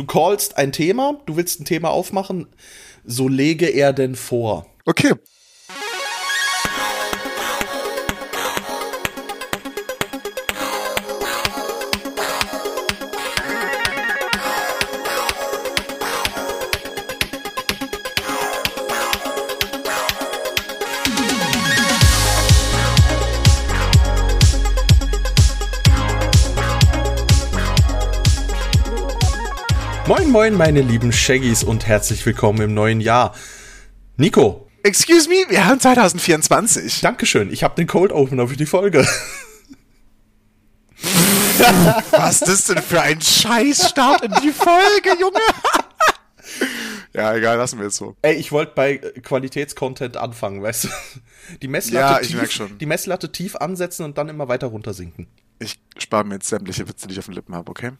du callst ein Thema, du willst ein Thema aufmachen, so lege er denn vor. Okay. Moin, moin, meine lieben Shaggies und herzlich willkommen im neuen Jahr. Nico. Excuse me, wir haben 2024. Dankeschön, ich habe den Cold Opener für die Folge. Was ist das denn für ein Scheißstart in die Folge, Junge? ja, egal, lassen wir es so. Ey, ich wollte bei Qualitätscontent anfangen, weißt du? Die Messlatte, Ja, ich merk tief, schon. die Messlatte tief ansetzen und dann immer weiter runtersinken. Ich spare mir jetzt sämtliche Witze, die ich auf den Lippen habe, okay?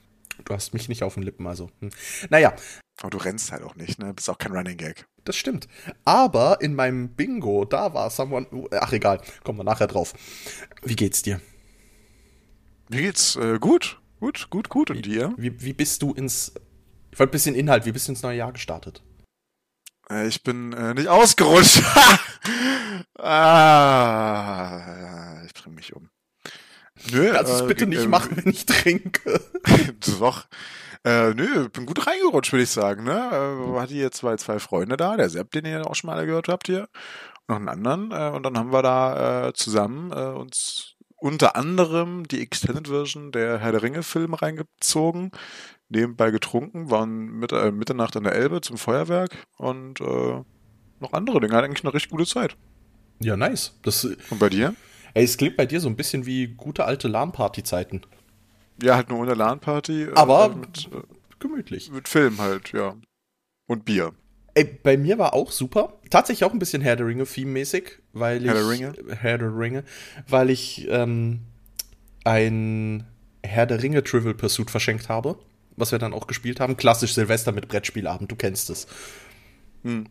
Du hast mich nicht auf den Lippen, also. Hm. Naja, Aber du rennst halt auch nicht, ne? Bist auch kein Running Gag. das stimmt. Aber in meinem Bingo, da war someone. Ach, egal, kommen wir nachher drauf. Wie geht's dir? Mir geht's äh, gut, gut, gut, gut. Und dir? Wie, wie bist du ins. Ich wollte ein bisschen Inhalt, wie bist du ins neue Jahr gestartet? Äh, ich bin äh, nicht ausgerutscht. ah, ich bring mich um. Nö, Kannst du es äh, bitte nicht äh, machen, wenn ich trinke? Doch. Äh, nö, bin gut reingerutscht, würde ich sagen. Ne? Äh, hatte hier zwei, zwei Freunde da, der Sepp, den ihr auch schon mal gehört habt hier, noch einen anderen. Äh, und dann haben wir da äh, zusammen äh, uns unter anderem die Extended Version der Herr der Ringe Filme reingezogen, nebenbei getrunken, waren mit, äh, Mitternacht an der Elbe zum Feuerwerk und äh, noch andere Dinge. Hat eigentlich eine recht gute Zeit. Ja, nice. Das, Und bei dir? Ey, es klingt bei dir so ein bisschen wie gute alte LAN-Party-Zeiten. Ja, halt nur ohne LAN-Party. äh, Aber- mit, äh, Gemütlich. mit Film halt, ja. Und Bier. Ey, bei mir war auch super. Tatsächlich auch ein bisschen Herr der Ringe-Theme-mäßig, weil ich. Herr der Ringe? Herr der Ringe. Weil ich ähm, ein Herr der Ringe Trivial Pursuit verschenkt habe. Was wir dann auch gespielt haben. Klassisch Silvester mit Brettspielabend, du kennst es. Hm.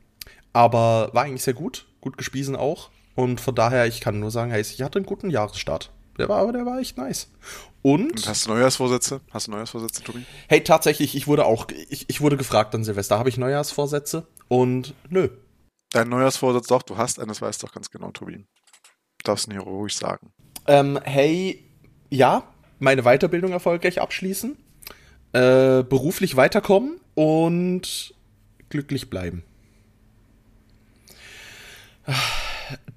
Aber war eigentlich sehr gut. Gut gespiesen auch. Und von daher, ich kann nur sagen, hey, ich hatte einen guten Jahresstart. Der war, aber der war echt nice. Und, Und hast du Neujahrsvorsätze? Hast du Neujahrsvorsätze, Tobi? hey, tatsächlich, ich wurde auch, ich, ich wurde gefragt an Silvester, habe ich Neujahrsvorsätze? Und nö, Dein Neujahrsvorsatz doch, du hast einen, das weißt du doch ganz genau, Tobi. Darfst du nicht ruhig sagen. Ähm, hey, ja, meine Weiterbildung erfolgreich abschließen, äh, beruflich weiterkommen und glücklich bleiben.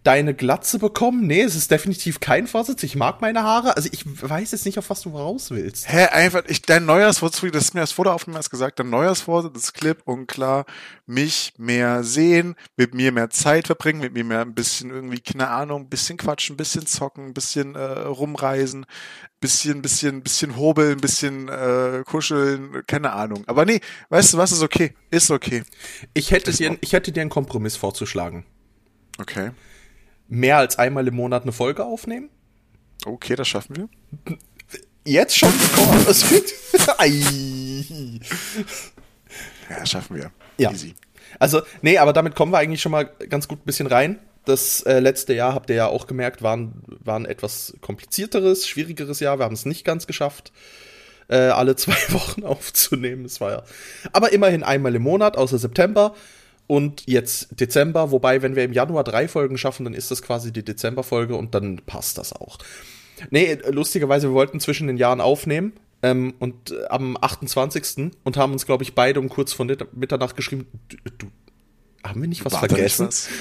Deine Glatze bekommen? Nee, es ist definitiv kein Vorsatz. Ich mag meine Haare. Also ich weiß jetzt nicht, auf was du raus willst. Hä, einfach, ich, dein Neujahrsvorsatz, Tobi, das ist mir erst vor der Aufnahme erst gesagt, dein Neujahrsvorsatz ist klipp und klar, mich mehr sehen, mit mir mehr Zeit verbringen, mit mir mehr ein bisschen irgendwie, keine Ahnung, ein bisschen quatschen, ein bisschen zocken, ein bisschen äh, rumreisen, bisschen, bisschen, bisschen hobeln, ein bisschen äh, kuscheln, keine Ahnung. Aber nee, weißt du was, ist okay, ist okay. Ich hätte, Das dir, ich hätte dir einen Kompromiss vorzuschlagen. Okay. Mehr als einmal im Monat eine Folge aufnehmen? Okay, das schaffen wir. Jetzt schon? Komm, das wird. Ja, schaffen wir. Ja. Easy. Also, nee, aber damit kommen wir eigentlich schon mal ganz gut ein bisschen rein. Das äh, letzte Jahr, habt ihr ja auch gemerkt, war ein, war ein etwas komplizierteres, schwierigeres Jahr. Wir haben es nicht ganz geschafft, äh, alle zwei Wochen aufzunehmen. Es war ja. Aber immerhin einmal im Monat, außer September. Und jetzt Dezember, wobei, wenn wir im Januar drei Folgen schaffen, dann ist das quasi die Dezemberfolge und dann passt das auch. Nee, lustigerweise, wir wollten zwischen den Jahren aufnehmen. Ähm, und äh, am 28. und haben uns, glaube ich, beide um kurz vor Mit- Mitternacht geschrieben, du, du haben wir nicht was War da nicht vergessen? was?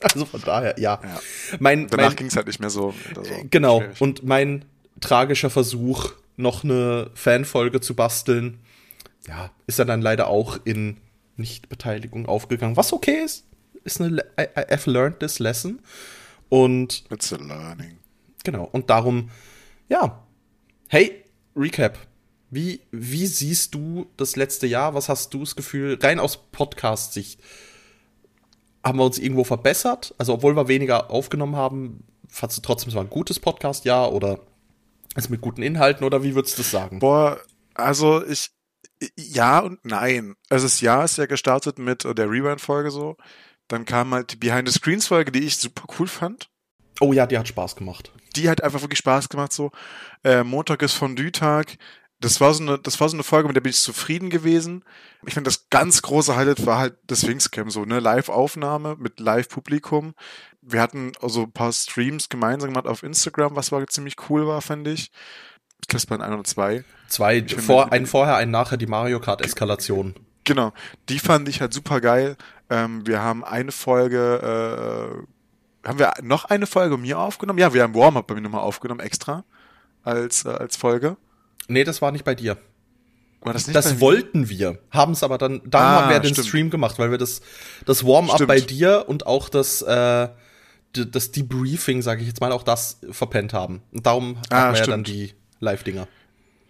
Also von daher, ja. Ja. Mein, Danach ging es halt nicht mehr so. so genau. schwierig. Und mein tragischer Versuch, noch eine Fanfolge zu basteln, ja, ist ja dann leider auch in Nichtbeteiligung aufgegangen. Was okay ist, ist eine, I- I've learned this lesson. Und It's a learning. Genau, und darum, ja. Hey, Recap. Wie, wie siehst du das letzte Jahr? Was hast du das Gefühl, rein aus Podcast-Sicht, haben wir uns irgendwo verbessert? Also, obwohl wir weniger aufgenommen haben, fandst du trotzdem, es war ein gutes Podcast-Jahr oder ist mit guten Inhalten oder wie würdest du das sagen? Boah, also ich, ja und nein. Also das Jahr ist ja gestartet mit äh, der Rewind-Folge so. Dann kam halt die Behind-the-Screens-Folge, die ich super cool fand. Oh ja, die hat Spaß gemacht. Die hat einfach wirklich Spaß gemacht so. Äh, Montag ist Fondue-Tag. das war so eine, das war so eine Folge, mit der bin ich zufrieden gewesen. Ich finde, das ganz große Highlight war halt das Sphinx-Camp, so, ne, Live-Aufnahme mit Live-Publikum. Wir hatten also ein paar Streams gemeinsam gemacht auf Instagram, was war ziemlich cool war, fand ich. Ich glaube, es waren ein oder zwei. Zwei, vor, ein vorher, ein nachher, die Mario Kart-Eskalation. Genau, die fand ich halt super geil. Ähm, wir haben eine Folge, äh, haben wir noch eine Folge mir aufgenommen? Ja, wir haben Warm-Up bei mir nochmal aufgenommen, extra, als, äh, als Folge. Nee, das war nicht bei dir. War das nicht das wollten wir, haben es aber dann, da Ah, haben wir den stimmt. Stream gemacht, weil wir das, das Warm-up bei dir und auch das, äh, das Debriefing, sage ich jetzt mal, auch das verpennt haben. Und darum Ah, hatten wir ja dann die Live-Dinger.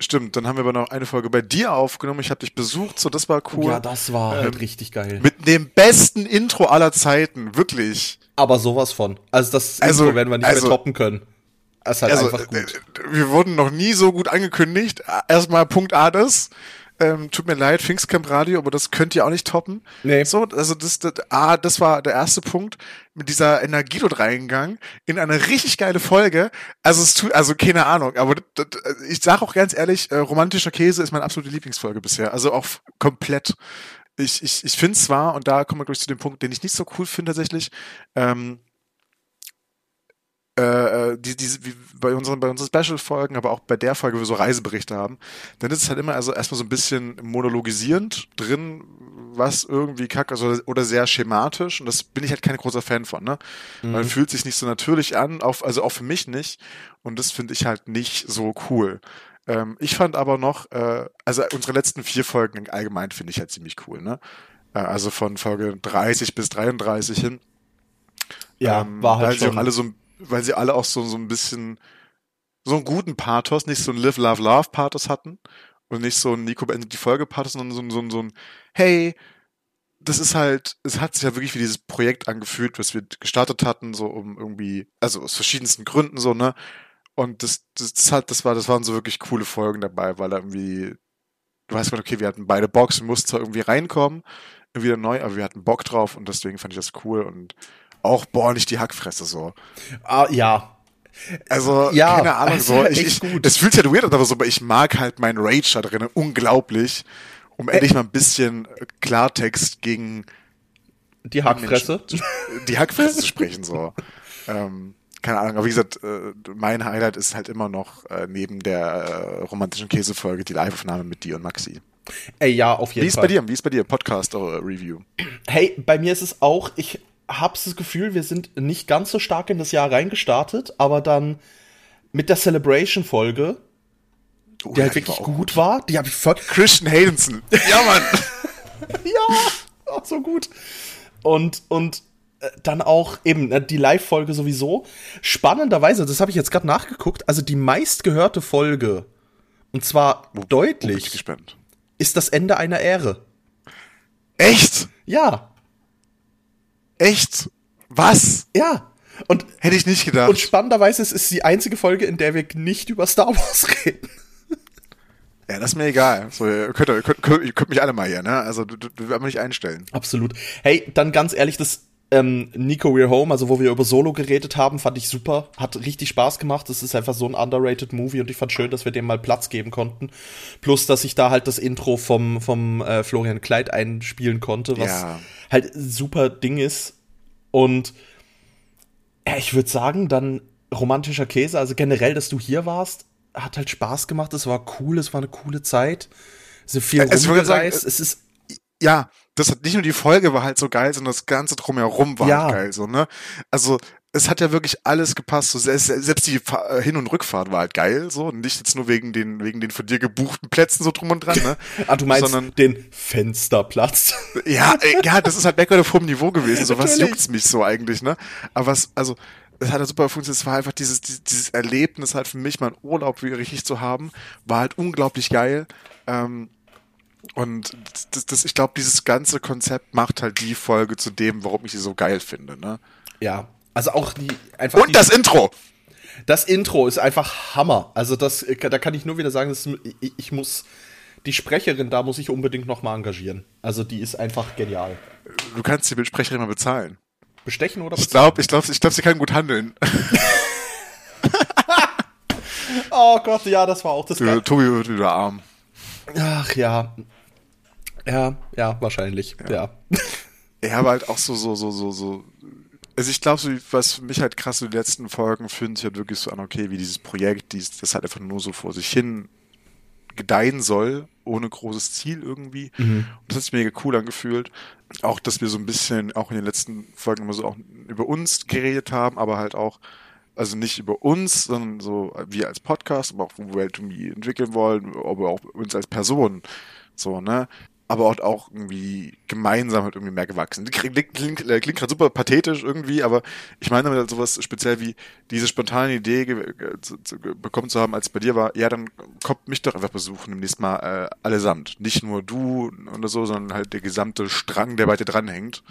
Stimmt, dann haben wir aber noch eine Folge bei dir aufgenommen. Ich habe dich besucht, so das war cool. Ja, das war Ähm, halt richtig geil. Mit dem besten Intro aller Zeiten, wirklich. Aber sowas von. Also das Also- Intro werden wir nicht also- mehr toppen können. Halt Also, einfach gut. äh, wir wurden noch nie so gut angekündigt. Erstmal Punkt A das. Ähm, tut mir leid, Pfingstcamp Radio, aber das könnt ihr auch nicht toppen. Nee. So, also das, das, A, das war der erste Punkt mit dieser Energie dort reingegangen in eine richtig geile Folge. Also es tut, also keine Ahnung, aber das, ich sage auch ganz ehrlich, äh, romantischer Käse ist meine absolute Lieblingsfolge bisher. Also auch komplett. Ich, ich, ich finde zwar, und da kommen wir gleich zu dem Punkt, den ich nicht so cool finde tatsächlich, ähm, äh, die, diese, wie bei unseren, bei unseren Special-Folgen, aber auch bei der Folge, wo wir so Reiseberichte haben, dann ist es halt immer also erstmal so ein bisschen monologisierend drin, was irgendwie kacke ist oder, sehr schematisch und das bin ich halt kein großer Fan von, ne? Man fühlt sich nicht so natürlich an, auf, also auch für mich nicht und das finde ich halt nicht so cool. Ähm, ich fand aber noch, äh, also unsere letzten vier Folgen allgemein finde ich halt ziemlich cool, ne? Äh, also von Folge 30 bis 33 hin. Ja, Ähm, war halt weil sie schon. auch alle so, weil sie alle auch so, so ein bisschen so einen guten Pathos, nicht so einen Live, Love, Love Pathos hatten und nicht so ein Nico beendet die Folge Pathos, sondern so, ein- so, so ein Hey, das ist halt, es hat sich ja wirklich wie dieses Projekt angefühlt, was wir gestartet hatten, so um irgendwie, also aus verschiedensten Gründen so, ne? Und das, das, das hat, das war, das waren so wirklich coole Folgen dabei, weil da irgendwie, du weißt mal, okay, wir hatten beide Box, wir mussten zwar irgendwie reinkommen, wieder neu, aber wir hatten Bock drauf und deswegen fand ich das cool und auch, boah, nicht die Hackfresse so. Ah, ja. Also, Ja, keine Ahnung, es so. Ich, ich, gut. Es fühlt sich halt weird an, aber so, aber ich mag halt meinen Rage da drin unglaublich, um endlich mal ein bisschen Klartext gegen Die Hackfresse. die Hackfresse zu sprechen, so. Ähm, keine Ahnung, aber wie gesagt, äh, mein Highlight ist halt immer noch äh, neben der äh, romantischen Käsefolge die Live-Aufnahme mit dir und Maxi. Ey, ja, auf jeden Wie ist Fall. bei dir? Wie ist bei dir? Podcast oder Review? Hey, bei mir ist es auch, ich hab's das Gefühl, wir sind nicht ganz so stark in das Jahr reingestartet, aber dann mit der Celebration-Folge, Oh, die halt wirklich war auch gut, war, die habe ich voll, Christian Haydenson. Ja, Mann. ja, auch so gut. Und, und äh, dann auch eben äh, die Live-Folge sowieso. Spannenderweise, das habe ich jetzt gerade nachgeguckt, also die meistgehörte Folge, und zwar Wo bin ich deutlich, gespannt. ist das Ende einer Ähre. Echt? Ja, Echt? Was? ja. Und Hätte ich nicht gedacht. Und spannenderweise ist es die einzige Folge, in der wir nicht über Star Wars reden. Ja, das ist mir egal. So, ihr könnt, ihr könnt, ihr könnt mich alle mal hier, ne? Also, du, du, du werden mich nicht einstellen. Absolut. Hey, dann ganz ehrlich, das ähm, Nico We're Home, also wo wir über Solo geredet haben, fand ich super. Hat richtig Spaß gemacht. Das ist einfach so ein underrated Movie und ich fand schön, dass wir dem mal Platz geben konnten. Plus, dass ich da halt das Intro vom, vom äh, Florian Kleid einspielen konnte, was Ja. halt super Ding ist. Und ja, ich würde sagen, dann romantischer Käse, also generell, dass du hier warst, hat halt Spaß gemacht. Es war cool, es war eine coole Zeit. Es sind viel Also ich wollte sagen, rumgereist. Es ist Ja, das hat nicht nur die Folge war halt so geil, sondern das ganze drumherum war Ja. halt geil, so, ne? Also, es hat ja wirklich alles gepasst. So, selbst, die äh, Hin- und Rückfahrt war halt geil, so. Nicht jetzt nur wegen den, wegen den von dir gebuchten Plätzen so drum und dran, ne? Ah, du meinst Sondern, den Fensterplatz. ja, ey, ja, das ist halt Meckern auf hohem Niveau gewesen. So, was juckt's mich so eigentlich, ne? Aber was, also, es hat ja super funktioniert. Es war einfach dieses, dieses, Erlebnis halt für mich, mal einen Urlaub wieder richtig zu haben, war halt unglaublich geil. Ähm, und das, das, ich glaube, dieses ganze Konzept macht halt die Folge zu dem, warum ich sie so geil finde, ne? ja. Also auch die einfach Und die, das Intro! das Intro ist einfach Hammer. Also das da kann ich nur wieder sagen, das ist, ich, ich muss die Sprecherin da muss ich unbedingt noch mal engagieren. Also die ist einfach genial. Du kannst die Sprecherin mal bezahlen. Bestechen oder Ich glaube, ich glaube, ich glaube, sie kann gut handeln. Oh Gott, ja, das war auch das Du, Geil. Tobi wird wieder arm. Ach ja. Ja, ja, wahrscheinlich. Ja. ja. Ja, aber halt auch so, so, so, so, so. Also ich glaube, so, was für mich halt krass so die letzten Folgen fühlen sich halt wirklich so an, okay, wie dieses Projekt, dies, das halt einfach nur so vor sich hin gedeihen soll, ohne großes Ziel irgendwie. Mhm. Und das hat sich mega cool angefühlt. Auch, dass wir so ein bisschen auch in den letzten Folgen immer so auch über uns geredet haben, aber halt auch, also nicht über uns, sondern so wir als Podcast, aber auch, wo wir halt irgendwie entwickeln wollen, aber auch uns als Person. So, ne? Aber auch, auch irgendwie gemeinsam halt irgendwie mehr gewachsen. Klingt, klingt, äh, klingt gerade super pathetisch irgendwie, aber ich meine damit halt sowas speziell wie diese spontane Idee zu, zu, bekommen zu haben, als bei dir war, ja, dann kommt mich doch einfach besuchen demnächst mal äh, allesamt. Nicht nur du oder so, sondern halt der gesamte Strang, der bei dir dranhängt.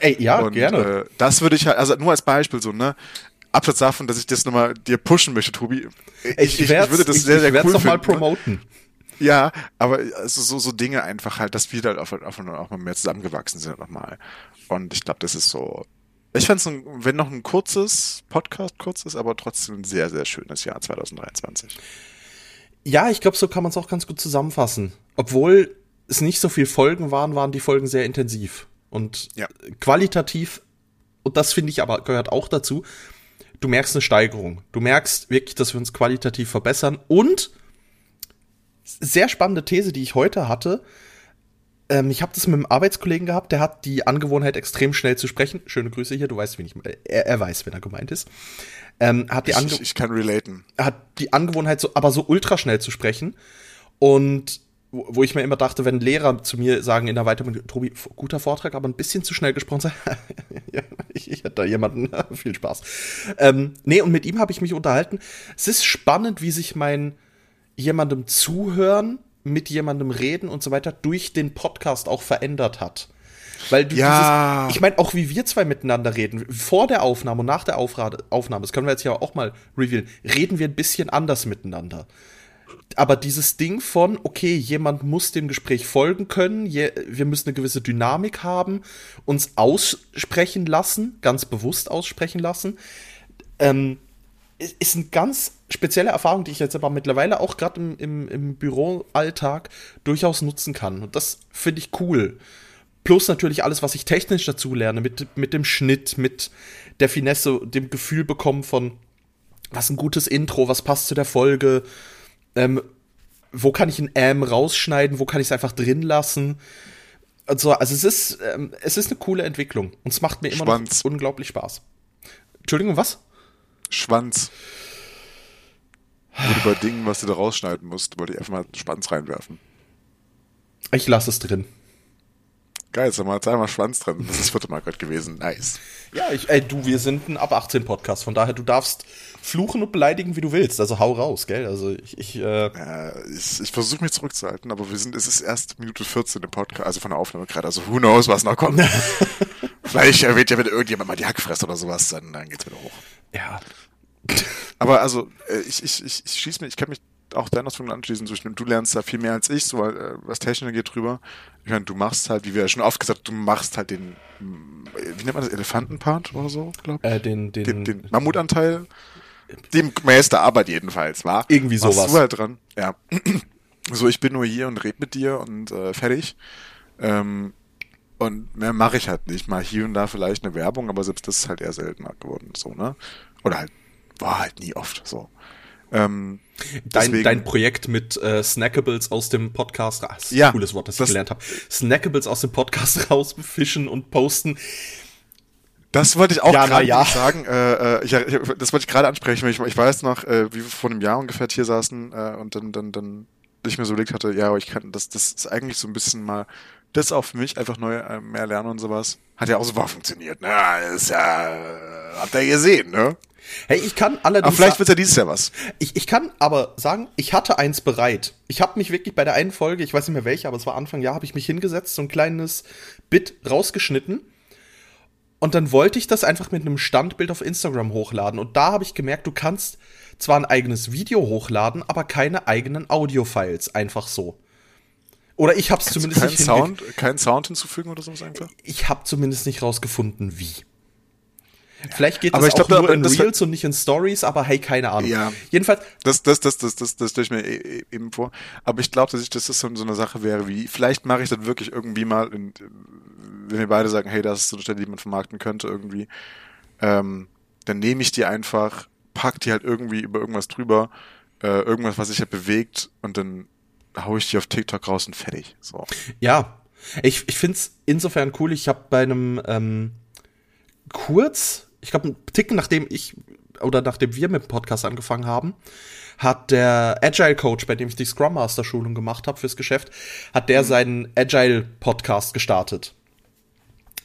Ey, ja, Und, gerne. Äh, das würde ich halt, also nur als Beispiel so, ne? Abseits davon, dass ich das nochmal dir pushen möchte, Tobi. Ich, ich, ich würde das sehr, sehr ich cool finden. mal ne? Ja, aber also so, so Dinge einfach halt, dass wir halt auf, auf, auch mal mehr zusammengewachsen sind nochmal. Und ich glaube, das ist so. Ich fände es, wenn noch ein kurzes Podcast, kurzes, aber trotzdem ein sehr, sehr schönes Jahr 2023. Ja, ich glaube, so kann man es auch ganz gut zusammenfassen. Obwohl es nicht so viel Folgen waren, waren die Folgen sehr intensiv und ja. qualitativ. Und das finde ich aber gehört auch dazu. Du merkst eine Steigerung. Du merkst wirklich, dass wir uns qualitativ verbessern und sehr spannende These, die ich heute hatte. Ähm, ich habe das mit einem Arbeitskollegen gehabt, der hat die Angewohnheit, extrem schnell zu sprechen. Schöne Grüße hier, du weißt, wie ich, er, er weiß, wenn er gemeint ist. Ähm, hat die ich, ich kann relaten. Hat die Angewohnheit, so, aber so ultra schnell zu sprechen. Und wo, wo ich mir immer dachte, wenn Lehrer zu mir sagen in der Weiterbildung, Tobi, guter Vortrag, aber ein bisschen zu schnell gesprochen, ja, ich, ich hätte da jemanden, viel Spaß. Ähm, nee, und mit ihm habe ich mich unterhalten. Es ist spannend, wie sich mein jemandem zuhören, mit jemandem reden und so weiter durch den Podcast auch verändert hat. Weil du ja. dieses, ich meine, auch wie wir zwei miteinander reden, vor der Aufnahme und nach der Aufnahme, das können wir jetzt ja auch mal revealen, reden wir ein bisschen anders miteinander. Aber dieses Ding von, okay, jemand muss dem Gespräch folgen können, je, wir müssen eine gewisse Dynamik haben, uns aussprechen lassen, ganz bewusst aussprechen lassen, ähm, ist eine ganz spezielle Erfahrung, die ich jetzt aber mittlerweile auch gerade im, im, im Büroalltag durchaus nutzen kann. Und das finde ich cool. Plus natürlich alles, was ich technisch dazu lerne, mit, mit dem Schnitt, mit der Finesse, dem Gefühl bekommen von, was ein gutes Intro, was passt zu der Folge, ähm, wo kann ich ein Ähm rausschneiden, wo kann ich es einfach drin lassen. Also, also es ist, ähm, es ist eine coole Entwicklung und es macht mir immer Schwanz. noch unglaublich Spaß. Entschuldigung, was? Schwanz. Wurde bei Dingen, was du da rausschneiden musst, wollte ich einfach mal Schwanz reinwerfen. Ich lasse es drin. Geil, sag mal, jetzt einmal Schwanz drin. Das ist das vierte Mal gerade gewesen. Nice. Ja, ich, ey, du, wir sind ein ab 18 Podcast, von daher, du darfst fluchen und beleidigen, wie du willst. Also hau raus, gell? Also ich, ich, äh ja, ich, ich versuche mich zurückzuhalten, aber wir sind, es ist erst Minute 14 im Podcast, also von der Aufnahme gerade. Also who knows, was noch kommt. Vielleicht erwähnt ja, wenn irgendjemand mal die Hackfresse oder sowas, dann, dann geht's wieder hoch. Ja, aber also, äh, ich, ich, ich, ich schieße mich, ich kann mich auch deiner Ausführung anschließen. Du lernst da viel mehr als ich, so äh, was Technik geht drüber. Ich meine, du machst halt, wie wir ja schon oft gesagt, du machst halt den, wie nennt man das, Elefantenpart oder so, glaube ich? Äh, den, den, den, den Mammutanteil. Dem meiste Arbeit jedenfalls, war. Irgendwie sowas. Machst du halt dran. Ja. so, ich bin nur hier und red mit dir und äh, fertig. Ähm, und mehr mache ich halt nicht. Mal hier und da vielleicht eine Werbung, aber selbst das ist halt eher seltener geworden, so, ne? Oder halt war halt nie oft so. Ähm, dein, dein Projekt mit äh, Snackables aus dem Podcast, das ist ja, ein cooles Wort, das, das ich gelernt habe. Snackables aus dem Podcast rausfischen und posten. Das wollte ich auch ja, gerade ja. sagen. Äh, äh ich, das wollte ich gerade ansprechen. Ich, ich weiß noch, äh, wie wir vor einem Jahr ungefähr hier saßen äh, und dann, dann, dann ich mir so überlegt hatte, ja, ich kann, das, das ist eigentlich so ein bisschen mal das auch für mich einfach neu äh, mehr lernen und sowas. Hat ja auch super funktioniert. Ne? Das ist ja, habt ihr gesehen, ne? Hey, ich kann allerdings. Aber vielleicht wird ja dieses Jahr was. Ich, ich kann aber sagen, ich hatte eins bereit. Ich habe mich wirklich bei der einen Folge, ich weiß nicht mehr welche, aber es war Anfang Jahr, habe ich mich hingesetzt, so ein kleines Bit rausgeschnitten. Und dann wollte ich das einfach mit einem Standbild auf Instagram hochladen. Und da habe ich gemerkt, du kannst zwar ein eigenes Video hochladen, aber keine eigenen Audio-Files. Einfach so. Oder ich habe es zumindest kein nicht Sound, Keinen Sound hinzufügen oder sowas einfach? Ich habe zumindest nicht rausgefunden, wie. Vielleicht geht Aber das ich auch glaub, nur in das- Reels und nicht in Stories, aber hey, keine Ahnung. Ja. Jedenfalls, Das, das, das, das, das, das stelle ich mir e- e- eben vor. Aber ich glaube, dass ich, dass das so, so eine Sache wäre wie, vielleicht mache ich das wirklich irgendwie mal, in, wenn wir beide sagen, hey, das ist so eine Stelle, die man vermarkten könnte irgendwie, ähm, dann nehme ich die einfach, pack die halt irgendwie über irgendwas drüber, äh, irgendwas, was sich halt bewegt und dann hau ich die auf TikTok raus und fertig. So. Ja, ich, ich finde es insofern cool. Ich habe bei einem ähm, kurz, ich glaube, einen Ticken nachdem ich oder nachdem wir mit dem Podcast angefangen haben, hat der Agile Coach, bei dem ich die Scrum Master Schulung gemacht habe fürs Geschäft, hat der seinen Agile Podcast gestartet.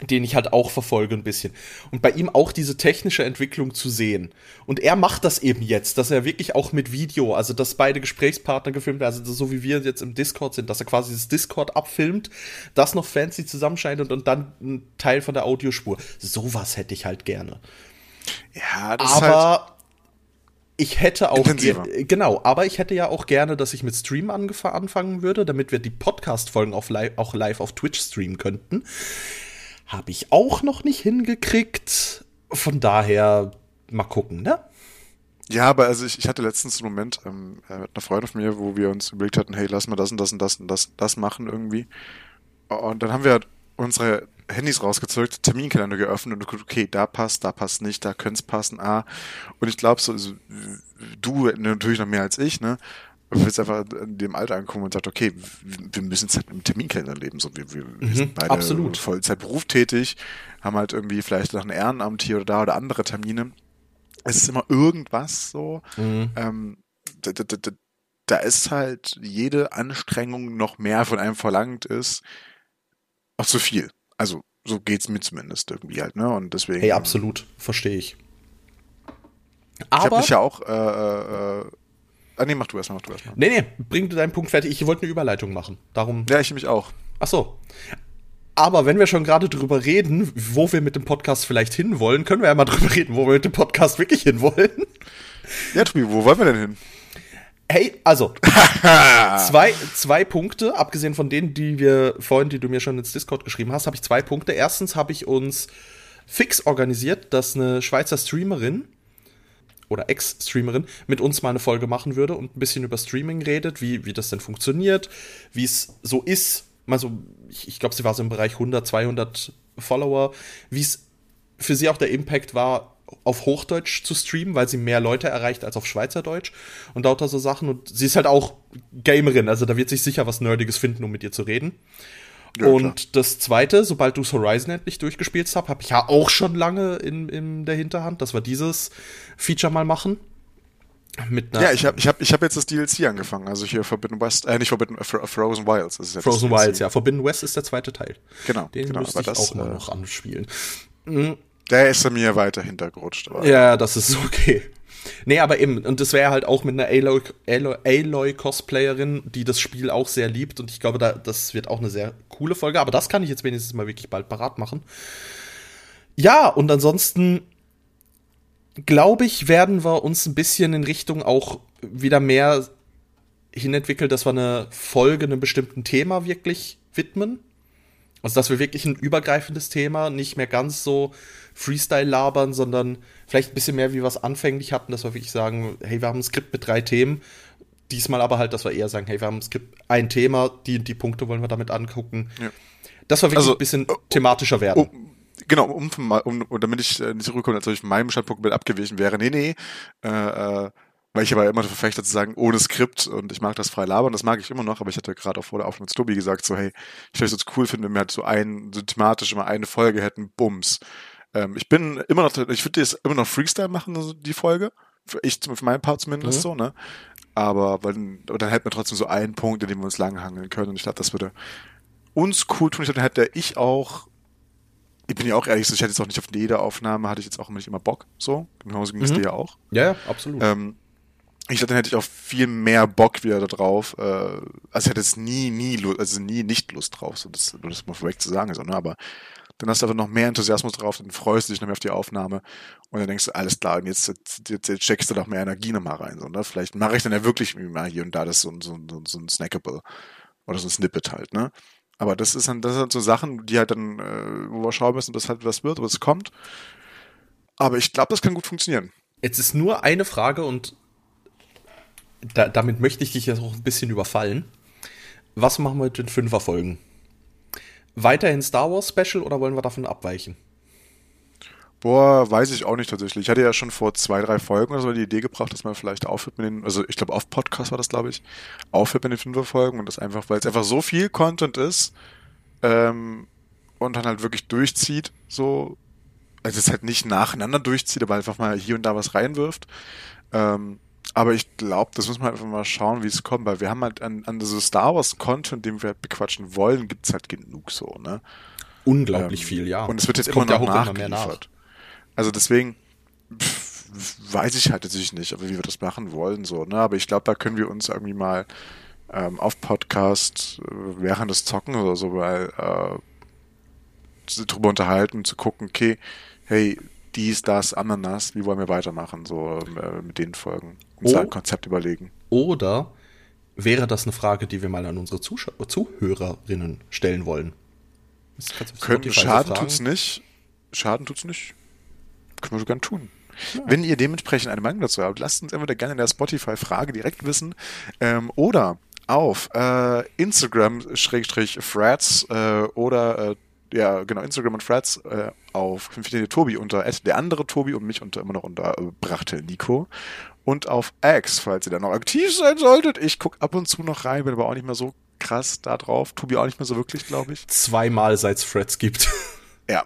Den ich halt auch verfolge ein bisschen. Und bei ihm auch diese technische Entwicklung zu sehen. Und er macht das eben jetzt, dass er wirklich auch mit Video, also dass beide Gesprächspartner gefilmt werden, also so wie wir jetzt im Discord sind, dass er quasi das Discord abfilmt, das noch fancy zusammenschneidet und dann ein Teil von der Audiospur. Sowas hätte ich halt gerne. Ja, das ist halt, Aber ich hätte auch genau, aber ich hätte ja auch gerne, dass ich mit Stream anfangen würde, damit wir die Podcast-Folgen auf li auch live auf Twitch streamen könnten. Habe ich auch noch nicht hingekriegt. Von daher mal gucken, ne? Ja, aber also ich, ich hatte letztens einen Moment ähm, äh, mit einer Freundin von mir, wo wir uns überlegt hatten, hey, lass mal das und das und das und das, das machen irgendwie. Und dann haben wir unsere Handys rausgezückt, Terminkalender geöffnet und geguckt, okay, da passt, da passt nicht, da könnte es passen, ah. Und ich glaube, so, also, du natürlich noch mehr als ich, ne? Wir jetzt einfach in dem Alter ankommen und sagt, okay, wir müssen jetzt halt im Terminkalender leben. So, wir, wir, wir sind beide absolut. Vollzeit berufstätig, haben halt irgendwie vielleicht noch ein Ehrenamt hier oder da oder andere Termine. Es ist immer irgendwas so. Ähm, da, da, da, da ist halt jede Anstrengung noch mehr von einem verlangt ist, auch zu viel. Also so geht's mir zumindest irgendwie halt, ne? Und deswegen. Hey, absolut, verstehe ich. Ich habe Aber mich ja auch. Äh, äh, äh, ah nee, mach du erstmal, mach du erstmal. nee, nee, bring du deinen Punkt fertig. Ich wollte eine Überleitung machen. Darum Ja, ich mich auch. Ach so. Aber wenn wir schon gerade drüber reden, wo wir mit dem Podcast vielleicht hinwollen, können wir ja mal drüber reden, wo wir mit dem Podcast wirklich hinwollen. Ja, Tobi, wo wollen wir denn hin? Hey, also, zwei, zwei Punkte, abgesehen von denen, die wir vorhin, die du mir schon ins Discord geschrieben hast, habe ich zwei Punkte. Erstens habe ich uns fix organisiert, dass eine Schweizer Streamerin oder Ex-Streamerin mit uns mal eine Folge machen würde und ein bisschen über Streaming redet, wie, wie das denn funktioniert, wie es so ist. Also, ich, ich glaube, sie war so im Bereich 100, 200 Follower, wie es für sie auch der Impact war, auf Hochdeutsch zu streamen, weil sie mehr Leute erreicht als auf Schweizerdeutsch und lauter so Sachen. Und sie ist halt auch Gamerin, also da wird sich sicher was Nerdiges finden, um mit ihr zu reden. Ja, und das zweite, sobald du Horizon endlich durchgespielt hast, habe ich ja auch schon lange in, in der Hinterhand, dass wir dieses Feature mal machen. Mit einer Ja, ich habe ich hab, ich hab jetzt das DLC angefangen. Also hier Forbidden West, äh, nicht Forbidden, äh, Fro- Frozen Wilds. Ist jetzt Frozen. Wilds, ja. Forbidden West ist der zweite Teil. Genau, Den genau. müsste ich das, auch mal äh, noch anspielen. Der ist mir weiter hintergerutscht. Aber Ja, das ist okay. Nee, aber eben, und das wäre halt auch mit einer Aloy, Aloy, Aloy Cosplayerin, die das Spiel auch sehr liebt. Und ich glaube, da, das wird auch eine sehr coole Folge. Aber das kann ich jetzt wenigstens mal wirklich bald parat machen. Ja, und ansonsten glaube ich, werden wir uns ein bisschen in Richtung auch wieder mehr hinentwickeln, dass wir eine Folge einem bestimmten Thema wirklich widmen. Also, dass wir wirklich ein übergreifendes Thema, nicht mehr ganz so Freestyle labern, sondern vielleicht ein bisschen mehr, wie wir es anfänglich hatten, dass wir wirklich sagen, hey, wir haben ein Skript mit drei Themen. Diesmal aber halt, dass wir eher sagen, hey, wir haben ein Skript, ein Thema, die die Punkte wollen wir damit angucken. Ja. Dass wir wirklich Also, ein bisschen thematischer werden. um, genau, um, um, um, damit ich äh, nicht zurückkomme, als ob ich meinem Standpunkt mit abgewichen wäre. Nee, nee. Äh, äh, weil ich aber immer Verfechter zu sagen, ohne Skript und ich mag das frei labern, das mag ich immer noch, aber ich hatte gerade auch vor der Aufnahme mit Tobi gesagt, so, hey, ich würde es jetzt cool finden, wenn wir halt so ein, so thematisch immer eine Folge hätten, Bums. Ähm, ich bin immer noch, ich würde jetzt immer noch Freestyle machen, also die Folge. Für ich, für meinen Part zumindest Mhm. so, ne? Aber weil, und dann hätten wir trotzdem so einen Punkt, in dem wir uns langhangeln können und ich glaube, das würde uns cool tun. Ich glaube, dann hätte ich auch ich bin ja auch ehrlich, ich hätte jetzt auch nicht auf jede Aufnahme, hatte ich jetzt auch nicht immer Bock, so. Genauso ging es Mhm. dir ja auch. ja, ja, absolut. Ähm, ich glaube, dann hätte ich auch viel mehr Bock wieder da drauf. Äh, also ich hätte jetzt nie, nie, also nie nicht Lust drauf, so das, nur das mal vorweg zu sagen, so, ne? aber dann hast du aber noch mehr Enthusiasmus drauf, dann freust du dich noch mehr auf die Aufnahme und dann denkst du, alles klar, und jetzt, jetzt, jetzt, steckst du noch mehr Energie nochmal rein, so, ne? Vielleicht mache ich dann ja wirklich mal hier und da das so, so, so, so ein Snackable oder so ein Snippet halt, ne? Aber das ist dann, das sind so Sachen, die halt dann, äh, wo wir schauen müssen, ob das halt was wird, ob es kommt. Aber ich glaube, das kann gut funktionieren. Jetzt ist nur eine Frage und da, damit möchte ich dich jetzt auch ein bisschen überfallen. Was machen wir mit den Fünferfolgen? Weiterhin Star Wars Special oder wollen wir davon abweichen? Boah, weiß ich auch nicht tatsächlich. Ich hatte ja schon vor zwei, drei Folgen oder so die Idee gebracht, dass man vielleicht aufhört mit den, also ich glaube auf Podcast war das, glaube ich, aufhört mit den Fünferfolgen und das einfach, weil es einfach so viel Content ist ähm, und dann halt wirklich durchzieht, so, also es halt nicht nacheinander durchzieht, aber einfach mal hier und da was reinwirft. Ähm, aber ich glaube, das muss man einfach mal schauen, wie es kommt, weil wir haben halt an, an so Star Wars Content, den wir halt bequatschen wollen, gibt's halt genug so, ne? Unglaublich ähm, viel, ja. Und es wird jetzt immer noch ja nachgeliefert. Immer nach. Also deswegen pff, weiß ich halt natürlich nicht, aber wie wir das machen wollen, so, ne? Aber ich glaube, da können wir uns irgendwie mal ähm, auf Podcast äh, während des Zocken oder so, weil äh, drüber unterhalten, zu gucken, okay, hey, dies, das, Ananas, wie wollen wir weitermachen, so äh, mit den Folgen. Uns oh, ein Konzept überlegen. Oder wäre das eine Frage, die wir mal an unsere Zuschau Zuhörerinnen stellen wollen? Können, Schaden fragen. tut's nicht. Schaden tut's nicht. Können wir sogar tun. Ja. Wenn ihr dementsprechend eine Meinung dazu habt, lasst uns entweder gerne in der Spotify-Frage direkt wissen ähm, oder auf äh, Instagram-Frats äh, oder äh, ja, genau, Instagram und Frats äh, auf Tobi unter der andere Tobi und mich unter immer noch unter äh, Brachtel Nico. Und auf X, falls ihr da noch aktiv sein solltet. Ich gucke ab und zu noch rein, bin aber auch nicht mehr so krass da drauf. Tobi auch nicht mehr so wirklich, glaube ich. Zweimal seit es Frats gibt. Ja,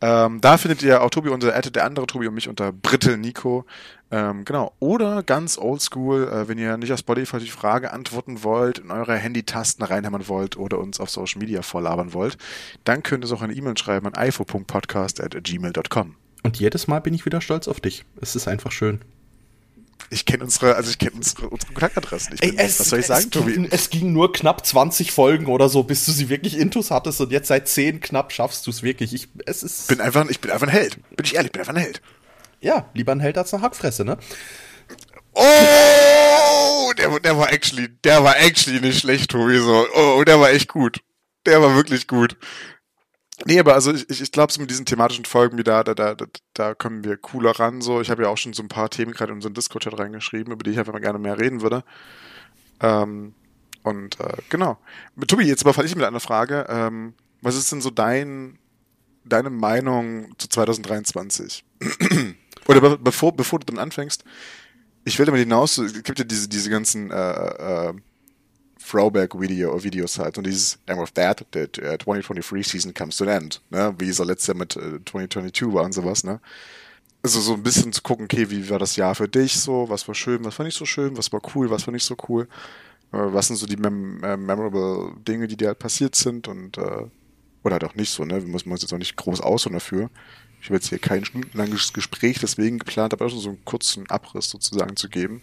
ähm, da findet ihr auch Tobi unter der andere Tobi und mich unter Brittel Nico. Ähm, genau. Oder ganz oldschool, äh, wenn ihr nicht auf Spotify die Frage antworten wollt, in eure Handy-Tasten reinhämmern wollt oder uns auf Social Media vorlabern wollt, dann könnt ihr es auch eine E-Mail schreiben an ifo.podcast.gmail.com. Und jedes Mal bin ich wieder stolz auf dich. Es ist einfach schön. Ich kenne unsere, also ich kenne unsere, unsere Kontaktadressen. Ey, es, was soll ich sagen, Tobi? Ging, es ging nur knapp 20 Folgen oder so, bis du sie wirklich intus hattest und jetzt seit 10 knapp schaffst du es wirklich. Ich, es ist. Bin einfach, ich bin einfach ein Held. Bin ich ehrlich, bin einfach ein Held. Ja, lieber ein Held als eine Hackfresse, ne? Oh, der, der war actually, der war actually nicht schlecht, Tobi, so. Oh, der war echt gut. Der war wirklich gut. Nee, aber also ich, ich glaube, so mit diesen thematischen Folgen wie da, da, da, da kommen wir cooler ran. So, ich habe ja auch schon so ein paar Themen gerade in unseren Discord-Chat reingeschrieben, über die ich einfach mal gerne mehr reden würde. Ähm, und äh, genau. Tobi, jetzt überfalle ich mit einer Frage. Ähm, was ist denn so dein, deine Meinung zu 2023? Oder be bevor, bevor du dann anfängst, ich will damit hinaus, es gibt ja diese, diese ganzen äh, äh, Throwback-Video Videos halt. Und dieses And with that, the uh, 2023 season comes to an end. Ne? Wie es letztes Jahr mit uh, 2022 war und sowas, ne? Also so ein bisschen zu gucken, okay, wie war das Jahr für dich so? Was war schön, was war nicht so schön, was war cool, was war nicht so cool? Äh, was sind so die mem äh, memorable Dinge, die dir halt passiert sind und äh, oder halt auch nicht so, ne? Wir müssen uns jetzt auch nicht groß ausholen dafür. Ich habe jetzt hier kein stundenlanges Gespräch deswegen geplant, aber auch so einen kurzen Abriss sozusagen zu geben.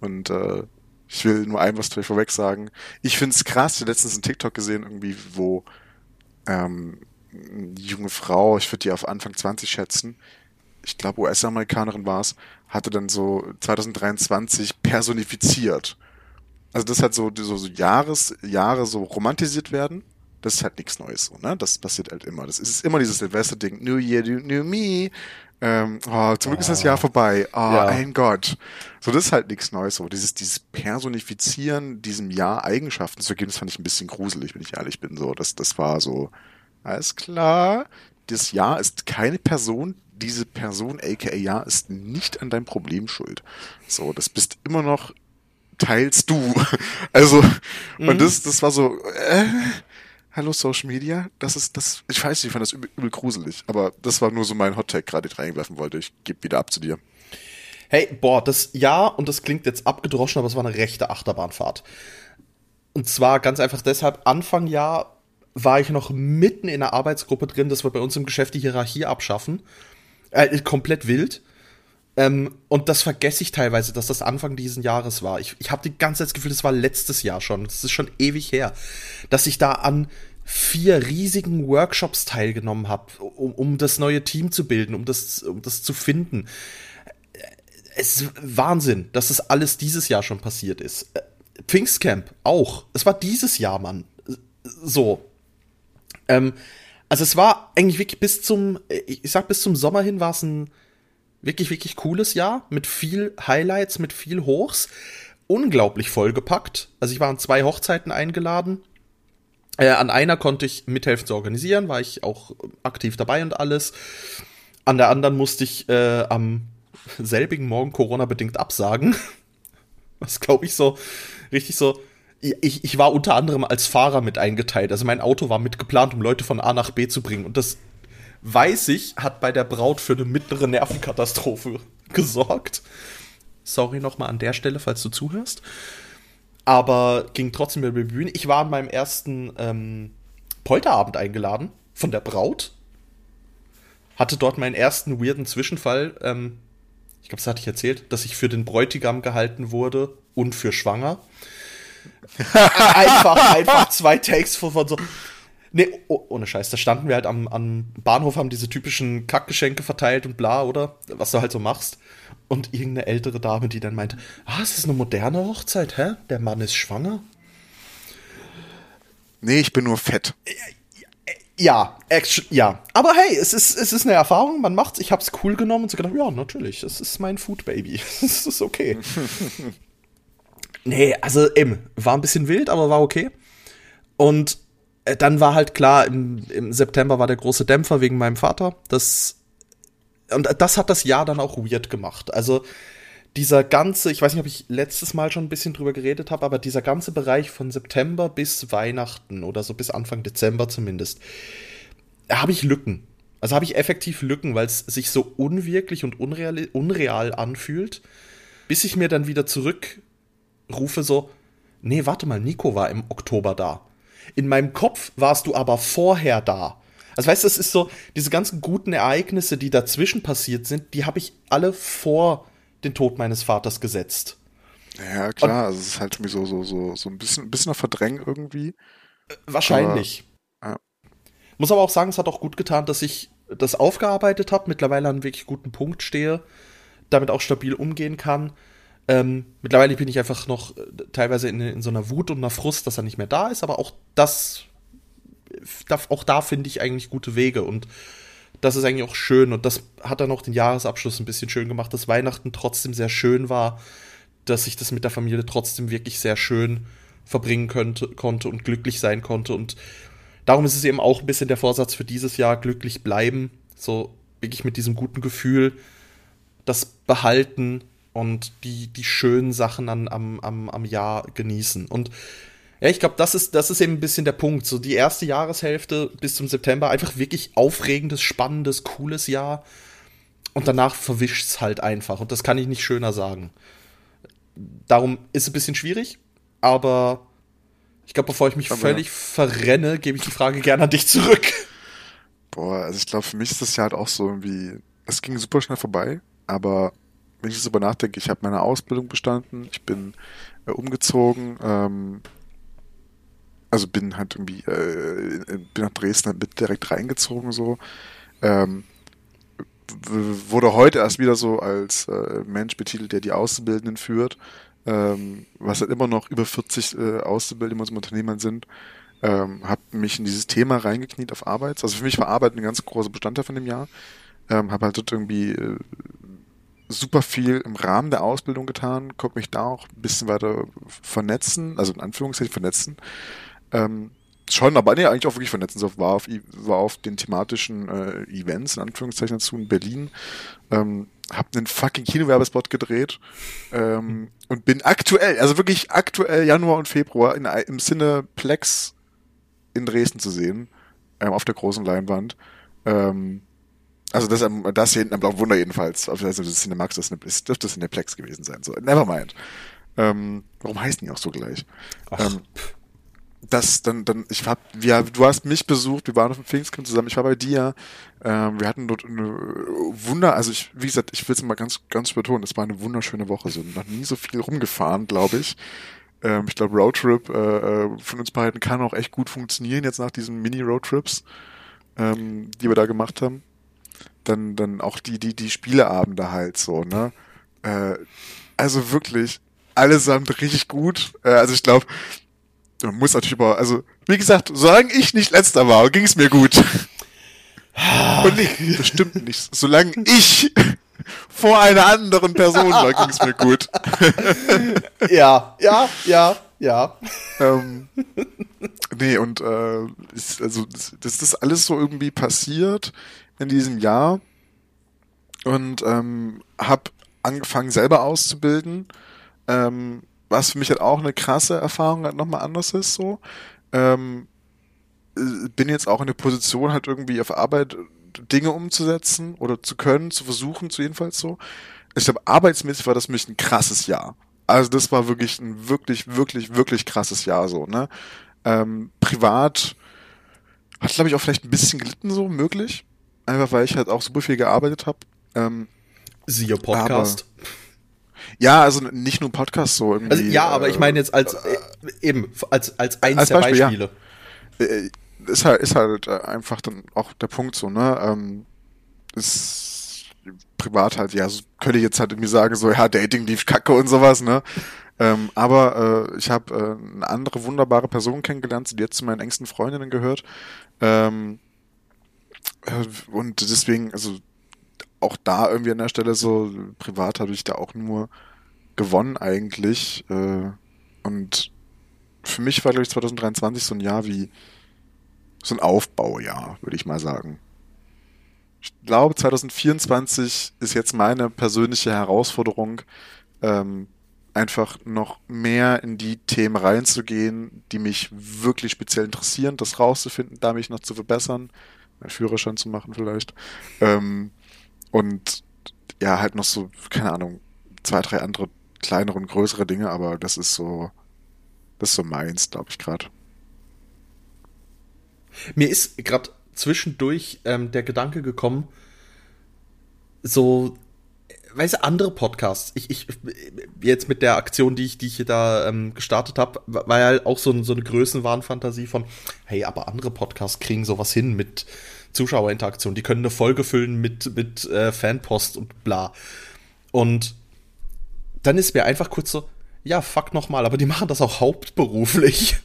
Und äh, ich will nur ein was vorweg sagen. Ich finde es krass, ich habe letztens einen TikTok gesehen, irgendwie, wo ähm, eine junge Frau, ich würde die auf Anfang 20 schätzen, ich glaube US-Amerikanerin war es, hatte dann so 2023 personifiziert. Also das hat so, so, so Jahres, Jahre so romantisiert werden. Das ist halt nichts Neues so, ne? Das passiert halt immer. Das ist immer dieses Silvester-Ding, New Year, New Me, ähm, oh, zum Glück ist das Jahr vorbei. Oh, ja. ein Gott. So, das ist halt nichts Neues. So, dieses, dieses Personifizieren diesem Jahr Eigenschaften zu geben, das fand ich ein bisschen gruselig, wenn ich ehrlich bin. So, das, das war so, alles klar. Das Jahr ist keine Person. Diese Person, aka Jahr, ist nicht an deinem Problem schuld. So, das bist immer noch teils du. Also, mhm. und das, das war so, äh, hallo Social Media, das ist das, ich weiß nicht, ich fand das übel, übel gruselig, aber das war nur so mein Hot-Tag gerade, den ich reinwerfen wollte. Ich gebe wieder ab zu dir. Hey, boah, das ja, und das klingt jetzt abgedroschen, aber es war eine rechte Achterbahnfahrt. Und zwar ganz einfach deshalb, Anfang Jahr war ich noch mitten in der Arbeitsgruppe drin, dass wir bei uns im Geschäft die Hierarchie abschaffen. Äh, komplett wild. Ähm, und das vergesse ich teilweise, dass das Anfang dieses Jahres war. Ich, ich habe die ganze Zeit das Gefühl, das war letztes Jahr schon. Das ist schon ewig her. Dass ich da an vier riesigen Workshops teilgenommen habe, um, um das neue Team zu bilden, um das, um das zu finden. Es ist Wahnsinn, dass das alles dieses Jahr schon passiert ist. Äh, Pfingstcamp auch. Es war dieses Jahr, Mann. So. Ähm, Also es war eigentlich wirklich bis zum, ich sag bis zum Sommer hin war es ein wirklich, wirklich cooles Jahr mit viel Highlights, mit viel Hochs. Unglaublich vollgepackt. Also ich war an zwei Hochzeiten eingeladen. Äh, an einer konnte ich mithelfen zu organisieren, war ich auch aktiv dabei und alles. An der anderen musste ich äh, am selbigen Morgen Corona-bedingt absagen. Was glaube ich so richtig so. Ich, ich war unter anderem als Fahrer mit eingeteilt. Also mein Auto war mitgeplant, um Leute von A nach B zu bringen. Und das weiß ich, hat bei der Braut für eine mittlere Nervenkatastrophe gesorgt. Sorry nochmal an der Stelle, falls du zuhörst. Aber ging trotzdem über die Bühne. Ich war an meinem ersten ähm, Polterabend eingeladen von der Braut. Hatte dort meinen ersten weirden Zwischenfall. Ähm, ich glaube, das hatte ich erzählt, dass ich für den Bräutigam gehalten wurde und für schwanger. einfach, einfach zwei Takes von so. Nee, oh, ohne Scheiß, da standen wir halt am, am Bahnhof, haben diese typischen Kackgeschenke verteilt und bla, oder? Was du halt so machst. Und irgendeine ältere Dame, die dann meinte, ah, es ist eine moderne Hochzeit, hä? Der Mann ist schwanger? Nee, ich bin nur fett. Ja, action, ja. Aber hey, es ist, es ist eine Erfahrung, man macht's. Ich hab's cool genommen und so gedacht, ja, natürlich, das ist mein Food Baby. Das ist okay. nee, also eben, war ein bisschen wild, aber war okay. Und dann war halt klar, im, im September war der große Dämpfer wegen meinem Vater. Das, und das hat das Jahr dann auch weird gemacht. Also dieser ganze, ich weiß nicht, ob ich letztes Mal schon ein bisschen drüber geredet habe, aber dieser ganze Bereich von September bis Weihnachten oder so bis Anfang Dezember zumindest, habe ich Lücken. Also habe ich effektiv Lücken, weil es sich so unwirklich und unreal, unreal anfühlt, bis ich mir dann wieder zurückrufe so, nee, warte mal, Nico war im Oktober da. In meinem Kopf warst du aber vorher da. Also weißt du, es ist so, diese ganzen guten Ereignisse, die dazwischen passiert sind, die habe ich alle vor den Tod meines Vaters gesetzt. Ja, klar, Und, also es ist halt irgendwie so, so, so, so ein bisschen, ein bisschen noch verdrängen irgendwie. Äh, wahrscheinlich. Aber, ja. Muss aber auch sagen, es hat auch gut getan, dass ich das aufgearbeitet habe, mittlerweile an einem wirklich guten Punkt stehe, damit auch stabil umgehen kann. Ähm, mittlerweile bin ich einfach noch äh, teilweise in, in, so einer Wut und einer Frust, dass er nicht mehr da ist, aber auch das, da, auch da finde ich eigentlich gute Wege und das ist eigentlich auch schön und das hat dann auch den Jahresabschluss ein bisschen schön gemacht, dass Weihnachten trotzdem sehr schön war, dass ich das mit der Familie trotzdem wirklich sehr schön verbringen könnte, konnte und glücklich sein konnte und darum ist es eben auch ein bisschen der Vorsatz für dieses Jahr, glücklich bleiben, so wirklich mit diesem guten Gefühl, das behalten und die, die schönen Sachen an, am, am, am Jahr genießen. Und ja, ich glaube, das ist, das ist eben ein bisschen der Punkt. So die erste Jahreshälfte bis zum September einfach wirklich aufregendes, spannendes, cooles Jahr. Und danach verwischt es halt einfach. Und das kann ich nicht schöner sagen. Darum ist es ein bisschen schwierig, aber ich glaube, bevor ich mich aber völlig verrenne, gebe ich die Frage gerne an dich zurück. Boah, also ich glaube, für mich ist das ja halt auch so irgendwie, es ging super schnell vorbei, aber wenn ich jetzt darüber nachdenke, ich habe meine Ausbildung bestanden, ich bin äh, umgezogen, ähm, also bin halt irgendwie, äh, bin nach Dresden halt mit direkt reingezogen so. Ähm, wurde heute erst wieder so als äh, Mensch betitelt, der die Auszubildenden führt, ähm, was halt immer noch über 40 äh, Auszubildende unserem Unternehmen sind. Ähm, habe mich in dieses Thema reingekniet auf Arbeit. Also für mich war Arbeit ein ganz großer Bestandteil von dem Jahr. Ähm, habe halt dort irgendwie äh, super viel im Rahmen der Ausbildung getan, konnte mich da auch ein bisschen weiter vernetzen, also in Anführungszeichen vernetzen. Ähm, schon, aber nee, eigentlich auch wirklich vernetzen. So war auf, war auf den thematischen äh, Events, in Anführungszeichen dazu, in Berlin. Ähm, hab einen fucking Kinowerbespot gedreht ähm, und bin aktuell, also wirklich aktuell Januar und Februar in, im Cineplex in Dresden zu sehen, ähm, auf der großen Leinwand. Ähm, also das, das hier hinten am Blauen Wunder jedenfalls. Also das Cinemax, das, das dürfte Cineplex gewesen sein. So, nevermind. Ähm, warum heißen die auch so gleich? Ach. Ähm, das dann, dann, ich hab, ja, du hast mich besucht, wir waren auf dem Pfingstkind zusammen, ich war bei dir, ähm, wir hatten dort eine Wunder, also ich, wie gesagt, ich will es mal ganz, ganz betonen, es war eine wunderschöne Woche, so noch nie so viel rumgefahren, glaube ich. Ähm, ich glaube, Roadtrip äh, äh, von uns beiden kann auch echt gut funktionieren, jetzt nach diesen Mini-Roadtrips, ähm, die wir da gemacht haben. Dann, dann auch die, die, die Spieleabende halt so, ne? Äh, also wirklich, allesamt richtig gut. Äh, also ich glaube, man muss natürlich über, also wie gesagt, solange ich nicht letzter war, ging es mir gut. Und nee, bestimmt nicht. Solange ich vor einer anderen Person war, ging es mir gut. ja, ja, ja, ja. ähm, nee, und äh, ist, also das, das ist alles so irgendwie passiert in diesem Jahr und ähm, habe angefangen selber auszubilden, ähm, was für mich halt auch eine krasse Erfahrung halt nochmal anders ist so. Ähm, äh, bin jetzt auch in der Position halt irgendwie auf Arbeit Dinge umzusetzen oder zu können, zu versuchen, zu jedenfalls so. Ich glaube, arbeitsmäßig war das für mich ein krasses Jahr. Also das war wirklich ein wirklich, wirklich, wirklich krasses Jahr so, ne? Ähm, privat hat, glaube ich, auch vielleicht ein bisschen gelitten so, möglich. Einfach weil ich halt auch super viel gearbeitet habe. Ähm, Siehe Podcast. Aber, ja, also nicht nur Podcast so irgendwie. Also, ja, aber ich meine jetzt als äh, eben als als eins als der Beispiel, Beispiele. Ja. Äh, ist halt ist halt äh, einfach dann auch der Punkt so, ne? Ähm, ist privat halt, ja, so könnte ich jetzt halt irgendwie sagen, so, ja, Dating lief kacke und sowas, ne? Ähm, aber äh, ich habe äh, eine andere wunderbare Person kennengelernt, die jetzt zu meinen engsten Freundinnen gehört. Ähm, äh, und deswegen, also auch da irgendwie an der Stelle so, privat habe ich da auch nur gewonnen eigentlich. Äh, und für mich war, glaube ich, 2023 so ein Jahr wie so ein Aufbaujahr, würde ich mal sagen. Ich glaube, 2024 ist jetzt meine persönliche Herausforderung, ähm, einfach noch mehr in die Themen reinzugehen, die mich wirklich speziell interessieren, das rauszufinden, da mich noch zu verbessern, meinen Führerschein zu machen vielleicht. Ähm, und ja, halt noch so, keine Ahnung, zwei, drei andere kleinere und größere Dinge, aber das ist so, das ist so meins, glaube ich, gerade. Mir ist gerade zwischendurch ähm, der Gedanke gekommen, so, weißt du, andere Podcasts. Ich, ich, jetzt mit der Aktion, die ich, die ich da ähm, gestartet habe, war ja halt auch so, so eine Größenwahnfantasie von, hey, aber andere Podcasts kriegen sowas hin mit Zuschauerinteraktion. Die können eine Folge füllen mit, mit äh, Fanpost und bla. Und dann ist mir einfach kurz so, ja, fuck nochmal, aber die machen das auch hauptberuflich.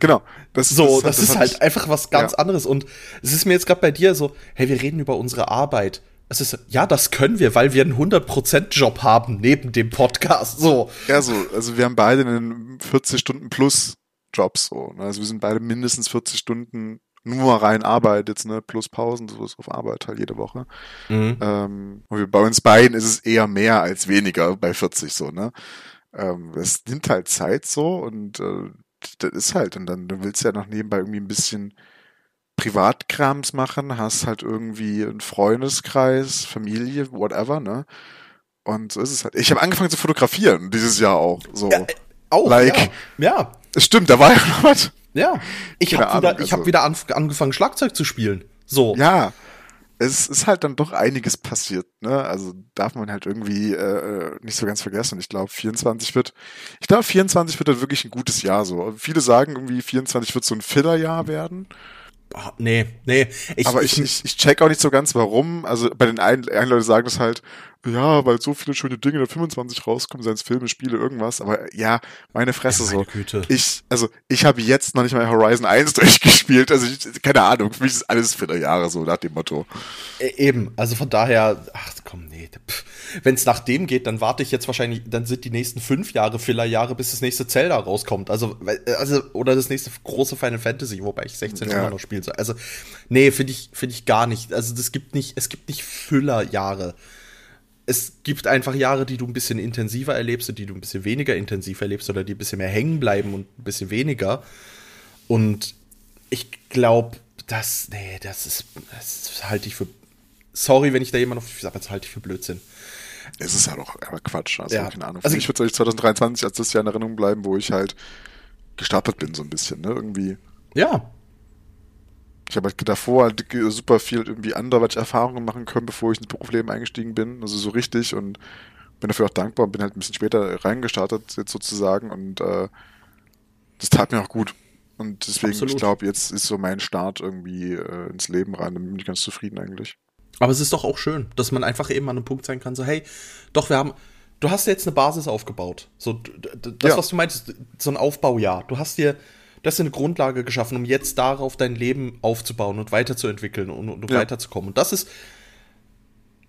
Genau. Das, so, das, das, das ist halt einfach was ganz ja. anderes. Und es ist mir jetzt gerade bei dir so, hey, wir reden über unsere Arbeit. Es ist, ja, das können wir, weil wir einen 100%-Job haben neben dem Podcast. So. Ja, so, also wir haben beide einen 40 Stunden plus Job so. Ne? Also wir sind beide mindestens 40 Stunden nur rein Arbeit jetzt, ne, plus Pausen, so ist auf Arbeit halt jede Woche. Mhm. Ähm, und bei uns beiden ist es eher mehr als weniger bei 40 so, ne? Ähm, es nimmt halt Zeit so und äh, das ist halt, und dann du willst ja noch nebenbei irgendwie ein bisschen Privatkrams machen, hast halt irgendwie einen Freundeskreis, Familie, whatever, ne? Und so ist es halt. Ich habe angefangen zu fotografieren dieses Jahr auch. So. Ja, äh, auch, like, ja. ja. Stimmt, da war ja noch was. Ja. Ich habe wieder, ich hab also wieder angefangen, Schlagzeug zu spielen. So. Ja es ist halt dann doch einiges passiert, ne? Also darf man halt irgendwie äh, nicht so ganz vergessen. Ich glaube, 24 wird, ich glaube, 24 wird dann wirklich ein gutes Jahr so. Viele sagen irgendwie, 24 wird so ein Filler-Jahr werden. Oh, nee, nee. Ich, Aber ich, ich, ich check auch nicht so ganz, warum. Also bei den einen, einen Leute sagen das halt, ja, weil so viele schöne Dinge in der 25 rauskommen, seien es Filme, Spiele, irgendwas. Aber ja, meine Fresse meine so. Güte. Ich, also ich habe jetzt noch nicht mal Horizon 1 durchgespielt. Also ich, keine Ahnung, für mich ist alles für Jahre so nach dem Motto. E eben, also von daher, ach komm, nee. Wenn es nach dem geht, dann warte ich jetzt wahrscheinlich, dann sind die nächsten fünf Jahre Filler-Jahre, bis das nächste Zelda rauskommt. Also, also, oder das nächste große Final Fantasy, wobei ich 16 ja. immer noch spielen soll. Also, nee, finde ich, finde ich gar nicht. Also, das gibt nicht, es gibt nicht Füllerjahre es gibt einfach Jahre, die du ein bisschen intensiver erlebst und die du ein bisschen weniger intensiv erlebst oder die ein bisschen mehr hängen bleiben und ein bisschen weniger. Und ich glaube, das, nee, das ist, das halte ich für, sorry, wenn ich da jemand auf die Füße, aber das halte ich für Blödsinn. Es ist halt auch aber Quatsch, also ja. keine Ahnung. Also ich würde 2023 als das Jahr in Erinnerung bleiben, wo ich halt gestartet bin, so ein bisschen, ne, irgendwie. Ja, ich habe halt davor halt super viel irgendwie anderweitige Erfahrungen machen können, bevor ich ins Berufsleben eingestiegen bin. Also so richtig und bin dafür auch dankbar und bin halt ein bisschen später reingestartet, jetzt sozusagen. Und äh, das tat mir auch gut. Und deswegen, Absolut. ich glaube, jetzt ist so mein Start irgendwie äh, ins Leben rein. Dann bin ich ganz zufrieden eigentlich. Aber es ist doch auch schön, dass man einfach eben an einem Punkt sein kann, so, hey, doch, wir haben, du hast jetzt eine Basis aufgebaut. So, das, ja. was du meintest, so ein Aufbaujahr. Du hast dir, hast dir eine Grundlage geschaffen, um jetzt darauf dein Leben aufzubauen und weiterzuentwickeln und, und Ja. weiterzukommen. Und das ist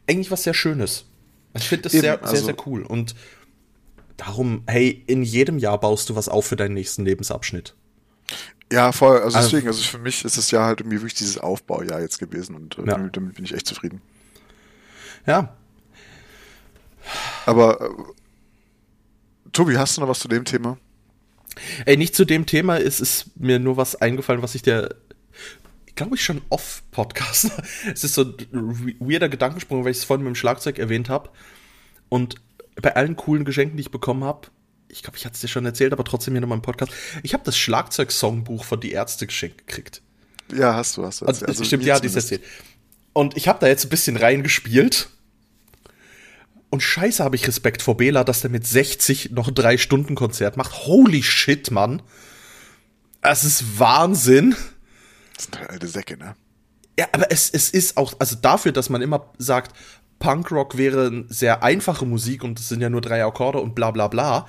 eigentlich was sehr Schönes. Ich finde das Eben, sehr, sehr, also- sehr cool. Und darum, hey, in jedem Jahr baust du was auf für deinen nächsten Lebensabschnitt. Ja, voll. Also Also- deswegen, also für mich ist das Jahr halt irgendwie wirklich dieses Aufbaujahr jetzt gewesen und äh, Ja. damit, damit bin ich echt zufrieden. Ja, Aber äh, Tobi, hast du noch was zu dem Thema? Ey, nicht zu dem Thema, es ist mir nur was eingefallen, was ich dir, glaube ich, schon off-Podcast. es ist so ein weirder Gedankensprung, weil ich es vorhin mit dem Schlagzeug erwähnt habe. Und bei allen coolen Geschenken, die ich bekommen habe, ich glaube, ich hatte es dir schon erzählt, aber trotzdem hier nochmal im Podcast. Ich habe das Schlagzeug-Songbuch von Die Ärzte geschenkt gekriegt. Ja, hast du, hast du. Also, erzählt. stimmt, ja, die erzählt. Und ich habe da jetzt ein bisschen reingespielt. Und scheiße habe ich Respekt vor Bela, dass der mit 60 noch ein 3-Stunden-Konzert macht. Holy shit, Mann. Das ist Wahnsinn. Das sind halt alte Säcke, ne? Ja, aber es, es ist auch, also dafür, dass man immer sagt, Punkrock wäre eine sehr einfache Musik und es sind ja nur drei Akkorde und bla bla bla.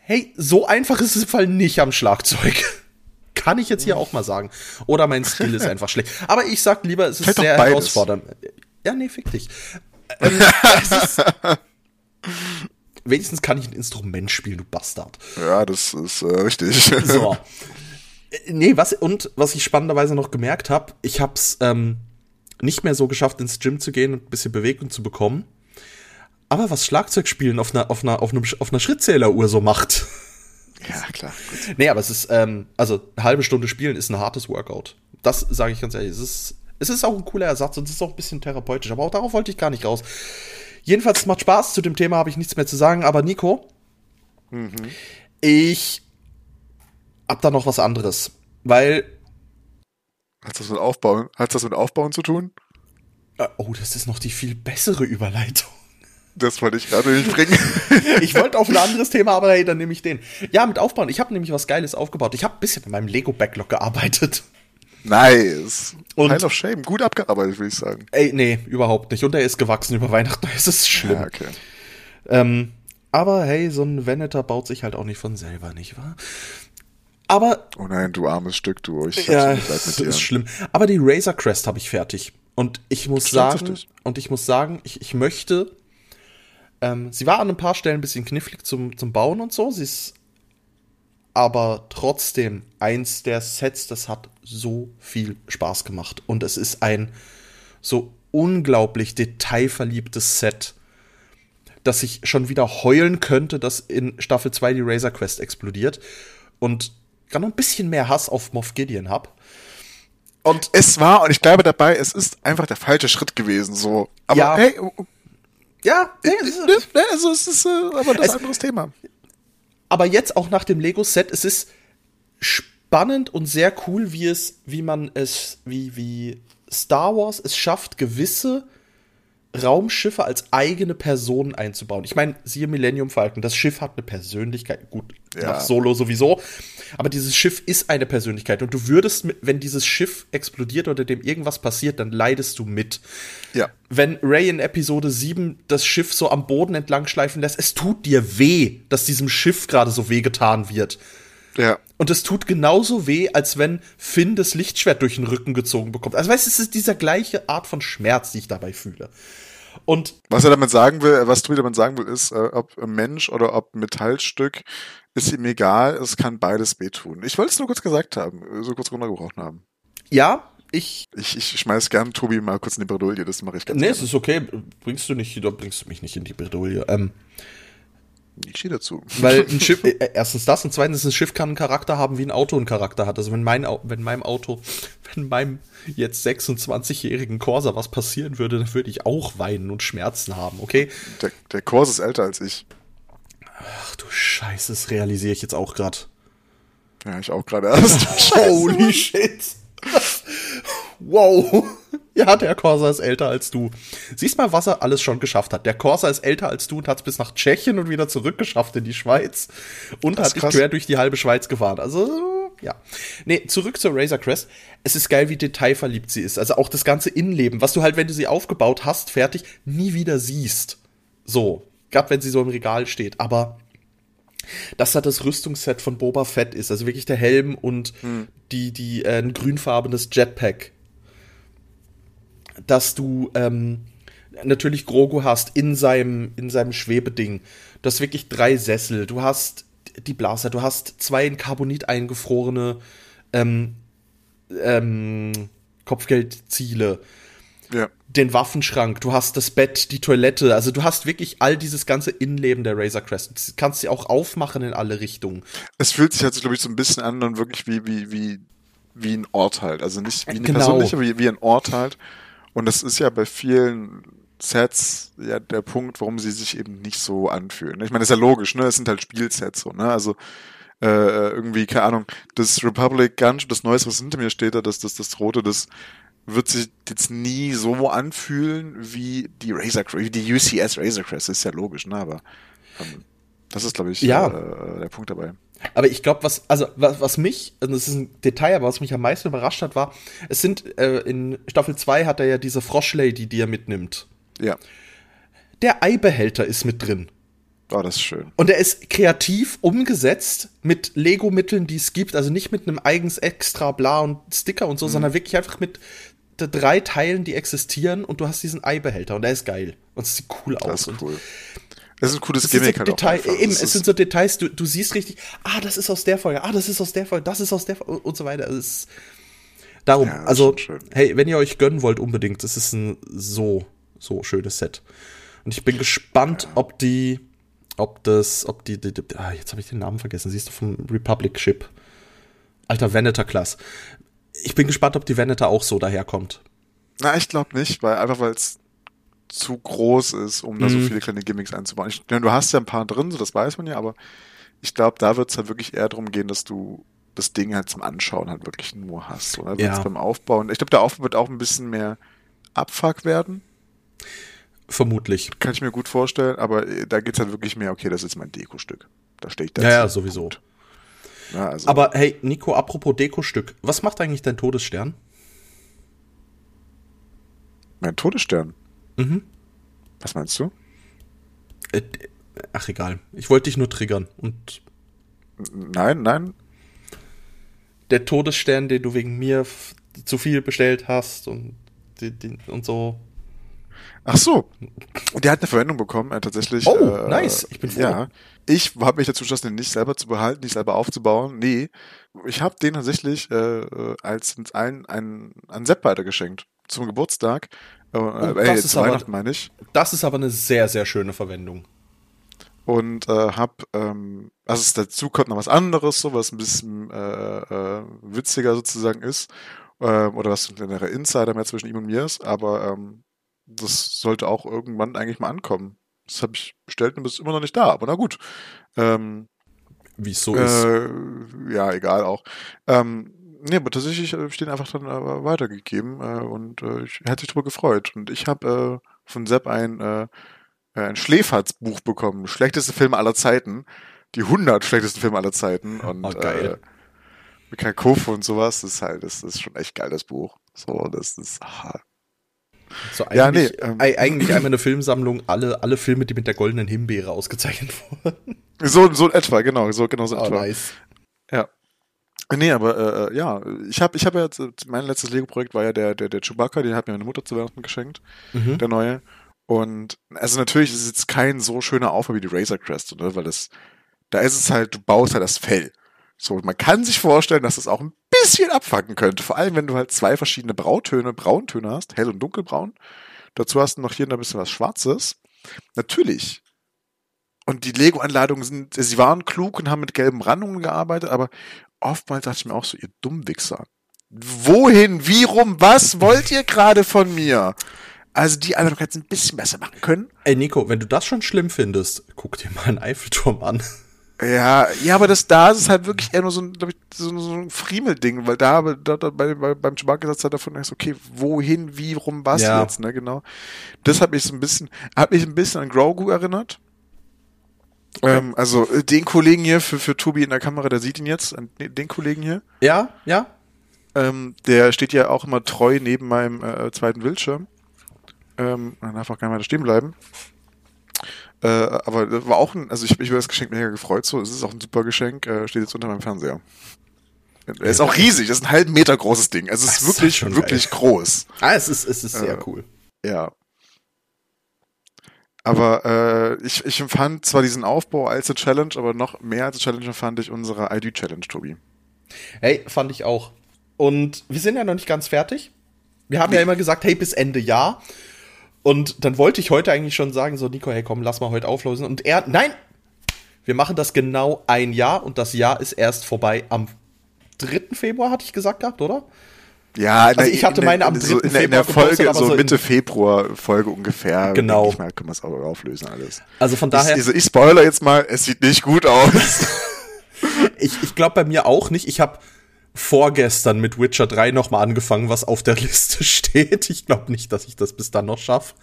Hey, so einfach ist es im Fall nicht am Schlagzeug. Kann ich jetzt hier auch mal sagen. Oder mein Skill ist einfach schlecht. Aber ich sag lieber, es ist doch sehr herausfordernd. Ja, nee, fick dich. Ähm, ist, wenigstens kann ich ein Instrument spielen, du Bastard. Ja, das ist äh, richtig. So. Äh, Nee, was, und was ich spannenderweise noch gemerkt habe, ich habe es ähm, nicht mehr so geschafft, ins Gym zu gehen und ein bisschen Bewegung zu bekommen. Aber was Schlagzeugspielen auf einer, auf einer, auf einem, auf einer Schrittzähleruhr so macht. ja, klar. Gut. Nee, aber es ist, ähm, also eine halbe Stunde spielen ist ein hartes Workout. Das sage ich ganz ehrlich. Es ist, es ist auch ein cooler Ersatz und es ist auch ein bisschen therapeutisch. Aber auch darauf wollte ich gar nicht raus. Jedenfalls es macht Spaß. Zu dem Thema habe ich nichts mehr zu sagen. Aber Nico, ich hab da noch was anderes. Weil Hat das mit Aufbauen, hat das mit Aufbauen zu tun? Äh, Oh, das ist noch die viel bessere Überleitung. Das wollte ich gerade nicht bringen. Ich wollte auf ein anderes Thema, aber hey, dann nehme ich den. Ja, mit Aufbauen. Ich habe nämlich was Geiles aufgebaut. Ich habe ein bisschen an meinem Lego-Backlog gearbeitet. Nice. Und- Pile of Shame. Gut abgearbeitet, würde ich sagen. Ey, nee, überhaupt nicht. Und er ist gewachsen über Weihnachten. Es ist schlimm. Ja, okay. Ähm, aber hey, so ein Veneter baut sich halt auch nicht von selber, nicht wahr? Aber Oh nein, du armes Stück, du. Ich ja, das mit dir. ist schlimm. Aber die Razor Crest habe ich fertig. Und ich muss sagen, und ich muss sagen, ich, ich möchte. Ähm, sie war an ein paar Stellen ein bisschen knifflig zum, zum Bauen und so. Sie ist aber trotzdem eins der Sets, das hat so viel Spaß gemacht. Und es ist ein so unglaublich detailverliebtes Set, dass ich schon wieder heulen könnte, dass in Staffel 2 die Razor Quest explodiert. Und gerade noch ein bisschen mehr Hass auf Moff Gideon hab. Und Es war, und ich bleibe dabei, es ist einfach der falsche Schritt gewesen, so. Aber Ja. hey, ja, nee, ne, es ist- ne, also es ist äh, aber das Es- anderes Thema. aber jetzt auch nach dem Lego-Set, es ist spannend und sehr cool, wie es, wie man es, wie, wie Star Wars es schafft, gewisse Raumschiffe als eigene Personen einzubauen. Ich meine, siehe Millennium Falcon, das Schiff hat eine Persönlichkeit. Gut, Ja. nach Solo sowieso. Aber dieses Schiff ist eine Persönlichkeit. Und du würdest, wenn dieses Schiff explodiert oder dem irgendwas passiert, dann leidest du mit. Ja. wenn Ray in Episode 7 das Schiff so am Boden entlang schleifen lässt, es tut dir weh, dass diesem Schiff gerade so weh getan wird. Ja. Und es tut genauso weh, als wenn Finn das Lichtschwert durch den Rücken gezogen bekommt. Also weißt du, es ist dieser gleiche Art von Schmerz, die ich dabei fühle. Und Was er damit sagen will, was Tobi damit sagen will, ist, äh, ob Mensch oder ob Metallstück, ist ihm egal, es kann beides wehtun. Ich wollte es nur kurz gesagt haben, äh, so kurz runtergebrochen haben. ja, ich. Ich, ich schmeiß gern Tobi mal kurz in die Bredouille, das mache ich ganz Nee, es gerne. ist okay. Bringst du nicht, bringst du mich nicht in die Bredouille. Ähm, Ich stehe dazu. Weil ein Schiff, äh, erstens das und zweitens, ein Schiff kann einen Charakter haben, wie ein Auto einen Charakter hat. Also wenn mein, wenn meinem Auto, wenn meinem jetzt 26-jährigen Corsa was passieren würde, dann würde ich auch weinen und Schmerzen haben, okay? Der, der Kurs ist älter als ich. Ach du Scheiße, das realisiere ich jetzt auch gerade. Ja, ich auch gerade erst. Holy shit. wow. Ja, der Corsa ist älter als du. Siehst mal, was er alles schon geschafft hat. Der Corsa ist älter als du und hat es bis nach Tschechien und wieder zurückgeschafft in die Schweiz. Und hat dich quer durch die halbe Schweiz gefahren. Also, ja. Nee, zurück zur Razor Crest. Es ist geil, wie detailverliebt sie ist. Also auch das ganze Innenleben, was du halt, wenn du sie aufgebaut hast, fertig, nie wieder siehst. So. Gerade wenn sie so im Regal steht. Aber dass da das Rüstungsset von Boba Fett ist, also wirklich der Helm und hm. die, die, äh, ein grünfarbenes Jetpack. Dass du ähm, natürlich Grogu hast in seinem, in seinem Schwebeding. Du hast wirklich drei Sessel, du hast die Blaser, du hast zwei in Carbonit eingefrorene ähm, ähm, Kopfgeldziele. Ja. Den Waffenschrank, du hast das Bett, die Toilette, also du hast wirklich all dieses ganze Innenleben der Razor Crest. Du kannst sie auch aufmachen in alle Richtungen. Es fühlt sich halt, glaube ich, so ein bisschen an und wirklich wie, wie, wie, wie ein Ort halt. Also nicht wie eine genau. Person, nicht, wie, wie ein Ort halt. Und das ist ja bei vielen Sets ja der Punkt, warum sie sich eben nicht so anfühlen. Ich meine, das ist ja logisch, ne? Es sind halt Spielsets so, ne? Also äh, irgendwie, keine Ahnung, das Republic Gunship, das Neueste, was hinter mir steht, da, das, das, das Rote, das wird sich jetzt nie so anfühlen wie die Razor wie die UCS Razor Crest, ist ja logisch, ne? Aber ähm, das ist, glaube ich, ja. äh, der Punkt dabei. Aber ich glaube, was, also was, was mich, also das ist ein Detail, aber was mich am meisten überrascht hat, war, es sind äh, in Staffel 2 hat er ja diese Froschlady, die er mitnimmt. Ja. Der Eibehälter ist mit drin. Oh, das ist schön. Und er ist kreativ umgesetzt mit Lego-Mitteln, die es gibt. Also nicht mit einem eigens extra bla und Sticker und so, mhm. sondern wirklich einfach mit drei Teilen, die existieren und du hast diesen Eibehälter und der ist geil. Und es sieht cool aus. Das ist cool. Das ist ein cooles Gimmick halt Detail, auch Eben, es sind so Details, du, du siehst richtig, ah, das ist aus der Folge, ah, das ist aus der Folge, das ist aus der Folge und so weiter. Es darum, ja, also, hey, wenn ihr euch gönnen wollt, unbedingt, das ist ein so, so schönes Set. Und ich bin gespannt, ja. ob die, ob das, ob die, die, die ah, jetzt habe ich den Namen vergessen, siehst du vom Republic Ship. Alter, Venator Class. Ich bin gespannt, ob die Venator auch so daherkommt. Na, ich glaube nicht, weil einfach weil es zu groß ist, um da so mhm. viele kleine Gimmicks einzubauen. Ich, du hast ja ein paar drin, so das weiß man ja, aber ich glaube, da wird es halt wirklich eher darum gehen, dass du das Ding halt zum Anschauen halt wirklich nur hast. Oder? Ja. beim Aufbauen. Ich glaube, der Aufbau wird auch ein bisschen mehr Abfuck werden. Vermutlich. Kann ich mir gut vorstellen, aber äh, da geht es halt wirklich mehr, okay, das ist mein Dekostück. Da stehe ich da. Ja, ja, sowieso. Ja, also. Aber hey, Nico, apropos Dekostück, was macht eigentlich dein Todesstern? Mein Todesstern? Mhm. Was meinst du? Äh, ach, egal. Ich wollte dich nur triggern und. Nein, nein. Der Todesstern, den du wegen mir zu viel bestellt hast und, und so. Ach so. Der hat eine Verwendung bekommen, äh, tatsächlich. Oh, äh, nice. Ich bin froh. Ja. Ich habe mich dazu entschlossen, den nicht selber zu behalten, nicht selber aufzubauen. Nee. Ich habe den tatsächlich äh, als ein, ein, ein Sepp geschenkt zum Geburtstag. Oh, äh, das ist Weihnachten meine ich. Das ist aber eine sehr, sehr schöne Verwendung. Und äh, hab, ähm, also dazu kommt noch was anderes, so was ein bisschen äh, äh, witziger sozusagen ist. Äh, oder was ein kleinerer Insider mehr zwischen ihm und mir ist, aber ähm, das sollte auch irgendwann eigentlich mal ankommen. Das habe ich bestellt und ist immer noch nicht da, aber na gut. Ähm, Wie es so ist. Äh, ja, egal auch. Ähm, Nee, aber tatsächlich habe ich den einfach dann äh, weitergegeben äh, und äh, ich, hat sich darüber gefreut. Und ich habe äh, von Sepp ein, äh, äh ein Schläferz-Buch bekommen. Schlechteste Filme aller Zeiten. Die 100 schlechtesten Filme aller Zeiten. Und, oh, geil. Mit Kalkofe und sowas. Das ist halt, das ist schon echt geil, das Buch. So, das ist, aha. So eigentlich, ja, nee, ähm, eigentlich einmal eine Filmsammlung, alle, alle Filme, die mit der goldenen Himbeere ausgezeichnet wurden. So, so in etwa, genau, so genau so oh, etwa. Nice. Ja. Nee, aber äh, äh, ja, ich habe ich hab ja jetzt, mein letztes Lego-Projekt war ja der, der, der Chewbacca, den hat mir meine Mutter zu Weihnachten geschenkt, mhm. der neue. Und also natürlich ist es jetzt kein so schöner Aufbau wie die Razor Crest, ne? weil das, da ist es halt, du baust halt das Fell. So, man kann sich vorstellen, dass das auch ein bisschen abfacken könnte. Vor allem, wenn du halt zwei verschiedene Brautöne, Brauntöne hast, hell und dunkelbraun. Dazu hast du noch hier ein bisschen was Schwarzes. Natürlich. Und die Lego-Anleitungen sind, sie waren klug und haben mit gelben Randungen gearbeitet, aber oftmals dachte ich mir auch so, ihr Dummwichser. Wohin, wie rum, was wollt ihr gerade von mir? Also die Anleitung hätte ein bisschen besser machen können. Ey Nico, wenn du das schon schlimm findest, guck dir mal einen Eiffelturm an. Ja, ja, aber das da ist halt wirklich eher nur so ein, ich, so, so ein Friemelding, weil da, da, da bei, bei, beim Chewbacca hat davon denkst, okay, wohin, wie, rum, was ja. jetzt, ne, genau. Das hat mich so ein bisschen, hat mich ein bisschen an Grogu erinnert. Okay. Ähm, also äh, den Kollegen hier für, für Tobi in der Kamera, der sieht ihn jetzt, den Kollegen hier. Ja, ja. Ähm, der steht ja auch immer treu neben meinem äh, zweiten Bildschirm. Ähm, dann darf auch gerne mal da stehen bleiben. Äh, aber das war auch ein, also ich habe mich über das Geschenk mega gefreut, so, es ist auch ein super Geschenk, äh, steht jetzt unter meinem Fernseher. Er ist auch riesig, es ist ein halben Meter großes Ding. Also es ist Das ist wirklich, wirklich groß. Ah, es ist, es ist sehr Äh, cool. Ja. Aber äh, ich, ich empfand zwar diesen Aufbau als eine Challenge, aber noch mehr als eine Challenge fand ich unsere ID-Challenge, Tobi. Hey, fand ich auch. Und wir sind ja noch nicht ganz fertig. Wir haben ja immer gesagt, hey, bis Ende Jahr. Und dann wollte ich heute eigentlich schon sagen, so, Nico, hey, komm, lass mal heute auflösen. Und er, nein, wir machen das genau ein Jahr und das Jahr ist erst vorbei am 3. Februar, hatte ich gesagt gehabt, oder? Ja, Also ich hatte meine am so 3. in, der, in der Februar Folge, so so Mitte Februar Folge ungefähr. Genau. Ich mal, können wir es auch auflösen alles. Also von daher, Ich, also ich spoiler jetzt mal, es sieht nicht gut aus. ich, ich glaube bei mir auch nicht. Ich habe vorgestern mit Witcher 3 nochmal angefangen, was auf der Liste steht. Ich glaube nicht, dass ich das bis dann noch schaffe.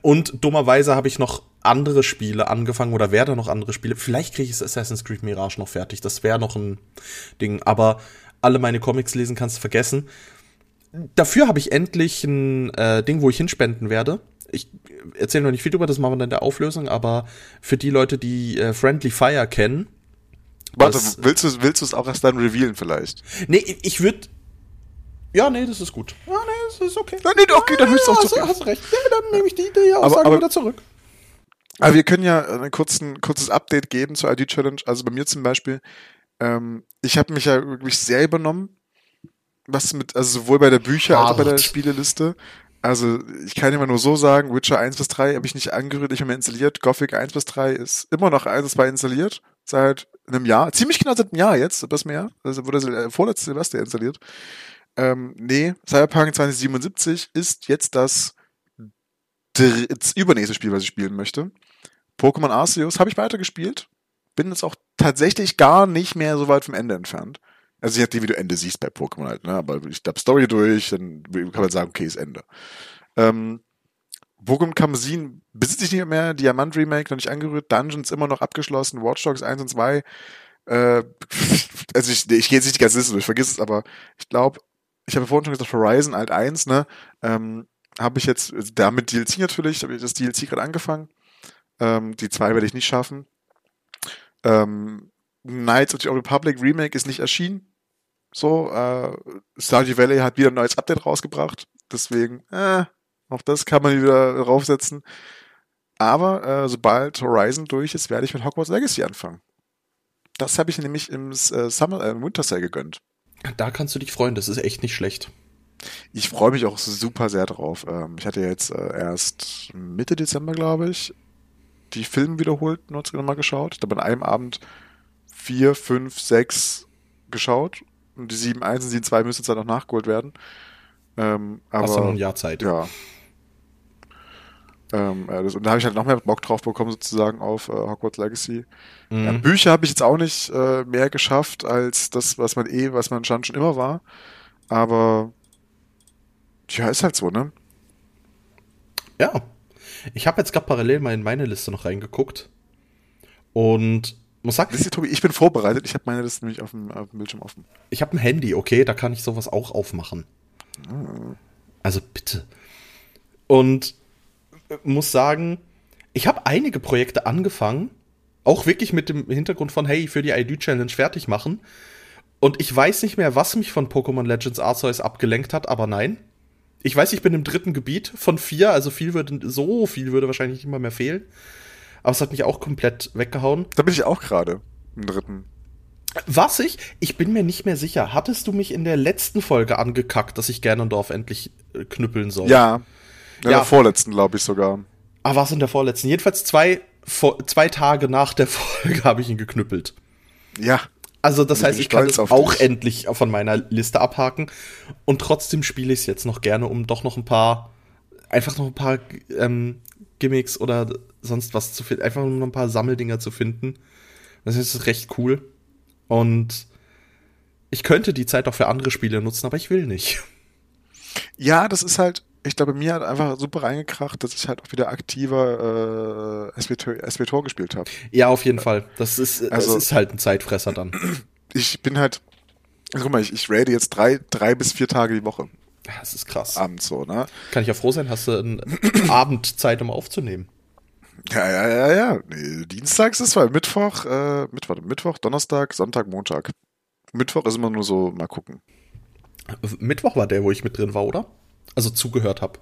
Und dummerweise habe ich noch andere Spiele angefangen oder werde noch andere Spiele. Vielleicht kriege ich das Assassin's Creed Mirage noch fertig. Das wäre noch ein Ding. Aber alle meine Comics lesen kannst du vergessen. Dafür habe ich endlich ein äh, Ding, wo ich hinspenden werde. Ich erzähle noch nicht viel drüber, das machen wir dann in der Auflösung, aber für die Leute, die äh, Friendly Fire kennen, Warte, das- willst du willst du es auch erst dann revealen vielleicht? Nee, ich- ich würde. Ja, nee, das ist gut. Ja, nee, das ist okay. Ja, nee, okay, dann höchst auch hast, zurück. hast du recht. Ja, dann nehme ich die, die Aussage aber- wieder zurück. Aber wir können ja ein kurzen, kurzes Update geben zur ID-Challenge. Also bei mir zum Beispiel, ähm, ich habe mich ja wirklich sehr übernommen, was mit, also sowohl bei der Bücher als auch bei der. Spieleliste. Also ich kann immer nur so sagen, Witcher 1 bis 3 habe ich nicht angerührt, nicht mehr installiert. Gothic 1 bis 3 ist immer noch 1 bis 2 installiert, seit einem Jahr. Ziemlich genau seit einem Jahr jetzt, etwas mehr. Also wurde äh, vorletzte Silvester installiert. Ähm, nee, Cyberpunk 2077 ist jetzt das das übernächste Spiel, was ich spielen möchte. Pokémon Arceus habe ich weitergespielt. Bin jetzt auch tatsächlich gar nicht mehr so weit vom Ende entfernt. Also je nachdem, wie du Ende siehst bei Pokémon halt, ne? Aber ich hab Story durch, dann kann man sagen, okay, ist Ende. Ähm, Pokémon Kamezin besitze ich nicht mehr, Diamant Remake noch nicht angerührt, Dungeons immer noch abgeschlossen, Watch Dogs 1 und 2. Äh, also ich, ich gehe jetzt nicht die ganze Liste durch, vergiss es, aber ich glaube, ich habe vorhin schon gesagt, Horizon Alt 1, ne? Ähm, habe ich jetzt, also damit DLC natürlich, habe ich das DLC gerade angefangen. Ähm, die zwei werde ich nicht schaffen. Ähm, Knights of the Old Republic Remake ist nicht erschienen. So, äh, Stardew Valley hat wieder ein neues Update rausgebracht. Deswegen, äh, auch das kann man wieder draufsetzen. Aber äh, sobald Horizon durch ist, werde ich mit Hogwarts Legacy anfangen. Das habe ich nämlich im äh, Summer, äh, im Winter Sale gegönnt. Da kannst du dich freuen, das ist echt nicht schlecht. Ich freue mich auch super sehr drauf. Ähm, ich hatte jetzt äh, erst Mitte Dezember, glaube ich, die Filme wiederholt nochmal geschaut. Ich habe an einem Abend vier, fünf, sechs geschaut. Und die sieben eins und sieben zwei müssen jetzt dann noch nachgeholt werden. Ähm, aber, Hast du noch ein Jahr Zeit. Ja. Ähm, äh, das, und da habe ich halt noch mehr Bock drauf bekommen, sozusagen auf äh, Hogwarts Legacy. Mhm. Ja, Bücher habe ich jetzt auch nicht äh, mehr geschafft als das, was man eh, was man schon, schon immer war. Aber ja, ist halt so, ne? Ja. Ich habe jetzt gerade parallel mal in meine Liste noch reingeguckt. Und muss sagen, Wisst ihr, Tobi, ich bin vorbereitet. Ich habe meine Liste nämlich auf dem, auf dem Bildschirm offen. ich habe ein Handy, okay, da kann ich sowas auch aufmachen. Also bitte. Und äh, muss sagen, ich habe einige Projekte angefangen, auch wirklich mit dem Hintergrund von, hey, für die ID-Challenge fertig machen. Und ich weiß nicht mehr, was mich von Pokémon Legends Arceus abgelenkt hat, aber nein. Ich weiß, ich bin im dritten Gebiet von vier, also viel würde, so viel würde wahrscheinlich nicht mal mehr fehlen. Aber es hat mich auch komplett weggehauen. Da bin ich auch gerade im dritten. Was ich, ich bin mir nicht mehr sicher. Hattest du mich in der letzten Folge angekackt, dass ich Gernendorf endlich äh, knüppeln soll? Ja. In Ja. der vorletzten, glaube ich sogar. Ah, was in der vorletzten? Jedenfalls zwei, vor, zwei Tage nach der Folge habe ich ihn geknüppelt. Ja. Also das Ich heißt, ich kann es auch dich. endlich von meiner Liste abhaken. Und trotzdem spiele ich es jetzt noch gerne, um doch noch ein paar, einfach noch ein paar ähm, Gimmicks oder sonst was zu finden. Einfach nur ein paar Sammeldinger zu finden. Das ist recht cool. Und ich könnte die Zeit auch für andere Spiele nutzen, aber ich will nicht. Ja, das ist halt, ich glaube, mir hat einfach super reingekracht, dass ich halt auch wieder aktiver äh, SWTOR gespielt habe. Ja, auf jeden Fall. Das ist, Also- das ist halt ein Zeitfresser dann. Ich bin halt, also guck mal, ich, ich raide jetzt drei, drei bis vier Tage die Woche Das ist krass. abends so, ne? Kann ich ja froh sein, hast du eine Abendzeit, um aufzunehmen. Ja, ja, ja, ja. Nee, Dienstags ist weil Mittwoch, äh, Mittwoch, Mittwoch, Donnerstag, Sonntag, Montag. Mittwoch ist immer nur so, mal gucken. Mittwoch war der, wo ich mit drin war, oder? Also zugehört habe.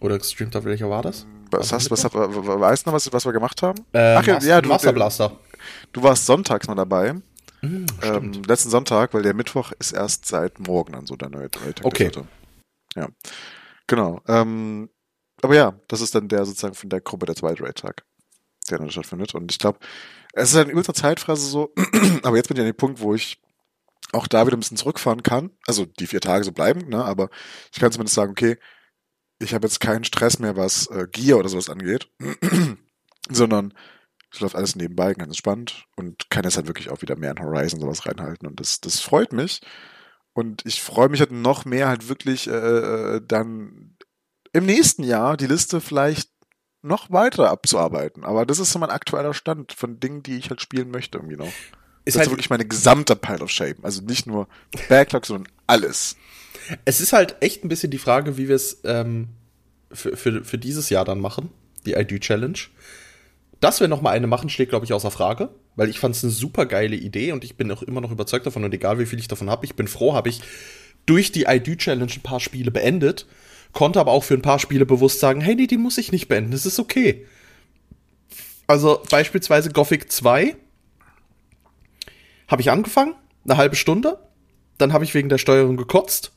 Oder gestreamt habe, welcher war das? Was hast, was, weißt du noch, was, was wir gemacht haben? Ähm, Ach ja, ja du, Master Blaster. Du warst sonntags mal dabei. Mm, ähm, letzten Sonntag, weil der Mittwoch ist erst seit morgen dann so der neue, neue Tag. Okay. Ja. Genau. Ähm, aber ja, das ist dann der sozusagen von der Gruppe der zweite Raid-Tag, der dann stattfindet. Und ich glaube, es ist eine ultra Zeitfresse so, aber jetzt bin ich an dem Punkt, wo ich auch da wieder ein bisschen zurückfahren kann. Also die vier Tage so bleiben, ne? aber ich kann zumindest sagen, okay, ich habe jetzt keinen Stress mehr, was äh, Gear oder sowas angeht, sondern es läuft alles nebenbei, ganz entspannt und kann jetzt halt wirklich auch wieder mehr in Horizon sowas reinhalten und das, das freut mich. Und ich freue mich halt noch mehr halt wirklich äh, äh dann im nächsten Jahr die Liste vielleicht noch weiter abzuarbeiten. Aber das ist so mein aktueller Stand von Dingen, die ich halt spielen möchte irgendwie noch. Ist das halt ist wirklich meine gesamte Pile of Shame. Also nicht nur Backlog, sondern alles. Es ist halt echt ein bisschen die Frage, wie wir es ähm, für, für, für dieses Jahr dann machen, die ID Challenge. Dass wir noch mal eine machen, steht, glaube ich, außer Frage, weil ich fand es eine super geile Idee und ich bin auch immer noch überzeugt davon und egal wie viel ich davon habe, ich bin froh, habe ich durch die ID Challenge ein paar Spiele beendet konnte aber auch für ein paar Spiele bewusst sagen, hey, nee, die muss ich nicht beenden, das ist okay. Also beispielsweise Gothic 2 habe ich angefangen, eine halbe Stunde, dann habe ich wegen der Steuerung gekotzt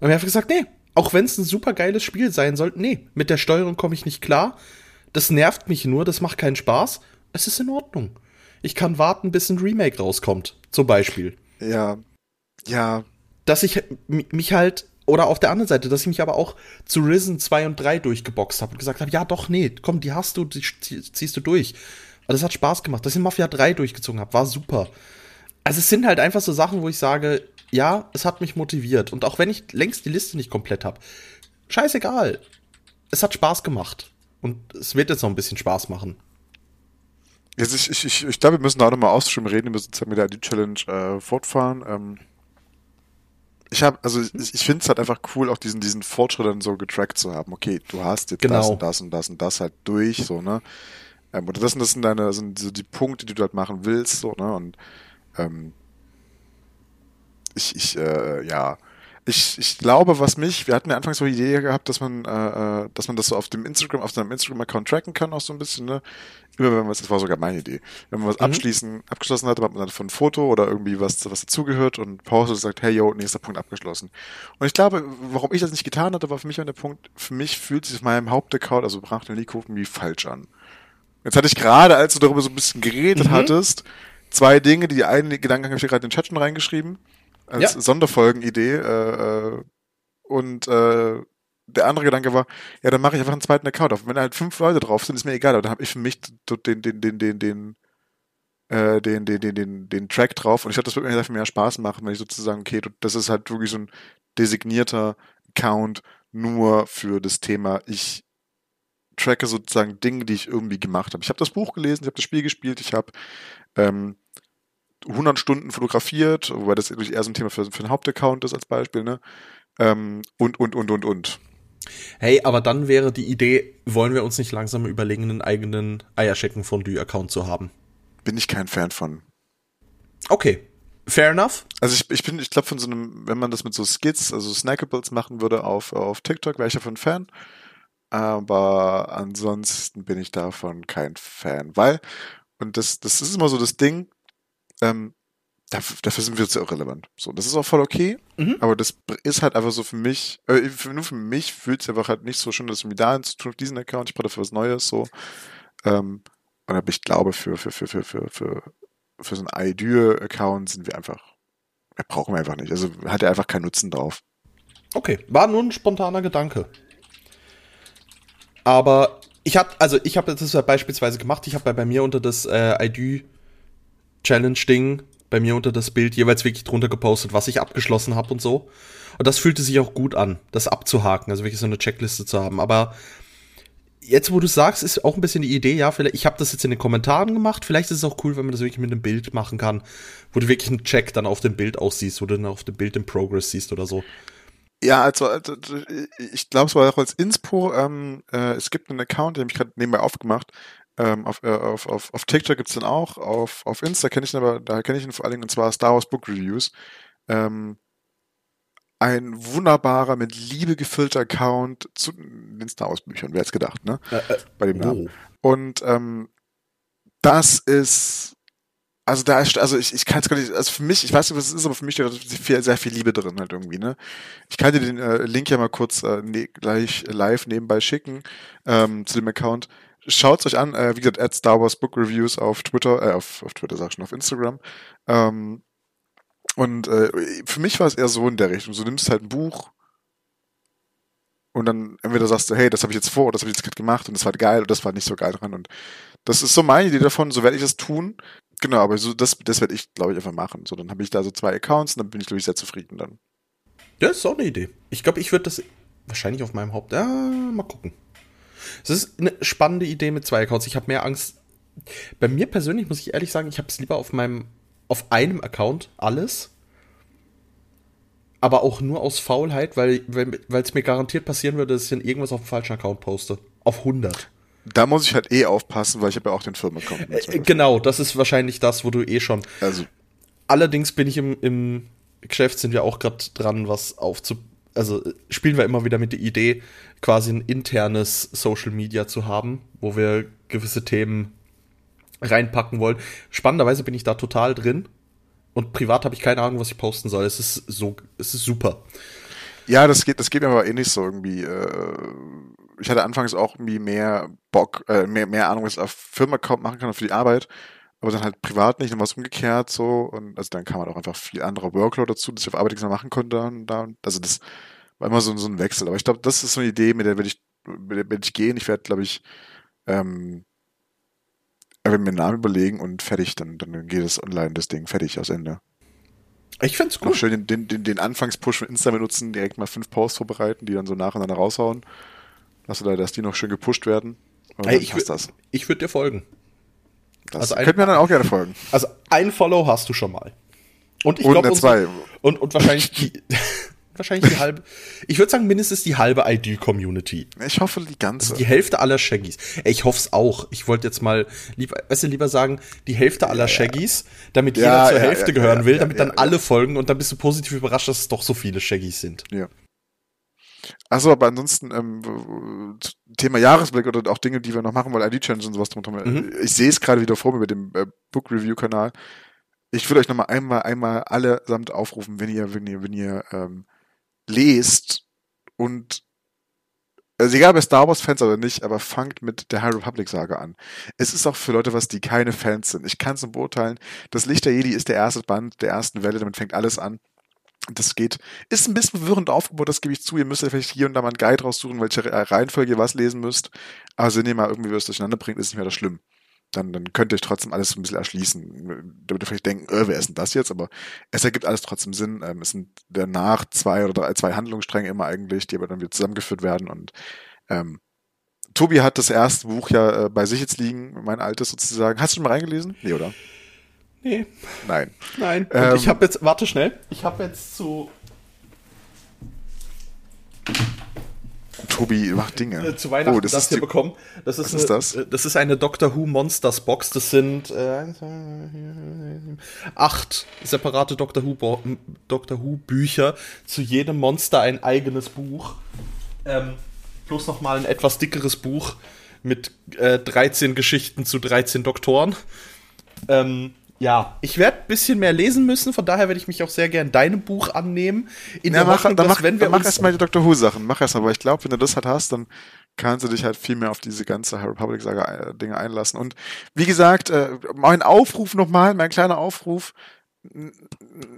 und mir einfach gesagt, nee, auch wenn es ein super geiles Spiel sein soll, nee, mit der Steuerung komme ich nicht klar. Das nervt mich nur, das macht keinen Spaß. Es ist in Ordnung. Ich kann warten, bis ein Remake rauskommt, zum Beispiel. Ja, ja. Dass ich mich halt oder auf der anderen Seite, dass ich mich aber auch zu Risen 2 und 3 durchgeboxt habe und gesagt habe, ja doch, nee, komm, die hast du, die ziehst du durch. Aber das hat Spaß gemacht. Dass ich Mafia 3 durchgezogen habe, war super. Also es sind halt einfach so Sachen, wo ich sage, ja, es hat mich motiviert. Und auch wenn ich längst die Liste nicht komplett habe, scheißegal. Es hat Spaß gemacht. Und es wird jetzt noch ein bisschen Spaß machen. Jetzt, ich, ich, ich, ich glaube, wir müssen da auch nochmal ausschreiben reden, wir müssen jetzt mit der ID-Challenge äh, fortfahren. Ähm ich habe, also ich, ich finde es halt einfach cool, auch diesen, diesen Fortschritt dann so getrackt zu haben. Okay, du hast jetzt genau. das und das und das und das halt durch, so, ne? Ähm, oder das, das sind deine, sind so die Punkte, die du halt machen willst, so, ne? Und ähm, ich, ich, äh, ja, ich, ich glaube, was mich, wir hatten ja anfangs so die Idee gehabt, dass man, äh, äh, dass man das so auf dem Instagram, auf seinem Instagram-Account tracken kann, auch so ein bisschen, ne? Immer wenn man was, das war sogar meine Idee. Wenn man was mhm. abschließen, abgeschlossen hat, hat man dann von ein Foto oder irgendwie was, was dazugehört und postet und sagt, hey yo, nächster Punkt abgeschlossen. Und ich glaube, warum ich das nicht getan hatte, war für mich an der Punkt, für mich fühlt sich auf meinem Hauptaccount, also Brach den Leakhofen, wie falsch an. Jetzt hatte ich gerade, als du darüber so ein bisschen geredet mhm. hattest, zwei Dinge, die einen Gedanken habe ich gerade in den Chat schon reingeschrieben als ja. Sonderfolgenidee. Äh, äh, und äh, der andere Gedanke war, ja, dann mache ich einfach einen zweiten Account auf. Wenn halt fünf Leute drauf sind, ist mir egal, aber dann habe ich für mich den, den, den, den, den, äh, den, den, den, den, den Track drauf. Und ich glaube, das würde mir sehr viel mehr Spaß machen, wenn ich sozusagen, okay, das ist halt wirklich so ein designierter Account nur für das Thema, ich tracke sozusagen Dinge, die ich irgendwie gemacht habe. Ich habe das Buch gelesen, ich habe das Spiel gespielt, ich habe ähm, 100 Stunden fotografiert, wobei das natürlich eher so ein Thema für, für einen Hauptaccount ist als Beispiel, ne? Ähm, und, und, und, und, und. Hey, aber dann wäre die Idee, wollen wir uns nicht langsam überlegen, einen eigenen Eierschecken-Fondue-Account zu haben? Bin ich kein Fan von. Okay. Fair enough. Also ich, ich bin, ich glaube von so einem, wenn man das mit so Skits, also Snackables machen würde auf, auf TikTok, wäre ich davon Fan. Aber ansonsten bin ich davon kein Fan, weil, und das, das ist immer so das Ding, ähm, dafür, dafür sind wir zu irrelevant. So, das ist auch voll okay, mhm. aber das ist halt einfach so für mich, äh, nur für mich fühlt es einfach halt nicht so schön, dass wir da zu tun auf diesen Account, ich brauche dafür was Neues, so. Ähm, und aber ich glaube, für, für, für, für, für, für, für so einen iDure-Account sind wir einfach, wir brauchen wir einfach nicht. Also hat er einfach keinen Nutzen drauf. Okay, war nur ein spontaner Gedanke. Aber ich habe, also ich habe das ja beispielsweise gemacht, ich habe bei, bei mir unter das äh, iDue Challenge-Ding bei mir unter das Bild jeweils wirklich drunter gepostet, was ich abgeschlossen habe und so. Und das fühlte sich auch gut an, das abzuhaken, also wirklich so eine Checkliste zu haben. Aber jetzt, wo du sagst, ist auch ein bisschen die Idee, ja, vielleicht, ich habe das jetzt in den Kommentaren gemacht, vielleicht ist es auch cool, wenn man das wirklich mit einem Bild machen kann, wo du wirklich einen Check dann auf dem Bild aussiehst, wo du dann auf dem Bild im Progress siehst oder so. Ja, also, also ich glaube, es war auch als Inspo. Ähm, äh, es gibt einen Account, den habe ich gerade nebenbei aufgemacht. Ähm, auf, äh, auf, auf, auf TikTok gibt's den auch. Auf, auf Insta kenne ich ihn aber, da kenne ich ihn vor allen Dingen, und zwar Star Wars Book Reviews. Ähm, ein wunderbarer, mit Liebe gefüllter Account zu den Star Wars Büchern. Wer hätte gedacht, ne? Äh, äh, Bei dem Namen. Oh. Und ähm, das ist also da ist, also ich, ich kann es gar nicht, also für mich, ich weiß nicht, was es ist, aber für mich ist sehr, sehr viel Liebe drin halt irgendwie, ne? Ich kann dir den äh, Link ja mal kurz äh, ne, gleich live nebenbei schicken ähm, zu dem Account. Schaut's euch an, äh, wie gesagt, at Star Wars Book Reviews auf Twitter, äh, auf, auf Twitter sag ich schon, auf Instagram. Ähm, und äh, für mich war es eher so in der Richtung. Du nimmst halt ein Buch und dann entweder sagst du, hey, das habe ich jetzt vor, das habe ich jetzt gerade gemacht und das war geil oder das war nicht so geil dran. Und das ist so meine Idee davon, so werde ich das tun. Genau, aber so das, das werde ich, glaube ich, einfach machen. So, dann habe ich da so zwei Accounts und dann bin ich, glaube ich, sehr zufrieden dann. Ja, ist auch eine Idee. Ich glaube, ich würde das wahrscheinlich auf meinem Haupt. Ja, mal gucken. Es ist eine spannende Idee mit zwei Accounts. Ich habe mehr Angst. Bei mir persönlich muss ich ehrlich sagen, ich habe es lieber auf meinem, auf einem Account alles. Aber auch nur aus Faulheit, weil es mir garantiert passieren würde, dass ich dann irgendwas auf dem falschen Account poste. Auf 100. Da muss ich halt eh aufpassen, weil ich habe ja auch den Firmenaccount. Äh, genau, das ist wahrscheinlich das, wo du eh schon. Also. Allerdings bin ich im, im Geschäft, sind wir auch gerade dran, was aufzu. Also spielen wir immer wieder mit der Idee, quasi ein internes Social Media zu haben, wo wir gewisse Themen reinpacken wollen. Spannenderweise bin ich da total drin. Und privat habe ich keine Ahnung, was ich posten soll. Es ist so, es ist super. Ja, das geht, das geht mir aber eh nicht so irgendwie. Äh, ich hatte anfangs auch irgendwie mehr Bock, äh, mehr, mehr Ahnung, was ich auf Firma-Account machen kann für die Arbeit, aber dann halt privat nicht, dann war es umgekehrt so und also dann kam halt auch einfach viel anderer Workload dazu, dass ich auf Arbeit nichts mehr machen konnte und da, also das war immer so, so ein Wechsel, aber ich glaube, das ist so eine Idee, mit der werde ich, mit der werde ich gehen, ich werde, glaube ich, ähm, mir einen Namen überlegen und fertig, dann, dann geht es online, das Ding, fertig, aus Ende. Ich find's gut. Noch schön den, den, den, den Anfangspush von Insta benutzen, direkt mal fünf Posts vorbereiten, die dann so nacheinander raushauen. Lass du da, dass die noch schön gepusht werden. Ich das. Ich würde dir folgen. Das also könnte mir dann auch gerne folgen. Also ein Follow hast du schon mal. Und ich glaube zwei. Und, und wahrscheinlich die, wahrscheinlich die halbe. Ich würde sagen mindestens die halbe ID-Community. Ich hoffe die ganze. Also die Hälfte aller Shaggies. Ich hoffe es auch. Ich wollte jetzt mal lieber, weißt du, lieber sagen die Hälfte aller ja, Shaggies, damit ja, jeder zur ja, Hälfte gehören will, damit dann alle folgen und dann bist du positiv überrascht, dass es doch so viele Shaggies sind. Ja. Achso, aber ansonsten ähm, Thema Jahresblick oder auch Dinge, die wir noch machen wollen, ID-Challenge und sowas drum. Mhm. Ich sehe es gerade wieder vor mir mit dem äh, Book Review Kanal. Ich würde euch noch mal einmal einmal allesamt aufrufen, wenn ihr wenn ihr wenn ihr ähm, lest und also egal, ob Star Wars Fans oder nicht, aber fangt mit der High Republic Saga an. Es ist auch für Leute was, die keine Fans sind. Ich kann es nur beurteilen. Das Licht der Jedi ist der erste Band der ersten Welle, damit fängt alles an. Das geht, ist ein bisschen verwirrend aufgebaut, das gebe ich zu. Ihr müsst ja vielleicht hier und da mal einen Guide raussuchen, welche Reihenfolge ihr was lesen müsst. Aber wenn ihr mal irgendwie was durcheinander bringt, ist nicht mehr das schlimm. Dann, dann könnt ihr euch trotzdem alles ein bisschen erschließen. Damit ihr vielleicht denken, äh, wer ist denn das jetzt? Aber es ergibt alles trotzdem Sinn. Ähm, es sind danach zwei oder drei, zwei Handlungsstränge immer eigentlich, die aber dann wieder zusammengeführt werden. Und ähm, Tobi hat das erste Buch ja äh, bei sich jetzt liegen, mein altes sozusagen. Hast du schon mal reingelesen? Nee, oder? Nee. Nein. Nein. Und ähm, ich habe jetzt, warte schnell, ich habe jetzt zu. Tobi macht Dinge. Äh, zu Weihnachten oh, das, das hier die, bekommen. Das ist, was eine, ist das? Äh, das ist eine Doctor Who Monsters Box. Das sind äh, acht separate Doctor Who, Doctor Who Bücher. Zu jedem Monster ein eigenes Buch. Ähm, plus nochmal ein etwas dickeres Buch mit äh, 13 Geschichten zu 13 Doktoren. Ähm, ja, ich werde ein bisschen mehr lesen müssen, von daher werde ich mich auch sehr gern deinem Buch annehmen. In ja, der mach, Hoffnung, dass, mach, wenn wir mach erstmal die Dr. Who-Sachen, mach erstmal, aber ich glaube, wenn du das halt hast, dann kannst du dich halt viel mehr auf diese ganze High Republic-Saga-Dinge äh, einlassen. Und wie gesagt, äh, mein Aufruf nochmal, mein kleiner Aufruf,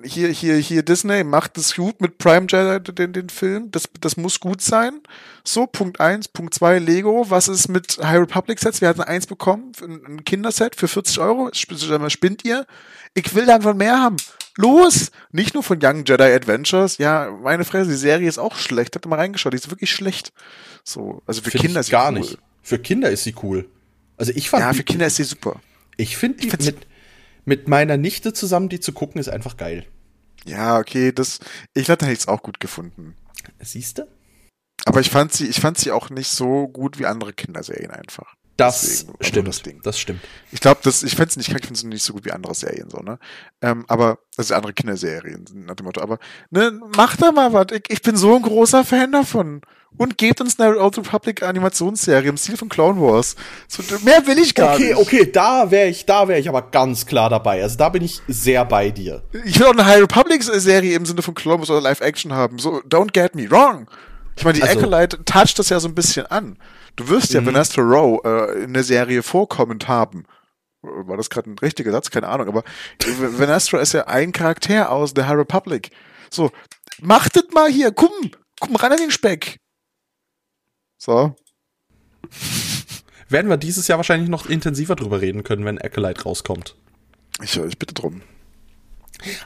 hier, hier, hier Disney macht es gut mit Prime Jedi, den, den Film. Das, das muss gut sein. So, Punkt eins, Punkt zwei Lego. Was ist mit High Republic Sets? Wir hatten eins bekommen, ein Kinderset für 40 Euro. Spinnt ihr? Ich will davon mehr haben. Los! Nicht nur von Young Jedi Adventures. Ja, meine Fresse, die Serie ist auch schlecht. Habt ihr mal reingeschaut? Die ist wirklich schlecht. So, also für Find Kinder ist sie gar cool. nicht. Für Kinder ist sie cool. Also ich fand. Ja, für Kinder ist sie super. Ich finde die mit, mit meiner Nichte zusammen die zu gucken, ist einfach geil. Ja, okay, das, ich hätte ich es auch gut gefunden. Siehst du? Aber ich fand sie, ich fand sie auch nicht so gut wie andere Kinderserien einfach. Das Deswegen stimmt. das Ding. Das stimmt. Ich glaube, das, ich fände sie nicht, ich finde sie nicht so gut wie andere Serien, so, ne? Ähm, aber, also andere Kinderserien, nach dem Motto, aber, ne, mach da mal was. Ich, ich bin so ein großer Fan davon. Und gebt uns eine Old Republic Animationsserie im Stil von Clone Wars. So, mehr will ich gar okay, nicht. okay, da wäre ich, da wäre ich aber ganz klar dabei. Also da bin ich sehr bei dir. Ich will auch eine High Republic Serie im Sinne von Clone Wars oder Live Action haben. So, don't get me wrong. Ich meine, die Also- Acolyte toucht das ja so ein bisschen an. Du wirst ja Mhm. Vanessa Rowe äh, in der Serie vorkommend haben. War das gerade ein richtiger Satz? Keine Ahnung, aber Vanessa ist ja ein Charakter aus The High Republic. So, machtet mal hier, komm, komm ran an den Speck. So. Werden wir dieses Jahr wahrscheinlich noch intensiver drüber reden können, wenn Acolyte rauskommt. Ich, ich bitte drum.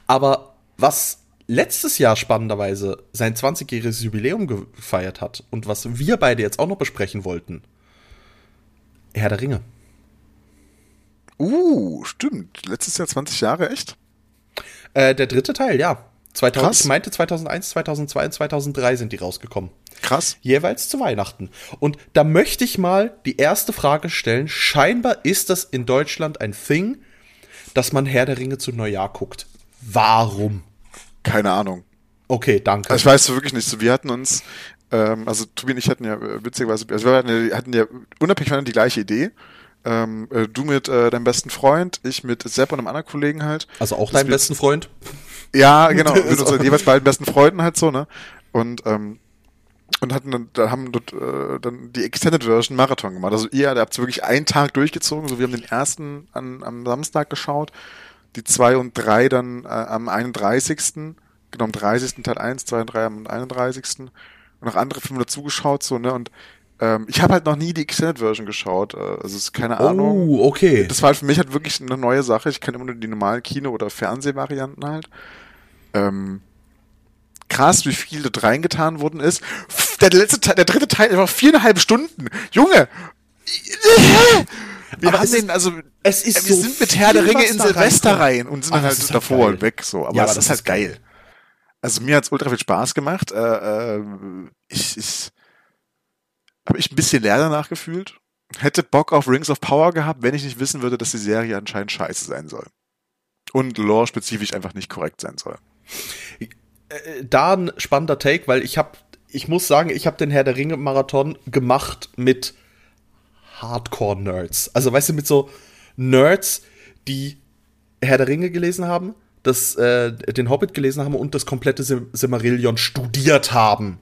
Aber was letztes Jahr spannenderweise sein 20-jähriges Jubiläum gefeiert hat und was wir beide jetzt auch noch besprechen wollten, Herr der Ringe. Uh, stimmt. Letztes Jahr 20 Jahre, echt? Äh, der dritte Teil, ja. 2000, Krass. ich meinte 2001, 2002 und 2003 sind die rausgekommen. Krass. Jeweils zu Weihnachten. Und da möchte ich mal die erste Frage stellen. Scheinbar ist das in Deutschland ein Thing, dass man Herr der Ringe zu Neujahr guckt. Warum? Keine Ahnung. Okay, danke. Ich weiß wirklich nicht. Wir hatten uns, ähm, also Tobi und ich hatten ja äh, witzigerweise, also wir hatten ja, hatten ja unabhängig voneinander die gleiche Idee. Ähm, äh, du mit äh, deinem besten Freund, ich mit Sepp und einem anderen Kollegen halt. also auch Das dein wird- besten Freund? Ja, genau, mit So. unseren jeweils beiden besten Freunden halt so, ne? Und ähm, und hatten dann, da haben dort äh, dann die Extended Version Marathon gemacht. Also ihr, da habt ihr wirklich einen Tag durchgezogen. So, wir haben den ersten an, am Samstag geschaut, die zwei und drei dann äh, am 31. Genau, am 30. Teil 1, 2 und 3 am 31. Und noch andere Filme dazu geschaut, so, ne? Und ähm, ich habe halt noch nie die Extended Version geschaut. Äh, also es ist keine Ahnung. Oh, okay. Das war halt für mich halt wirklich eine neue Sache. Ich kenne immer nur die normalen Kino- oder Fernsehvarianten halt. Ähm, krass, wie viel dort reingetan worden ist. Der letzte Teil, der dritte Teil war viereinhalb Stunden. Junge! Wir Aber haben den, also, es ist wir so sind mit Herr der Ringe in da Silvester rein und sind dann das halt halt davor und weg, so. Aber Ja, aber ist das halt ist geil. geil. Also mir hat's ultra viel Spaß gemacht. Äh, äh, ich, ich habe ich ein bisschen leer danach gefühlt. Hätte Bock auf Rings of Power gehabt, wenn ich nicht wissen würde, dass die Serie anscheinend scheiße sein soll. Und lore-spezifisch einfach nicht korrekt sein soll. Äh, da ein spannender Take, weil ich habe, ich muss sagen, ich habe den Herr der Ringe Marathon gemacht mit Hardcore-Nerds. Also weißt du, mit so Nerds, die Herr der Ringe gelesen haben, das, äh, den Hobbit gelesen haben und das komplette Sim Silmarillion studiert haben.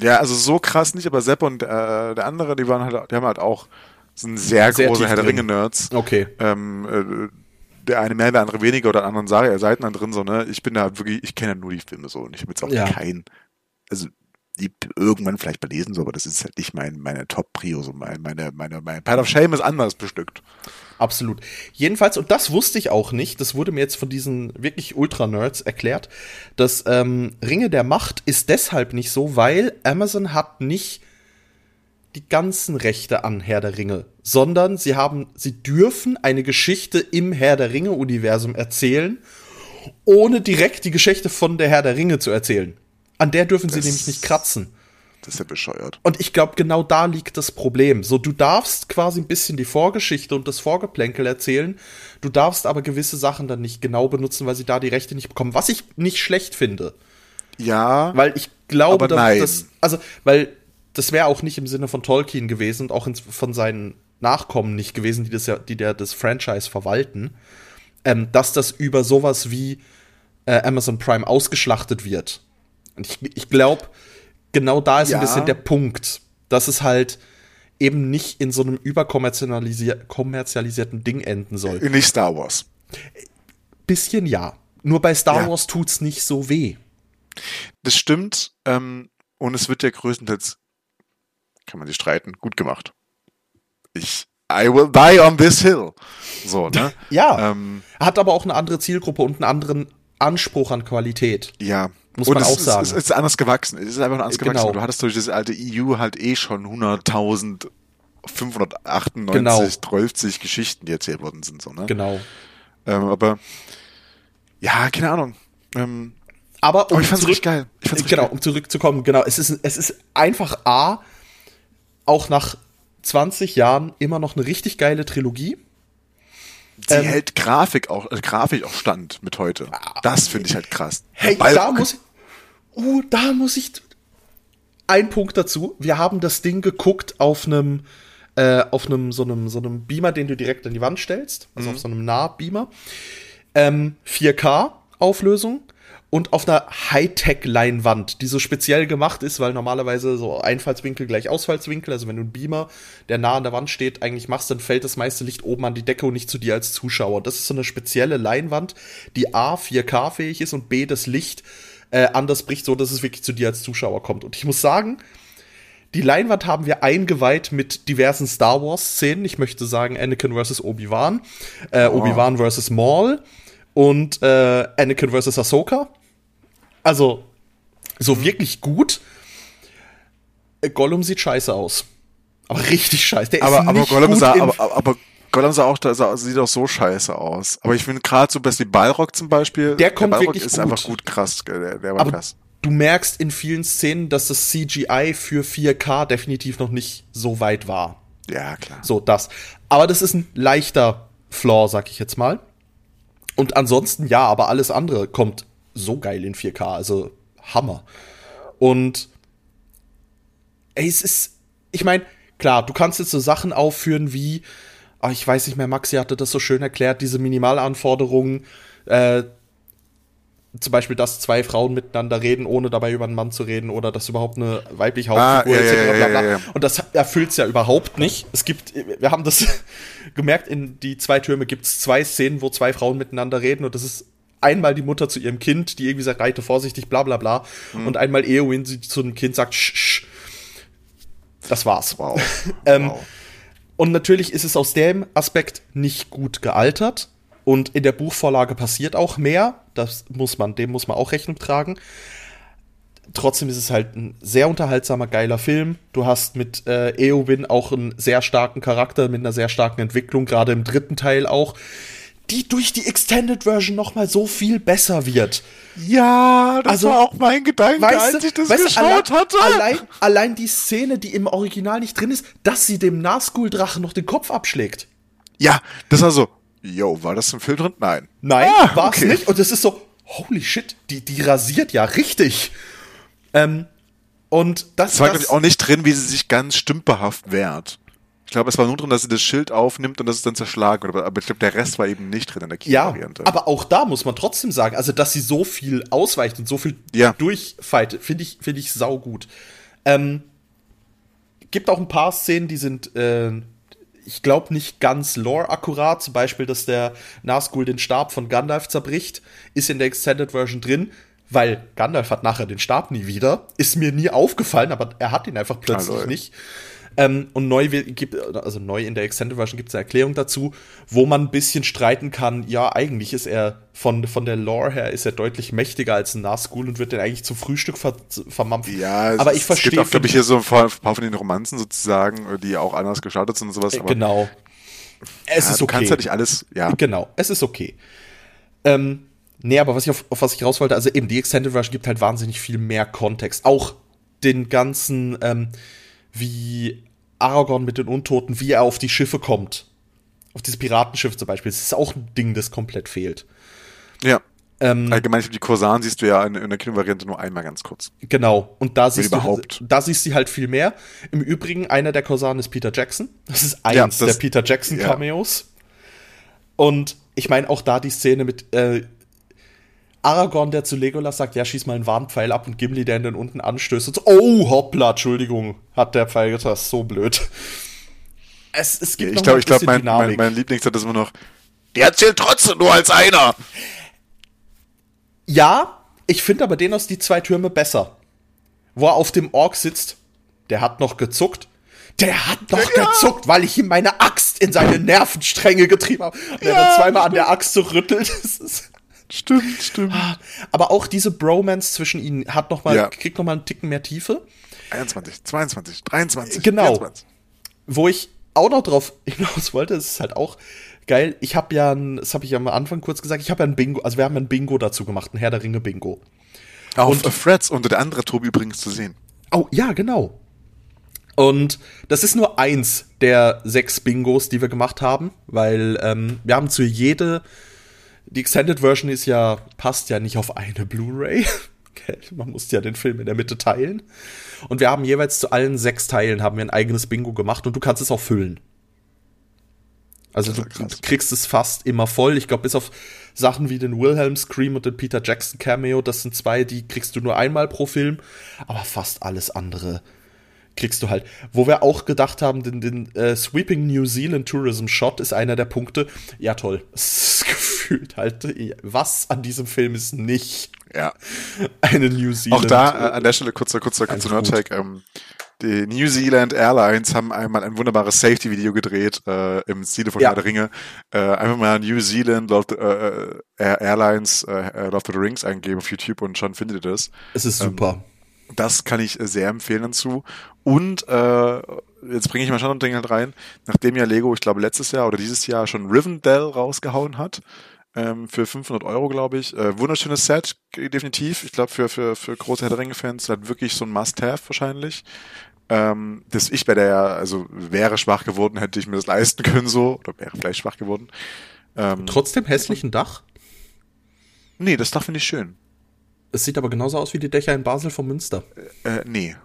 Ja, also so krass nicht, aber Sepp und äh, der andere, die waren halt, die haben halt auch sind sehr, Sehr große Herr der. Ringe-Nerds. Okay. Ähm, äh, der eine mehr, der andere weniger oder anderen Sa- Seiten dann drin, so, ne? Ich bin da wirklich, ich kenne ja nur die Filme so und ich habe jetzt auch Ja. keinen, also die irgendwann vielleicht belesen, so, aber das ist halt nicht mein, meine Top-Prio, so mein, meine, meine, mein Pile of Shame ist anders bestückt. Absolut. Jedenfalls, und das wusste ich auch nicht, das wurde mir jetzt von diesen wirklich Ultra-Nerds erklärt, dass ähm, Ringe der Macht ist deshalb nicht so, weil Amazon hat nicht die ganzen Rechte an Herr der Ringe, sondern sie haben, sie dürfen eine Geschichte im Herr der Ringe-Universum erzählen, ohne direkt die Geschichte von der Herr der Ringe zu erzählen. An der dürfen sie Das- nämlich nicht kratzen. Das ist ja bescheuert. Und ich glaube, genau da liegt das Problem. So, du darfst quasi ein bisschen die Vorgeschichte und das Vorgeplänkel erzählen. Du darfst aber gewisse Sachen dann nicht genau benutzen, weil sie da die Rechte nicht bekommen. Was ich nicht schlecht finde. Ja, Weil ich glaube, dass das, also, weil das wäre auch nicht im Sinne von Tolkien gewesen und auch ins, von seinen Nachkommen nicht gewesen, die das ja, die der das Franchise verwalten, ähm, dass das über sowas wie äh, Amazon Prime ausgeschlachtet wird. Und ich, ich glaube, genau da ist Ja. ein bisschen der Punkt, dass es halt eben nicht in so einem überkommerzialisier kommerzialisierten Ding enden soll. nicht Star Wars. Bisschen ja. Nur bei Star Ja. Wars tut's nicht so weh. Das stimmt, ähm, und es wird ja größtenteils, kann man sich streiten, gut gemacht. Ich, I will die on this hill. So, ne? Ja. ähm, Hat aber auch eine andere Zielgruppe und einen anderen Anspruch an Qualität. ja. Muss und man es, auch sagen. Es, es ist anders gewachsen. Es ist einfach anders Genau. gewachsen. Du hattest durch das alte EU halt eh schon 100.000 598, Genau. 12 Geschichten, die erzählt worden sind, so, ne? Genau. Ähm, aber, ja, keine Ahnung. Ähm, Aber um Aber ich fand's zurück, richtig geil. Ich fand's genau, geil. um zurückzukommen, genau, es ist, es ist einfach A, auch nach 20 Jahren immer noch eine richtig geile Trilogie. Sie ähm, hält Grafik auch, äh, Grafik auch stand mit heute. Das finde ich halt krass. Hey, Balrog. da muss uh, da muss ich, ein Punkt dazu. Wir haben das Ding geguckt auf einem, äh, auf einem, so einem, so einem Beamer, den du direkt an die Wand stellst, also auf so einem Nahbeamer. Ähm, 4K Auflösung und auf einer Hightech-Leinwand, die so speziell gemacht ist, weil normalerweise so Einfallswinkel gleich Ausfallswinkel, also wenn du einen Beamer, der nah an der Wand steht, eigentlich machst, dann fällt das meiste Licht oben an die Decke und nicht zu dir als Zuschauer. Das ist so eine spezielle Leinwand, die A 4K-fähig ist und B das Licht äh, anders bricht, so dass es wirklich zu dir als Zuschauer kommt. Und ich muss sagen, die Leinwand haben wir eingeweiht mit diversen Star Wars-Szenen. Ich möchte sagen Anakin vs. Obi-Wan, äh, Obi-Wan vs. Maul und äh, Anakin vs. Ahsoka. Also, so wirklich gut. Äh, Gollum sieht scheiße aus. Aber richtig scheiße. Der aber, ist aber nicht Gollum gut sah, aber, aber- aber Gollum sah auch, da sah, sieht auch so scheiße aus. Aber ich finde gerade so besser wie Balrog zum Beispiel. Der kommt Balrog wirklich ist gut. einfach gut krass. Der, der war aber krass. du merkst in vielen Szenen, dass das CGI für 4K definitiv noch nicht so weit war. Ja, klar. So, das. Aber das ist ein leichter Flaw, sag ich jetzt mal. Und ansonsten, ja, aber alles andere kommt so geil in 4K, also Hammer. Und ey, es ist, ich meine, klar, du kannst jetzt so Sachen aufführen wie, ah, ich weiß nicht mehr, Maxi hatte das so schön erklärt, diese Minimalanforderungen, äh, zum Beispiel, dass zwei Frauen miteinander reden, ohne dabei über einen Mann zu reden, oder dass überhaupt eine weibliche Ah, Hauptfigur etc. ja, bla. ja, ja. Und das erfüllt es ja überhaupt nicht. Es gibt, wir haben das gemerkt, in die zwei Türme gibt es zwei Szenen, wo zwei Frauen miteinander reden und das ist einmal die Mutter zu ihrem Kind, die irgendwie sagt, reite vorsichtig, bla bla bla. Mhm. Und einmal Eowyn, die zu dem Kind sagt, sch, sch. Das war's. Wow. Ähm, wow. Und natürlich ist es aus dem Aspekt nicht gut gealtert. Und in der Buchvorlage passiert auch mehr. Das muss man, dem muss man auch Rechnung tragen. Trotzdem ist es halt ein sehr unterhaltsamer, geiler Film. Du hast mit äh, Eowyn auch einen sehr starken Charakter, mit einer sehr starken Entwicklung, gerade im dritten Teil auch, die durch die Extended Version noch mal so viel besser wird. Ja, das Also, war auch mein Gedanke, Weißt als du, ich das weißt geschaut allein, hatte. Allein, allein die Szene, die im Original nicht drin ist, dass sie dem Nazgul-Drachen noch den Kopf abschlägt. Ja, das war so, yo, war das im Film drin? Nein. Nein, Ah, war's okay. nicht. Und es ist so, holy shit, die, die rasiert ja richtig. Ähm, und das, Es war, das glaube ich, auch nicht drin, wie sie sich ganz stümperhaft wehrt. Ich glaube, es war nur drin, dass sie das Schild aufnimmt und das ist dann zerschlagen wird. Aber ich glaube, der Rest war eben nicht drin in der ja, Kinovariante. aber auch da muss man trotzdem sagen, also dass sie so viel ausweicht und so viel Ja. durchfightet, finde ich, finde ich saugut. Ähm, gibt auch ein paar Szenen, die sind, äh, ich glaube, nicht ganz lore-akkurat. Zum Beispiel, dass der Nazgul den Stab von Gandalf zerbricht, ist in der Extended Version drin, weil Gandalf hat nachher den Stab nie wieder. Ist mir nie aufgefallen, aber er hat ihn einfach plötzlich lol. nicht. Ähm, und neu gibt, also neu in der Extended Version gibt es eine Erklärung dazu, wo man ein bisschen streiten kann, ja, eigentlich ist er von, von der Lore her ist er deutlich mächtiger als ein Nazgul und wird dann eigentlich zum Frühstück ver vermampft. ja, es, aber ich es verstehe. gibt auch, glaube ich, hier so ein paar, von den Romanzen sozusagen, die auch anders gestartet sind und sowas. Aber genau. Es ja, ist du okay. kannst ja nicht alles, ja. Genau, es ist okay. Ähm, nee, aber was ich auf, auf was ich raus wollte, also eben die Extended Version gibt halt wahnsinnig viel mehr Kontext. Auch den ganzen, ähm, wie Aragorn mit den Untoten, wie er auf die Schiffe kommt. Auf dieses Piratenschiff zum Beispiel. Das ist auch ein Ding, das komplett fehlt. Ja. Ähm, Allgemein, die Korsan siehst du ja in, in der Kinovariante nur einmal ganz kurz. Genau, und da siehst, überhaupt. du, da siehst du halt viel mehr. Im Übrigen, einer der Korsanen ist Peter Jackson. Das ist eins Ja, das- der Peter Jackson Cameos. Und ich meine auch da die Szene mit äh, Aragorn, der zu Legolas sagt, ja, schieß mal einen Warnpfeil ab und Gimli, der ihn dann unten anstößt und so, oh, hoppla, Entschuldigung, hat der Pfeil getan, so blöd. Es, es gibt ich noch glaube, ich glaube, mein, mein, Dynamik. mein Lieblingssatz ist immer noch, der zählt trotzdem nur als einer. Ja, ich finde aber den aus die zwei Türme besser. Wo er auf dem Ork sitzt, der hat noch gezuckt. Der hat noch Ja. gezuckt, weil ich ihm meine Axt in seine Nervenstränge getrieben habe. Und er Ja, dann zweimal an der Axt so rüttelt. Das ist Stimmt, stimmt. aber auch diese Bromance zwischen ihnen hat noch mal, Ja. kriegt noch mal einen Ticken mehr Tiefe. 21, 22, 23, Genau. 24. Wo ich auch noch drauf hinaus wollte, es ist halt auch geil. Ich habe ja, ein, das habe ich am Anfang kurz gesagt, ich habe ja ein Bingo, also wir haben ein Bingo dazu gemacht, ein Herr der Ringe Bingo. Auf Und- Threads unter der andere Tobi übrigens zu sehen. Oh, ja, genau. Und das ist nur eins der sechs Bingos, die wir gemacht haben, weil ähm, wir haben zu jede, die Extended Version ist ja, passt ja nicht auf eine Blu-ray. Gell? Man muss ja den Film in der Mitte teilen. Und wir haben jeweils zu allen sechs Teilen haben wir ein eigenes Bingo gemacht und du kannst es auch füllen. Also du, du kriegst es fast immer voll. Ich glaube, bis auf Sachen wie den Wilhelm Scream und den Peter Jackson Cameo, das sind zwei, die kriegst du nur einmal pro Film. Aber fast alles andere kriegst du halt. Wo wir auch gedacht haben, den, den äh, Sweeping New Zealand Tourism Shot ist einer der Punkte. Ja, toll. Es gefühlt halt, was an diesem Film ist nicht Ja. eine New Zealand. Auch da äh, an der Stelle kurzer, kurzer, kurzer Nerdtag. Ähm, die New Zealand Airlines haben einmal ein wunderbares Safety-Video gedreht äh, im Stile von Ja. Herr der Ringe. Äh, einfach mal New Zealand Lord, äh, äh, Air- Airlines äh, äh, Lord of the Rings eingeben auf YouTube und schon findet ihr das. es ist super. Das kann ich sehr empfehlen dazu. Und äh, jetzt bringe ich mal schon ein Ding halt rein, nachdem ja Lego, ich glaube, letztes Jahr oder dieses Jahr schon Rivendell rausgehauen hat, ähm, für 500 Euro, glaube ich. Äh, wunderschönes Set, definitiv. Ich glaube, für, für, für große Herr der Ringe-Fans halt wirklich so ein Must-Have wahrscheinlich. Ähm, das ich bei der, also wäre schwach geworden, hätte ich mir das leisten können so, oder wäre vielleicht schwach geworden. Ähm, Trotzdem hässlichen Dach. nee, das Dach finde ich schön. Es sieht aber genauso aus wie die Dächer in Basel vom Münster. Äh, nee.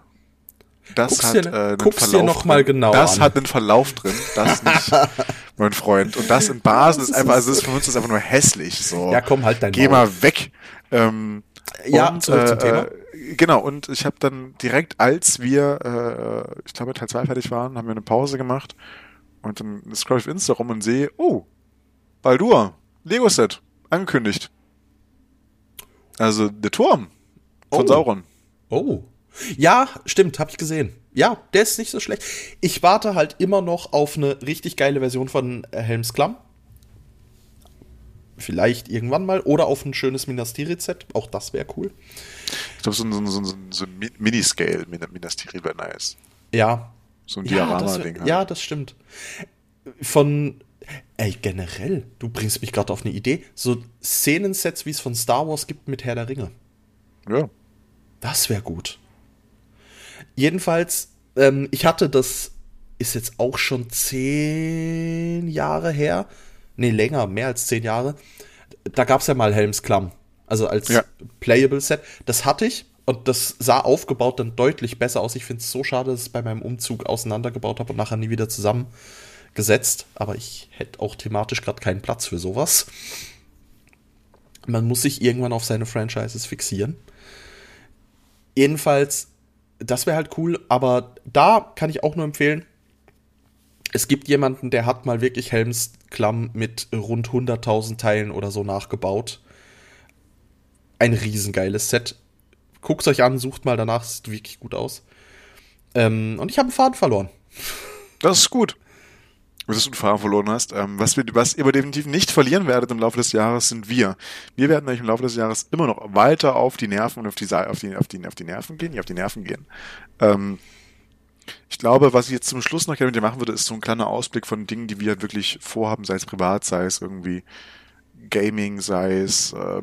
Das Guck's hat dir- äh, einen guck's dir Verlauf noch mal drin. genau Das an. hat einen Verlauf drin, das nicht, mein Freund. Und das in Basel ist einfach, also das ist für uns ist einfach nur hässlich. So. Ja, komm, halt dein Geh Maul. mal weg. Ähm, Ja, und, zurück zum äh, Thema. äh, Genau, und ich habe dann direkt, als wir, äh, ich glaube, Teil 2 fertig waren, haben wir eine Pause gemacht. Und dann scroll ich auf Insta rum und sehe, oh, Baldur, Lego-Set, angekündigt. Also der Turm von Oh. Sauron. Oh. Ja, stimmt, hab ich gesehen. Ja, der ist nicht so schlecht. Ich warte halt immer noch auf eine richtig geile Version von äh, Helms Klamm. Vielleicht irgendwann mal. Oder auf ein schönes Minas Tirith-Set. Auch das wäre cool. Ich glaube, so ein, so ein, so ein, Miniscale Min- Minas Tirith wäre nice. Ja. So ein Ja, Diorama-Ding. wär- halt. ja, das stimmt. Von. Ey, generell, du bringst mich gerade auf eine Idee. So Szenensets, wie es von Star Wars gibt mit Herr der Ringe. ja. Das wäre gut. Jedenfalls, ähm, ich hatte das, ist jetzt auch schon zehn Jahre her. Nee, länger, mehr als zehn Jahre. Da gab es ja mal Helms Klamm. Also als Ja. Playable Set. Das hatte ich und das sah aufgebaut dann deutlich besser aus. Ich finde es so schade, dass ich es bei meinem Umzug auseinandergebaut habe und nachher nie wieder zusammengesetzt. Aber ich hätte auch thematisch gerade keinen Platz für sowas. Man muss sich irgendwann auf seine Franchises fixieren. Jedenfalls, das wäre halt cool, aber da kann ich auch nur empfehlen, es gibt jemanden, der hat mal wirklich Helms Klamm mit rund 100.000 Teilen oder so nachgebaut. Ein riesengeiles Set. Guckt euch an, sucht mal danach, sieht wirklich gut aus. Ähm, und ich habe einen Faden verloren. Das ist gut. Dass du einen Fahrer verloren hast. Ähm, was, wir, was ihr aber definitiv nicht verlieren werdet im Laufe des Jahres, sind wir. Wir werden euch im Laufe des Jahres immer noch weiter auf die Nerven und auf die, auf die, auf die, auf die Nerven gehen. Ja, auf die Nerven gehen. Ähm, ich glaube, was ich jetzt zum Schluss noch gerne mit dir machen würde, ist so ein kleiner Ausblick von Dingen, die wir wirklich vorhaben, sei es privat, sei es irgendwie Gaming, sei es äh,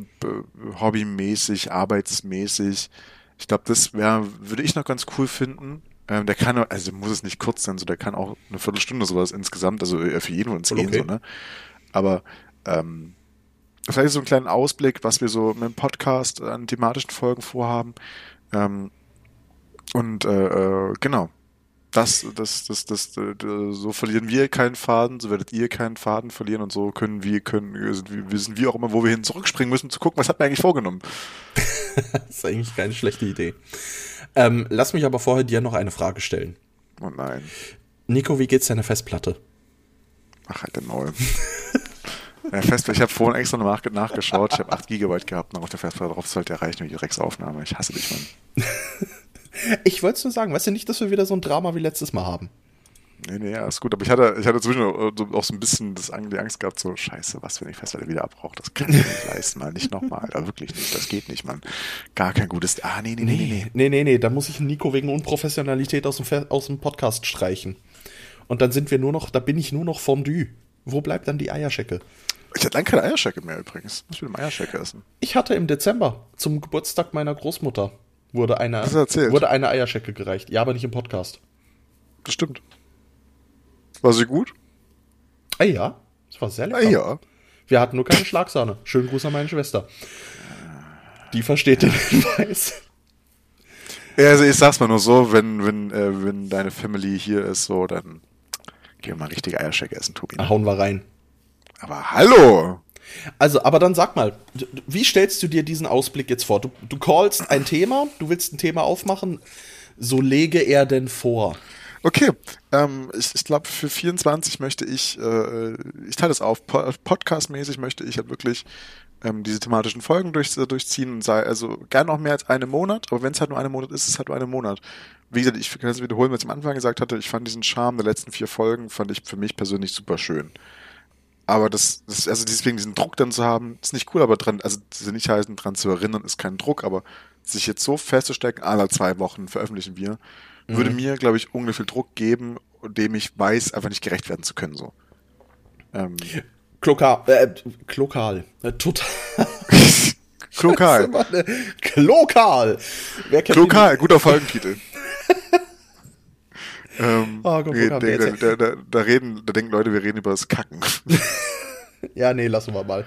hobbymäßig, arbeitsmäßig. Ich glaube, das wäre, würde ich noch ganz cool finden. Ähm, der kann, also muss es nicht kurz sein, so der kann auch eine Viertelstunde sowas insgesamt, also äh, für jeden von uns Voll gehen, okay. so, ne? Aber ähm, vielleicht so einen kleinen Ausblick, was wir so mit dem Podcast an thematischen Folgen vorhaben. Ähm, und äh, äh, genau. Das, das, das, das, äh, so verlieren wir keinen Faden, so werdet ihr keinen Faden verlieren und so können wir, können, sind wir, wissen wir auch immer, wo wir hin zurückspringen müssen, zu gucken, was hat man eigentlich vorgenommen. Das ist eigentlich keine schlechte Idee. Ähm, lass mich aber vorher dir noch eine Frage stellen. Oh nein. Nico, wie geht's deiner Festplatte? Ach, halt der Neue. ja, Festplatte, ich habe vorhin extra nach, nachgeschaut, ich habe 8 Gigabyte gehabt, noch auf der Festplatte drauf sollte erreichen wie die Rex-Aufnahme. Ich hasse dich, Mann. Ich wollte es nur sagen, weißt du nicht, dass wir wieder so ein Drama wie letztes Mal haben? Nee, nee, ja, ist gut. Aber ich hatte, ich hatte zwischendurch so- auch so ein bisschen das, die Angst gehabt, so, scheiße, was, wenn ich Festplatte wieder abbrauche? Das kann ich nicht leisten, mal. Nicht nochmal. Da wirklich nicht. Das geht nicht, Mann. Gar kein gutes. Ah, nee, nee, nee, nee. nee. nee, nee, nee, da muss ich Nico wegen Unprofessionalität aus dem, aus dem Podcast streichen. Und dann sind wir nur noch, da bin ich nur noch Fondue. Wo bleibt dann die Eierschecke? Ich hatte lange keine Eierschecke mehr übrigens. Muss ich mit dem Eierschecke essen. Ich hatte im Dezember zum Geburtstag meiner Großmutter wurde eine, wurde eine Eierschecke gereicht. Ja, aber nicht im Podcast. Das stimmt. War sie gut? Ah ja, das war sehr lecker. Ah, ja. Wir hatten nur keine Schlagsahne. Schönen Gruß an meine Schwester. Die versteht den Hinweis. Also ich sag's mal nur so, wenn, wenn, äh, wenn deine Family hier ist, so, dann gehen wir mal richtige Eierschecke essen, Tobi. Da hauen wir rein. Aber hallo! Also, aber dann sag mal, wie stellst du dir diesen Ausblick jetzt vor? Du, du callst ein Thema, du willst ein Thema aufmachen. So lege er denn vor? Okay, ähm, ich, ich glaube, für 24 möchte ich, äh, ich teile das auf, po podcastmäßig möchte ich halt wirklich ähm, diese thematischen Folgen durch, durchziehen und sei, also gern noch mehr als einen Monat, aber wenn es halt nur einen Monat ist, ist es halt nur einen Monat. Wie gesagt, ich kann es wiederholen, was ich am Anfang gesagt hatte, ich fand diesen Charme der letzten vier Folgen, fand ich für mich persönlich super schön. Aber das, das also deswegen diesen Druck dann zu haben, ist nicht cool, aber dran, also soll nicht heißen, dran zu erinnern, ist kein Druck, aber sich jetzt so festzustecken, alle zwei Wochen veröffentlichen wir, würde mir, glaube ich, ungefähr viel Druck geben, dem ich weiß, einfach nicht gerecht werden zu können, so. Ähm, Klokal, äh, Klokal, äh, total. Klokal. Äh, Klokal. Wer kennt Klokal, guter Folgentitel. ähm, Oh Gott, der da, jetzt da, da, da reden, da denken Leute, wir reden über das Kacken. Ja, nee, lassen wir mal.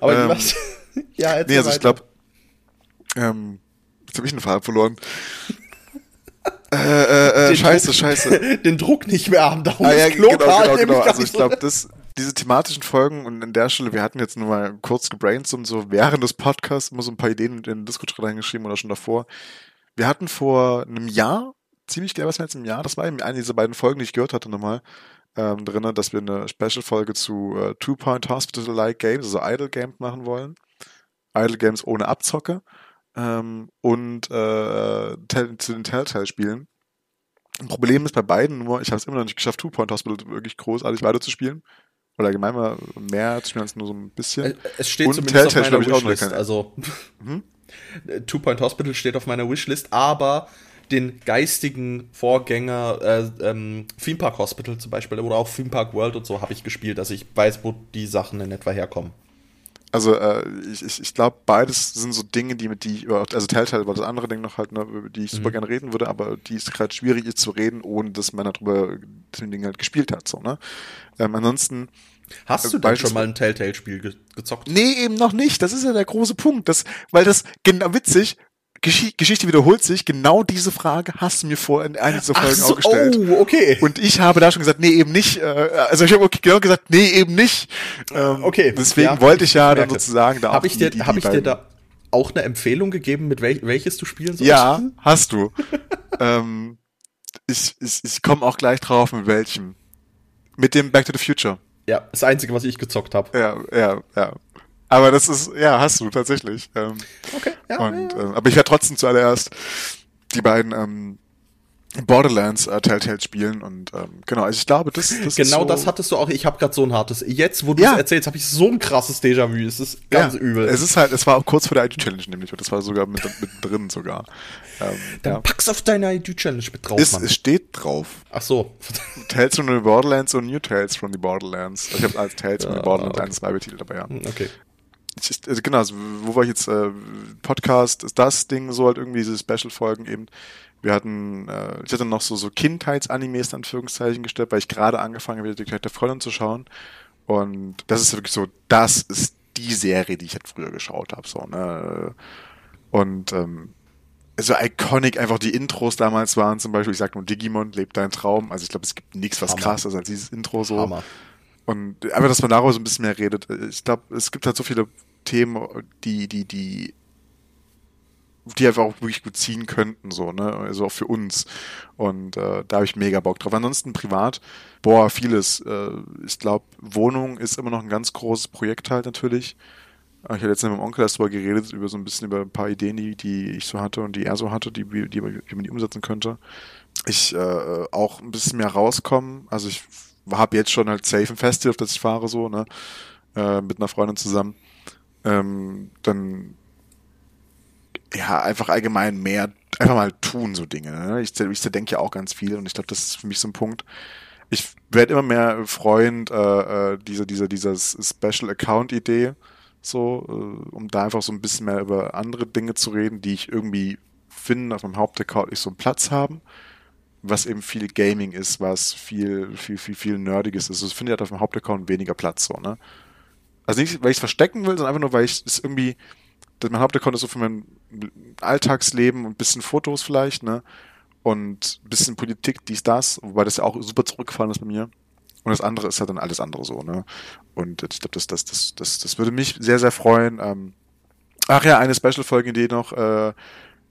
Aber Ähm, was? Ja, erzähl nee, also ich weiter. glaube, ähm, jetzt habe ich einen Faden verloren. Äh, äh, äh, scheiße, Druck- scheiße. den Druck nicht mehr haben. Darum Ah, ja, ist genau, Klokal genau, nämlich genau. gar Also ich glaube, das, diese thematischen Folgen und an der Stelle, wir hatten jetzt nur mal kurz gebrainstormt, so während des Podcasts immer so ein paar Ideen in den Discord reingeschrieben oder schon davor. Wir hatten vor einem Jahr, ziemlich genau, was wir jetzt im Jahr, das war eben eine dieser beiden Folgen, die ich gehört hatte nochmal, ähm, drin, dass wir eine Special-Folge zu äh, Two-Point Hospital-like Games, also Idle Games machen wollen. Idle Games ohne Abzocke. Ähm, und äh, zu den Telltale-Spielen. Ein Problem ist bei beiden nur, ich habe es immer noch nicht geschafft, Two Point Hospital wirklich großartig weiterzuspielen. Oder allgemein mal mehr zu spielen als nur so ein bisschen. Äh, Es steht Und zumindest auf meiner ich, Wishlist. Also Mhm. Two Point Hospital steht auf meiner Wishlist, aber den geistigen Vorgänger äh, ähm, Theme Park Hospital zum Beispiel oder auch Theme Park World und so habe ich gespielt, dass ich weiß, wo die Sachen in etwa herkommen. Also äh, ich, ich, ich glaube, beides sind so Dinge, die mit die ich über, also Telltale war das andere Ding noch halt, ne, über die ich super Mhm. gerne reden würde, aber die ist gerade schwierig ist zu reden, ohne dass man darüber den Ding halt gespielt hat, so ne. Ähm, ansonsten Hast Äh, du denn schon mal ein Telltale-Spiel ge gezockt? Nee, eben noch nicht. Das ist ja der große Punkt. Das, weil das genau witzig, Geschi Geschichte wiederholt sich, genau diese Frage hast du mir vor in einer dieser Folgen auch gestellt. oh, okay. Und ich habe da schon gesagt, nee, eben nicht. Äh, also ich habe genau gesagt, nee, eben nicht. Ähm, Okay, Deswegen ja, wollte ich ja ich dann sozusagen da Habe auch ich dir, die- die- hab ich dir da auch eine Empfehlung gegeben, mit wel welches du spielen sollst? Ja, hast du. ähm, ich ich, ich komme auch gleich drauf, mit welchem. Mit dem Back to the Future. Ja, das Einzige, was ich gezockt habe. Ja, ja, ja. Aber das ist, ja, hast du tatsächlich. Ähm, Okay, ja. Und, ja. ähm, aber ich werde trotzdem zuallererst die beiden ähm, Borderlands äh, Telltale spielen und ähm, genau, also ich glaube, das, das ist Genau so, das hattest du auch. Ich habe gerade so ein hartes. Jetzt, wo du Ja. es erzählst, habe ich so ein krasses Déjà-vu. Es ist ganz ja, übel. Es ist halt, es war auch kurz vor der ID-Challenge nämlich und das war sogar mit, mit drin sogar. Ähm, Dann ja. pack's auf deine ID-Challenge mit drauf, es, es steht drauf. Ach so. Tales from the Borderlands und New Tales from the Borderlands. Ich habe als Tales from the Borderlands okay. zwei Titel dabei, ja. Okay. Ich, also genau, also wo war ich jetzt, äh, Podcast ist das Ding, so halt irgendwie diese Special-Folgen eben. Wir hatten, äh, ich hatte noch so, so Kindheitsanimes in Anführungszeichen gestellt, weil ich gerade angefangen habe, die Kleine der Freundin zu schauen. Und das ist wirklich so, das ist die Serie, die ich halt früher geschaut habe, so, ne. Und, ähm, so iconic einfach die Intros damals waren, zum Beispiel, ich sag nur Digimon, lebt dein Traum. Also ich glaube, es gibt nichts, was Hammer. krasser ist als dieses Intro so. Hammer. Und einfach, dass man darüber so ein bisschen mehr redet. Ich glaube, es gibt halt so viele Themen, die, die, die, die einfach auch wirklich gut ziehen könnten, so, ne? Also auch für uns. Und äh, da habe ich mega Bock drauf. Ansonsten privat, boah, vieles. Äh, ich glaube, Wohnung ist immer noch ein ganz großes Projekt halt natürlich. Äh, Ich hatte jetzt mit meinem Onkel erst drüber geredet, über so ein bisschen über ein paar Ideen, die, die ich so hatte und die er so hatte, die, die, wie man die umsetzen könnte. Ich äh, auch ein bisschen mehr rauskommen. Also ich habe jetzt schon halt safe ein Festival, auf das ich fahre, so, ne? Äh, mit einer Freundin zusammen. Ähm, dann ja, einfach allgemein mehr, einfach mal tun, so Dinge. Ne? Ich, ich denke ja auch ganz viel und ich glaube, das ist für mich so ein Punkt. ich werde immer mehr Freund äh, äh, dieser, dieser, dieser Special Account Idee, so, äh, um da einfach so ein bisschen mehr über andere Dinge zu reden, die ich irgendwie finde, auf meinem Hauptaccount nicht so einen Platz haben was eben viel Gaming ist, was viel, viel, viel, viel Nerdiges ist. Das finde ich halt auf dem Hauptaccount weniger Platz, so, ne? Also nicht, weil ich es verstecken will, sondern einfach nur, weil ich es irgendwie, mein Hauptaccount ist so für mein Alltagsleben und ein bisschen Fotos vielleicht, ne? Und ein bisschen Politik, dies, das, wobei das ja auch super zurückgefallen ist bei mir. Und das andere ist halt dann alles andere so, ne? Und ich glaube, das, das, das, das, das würde mich sehr, sehr freuen. Ähm, ach ja, eine Special-Folge-Idee noch, äh,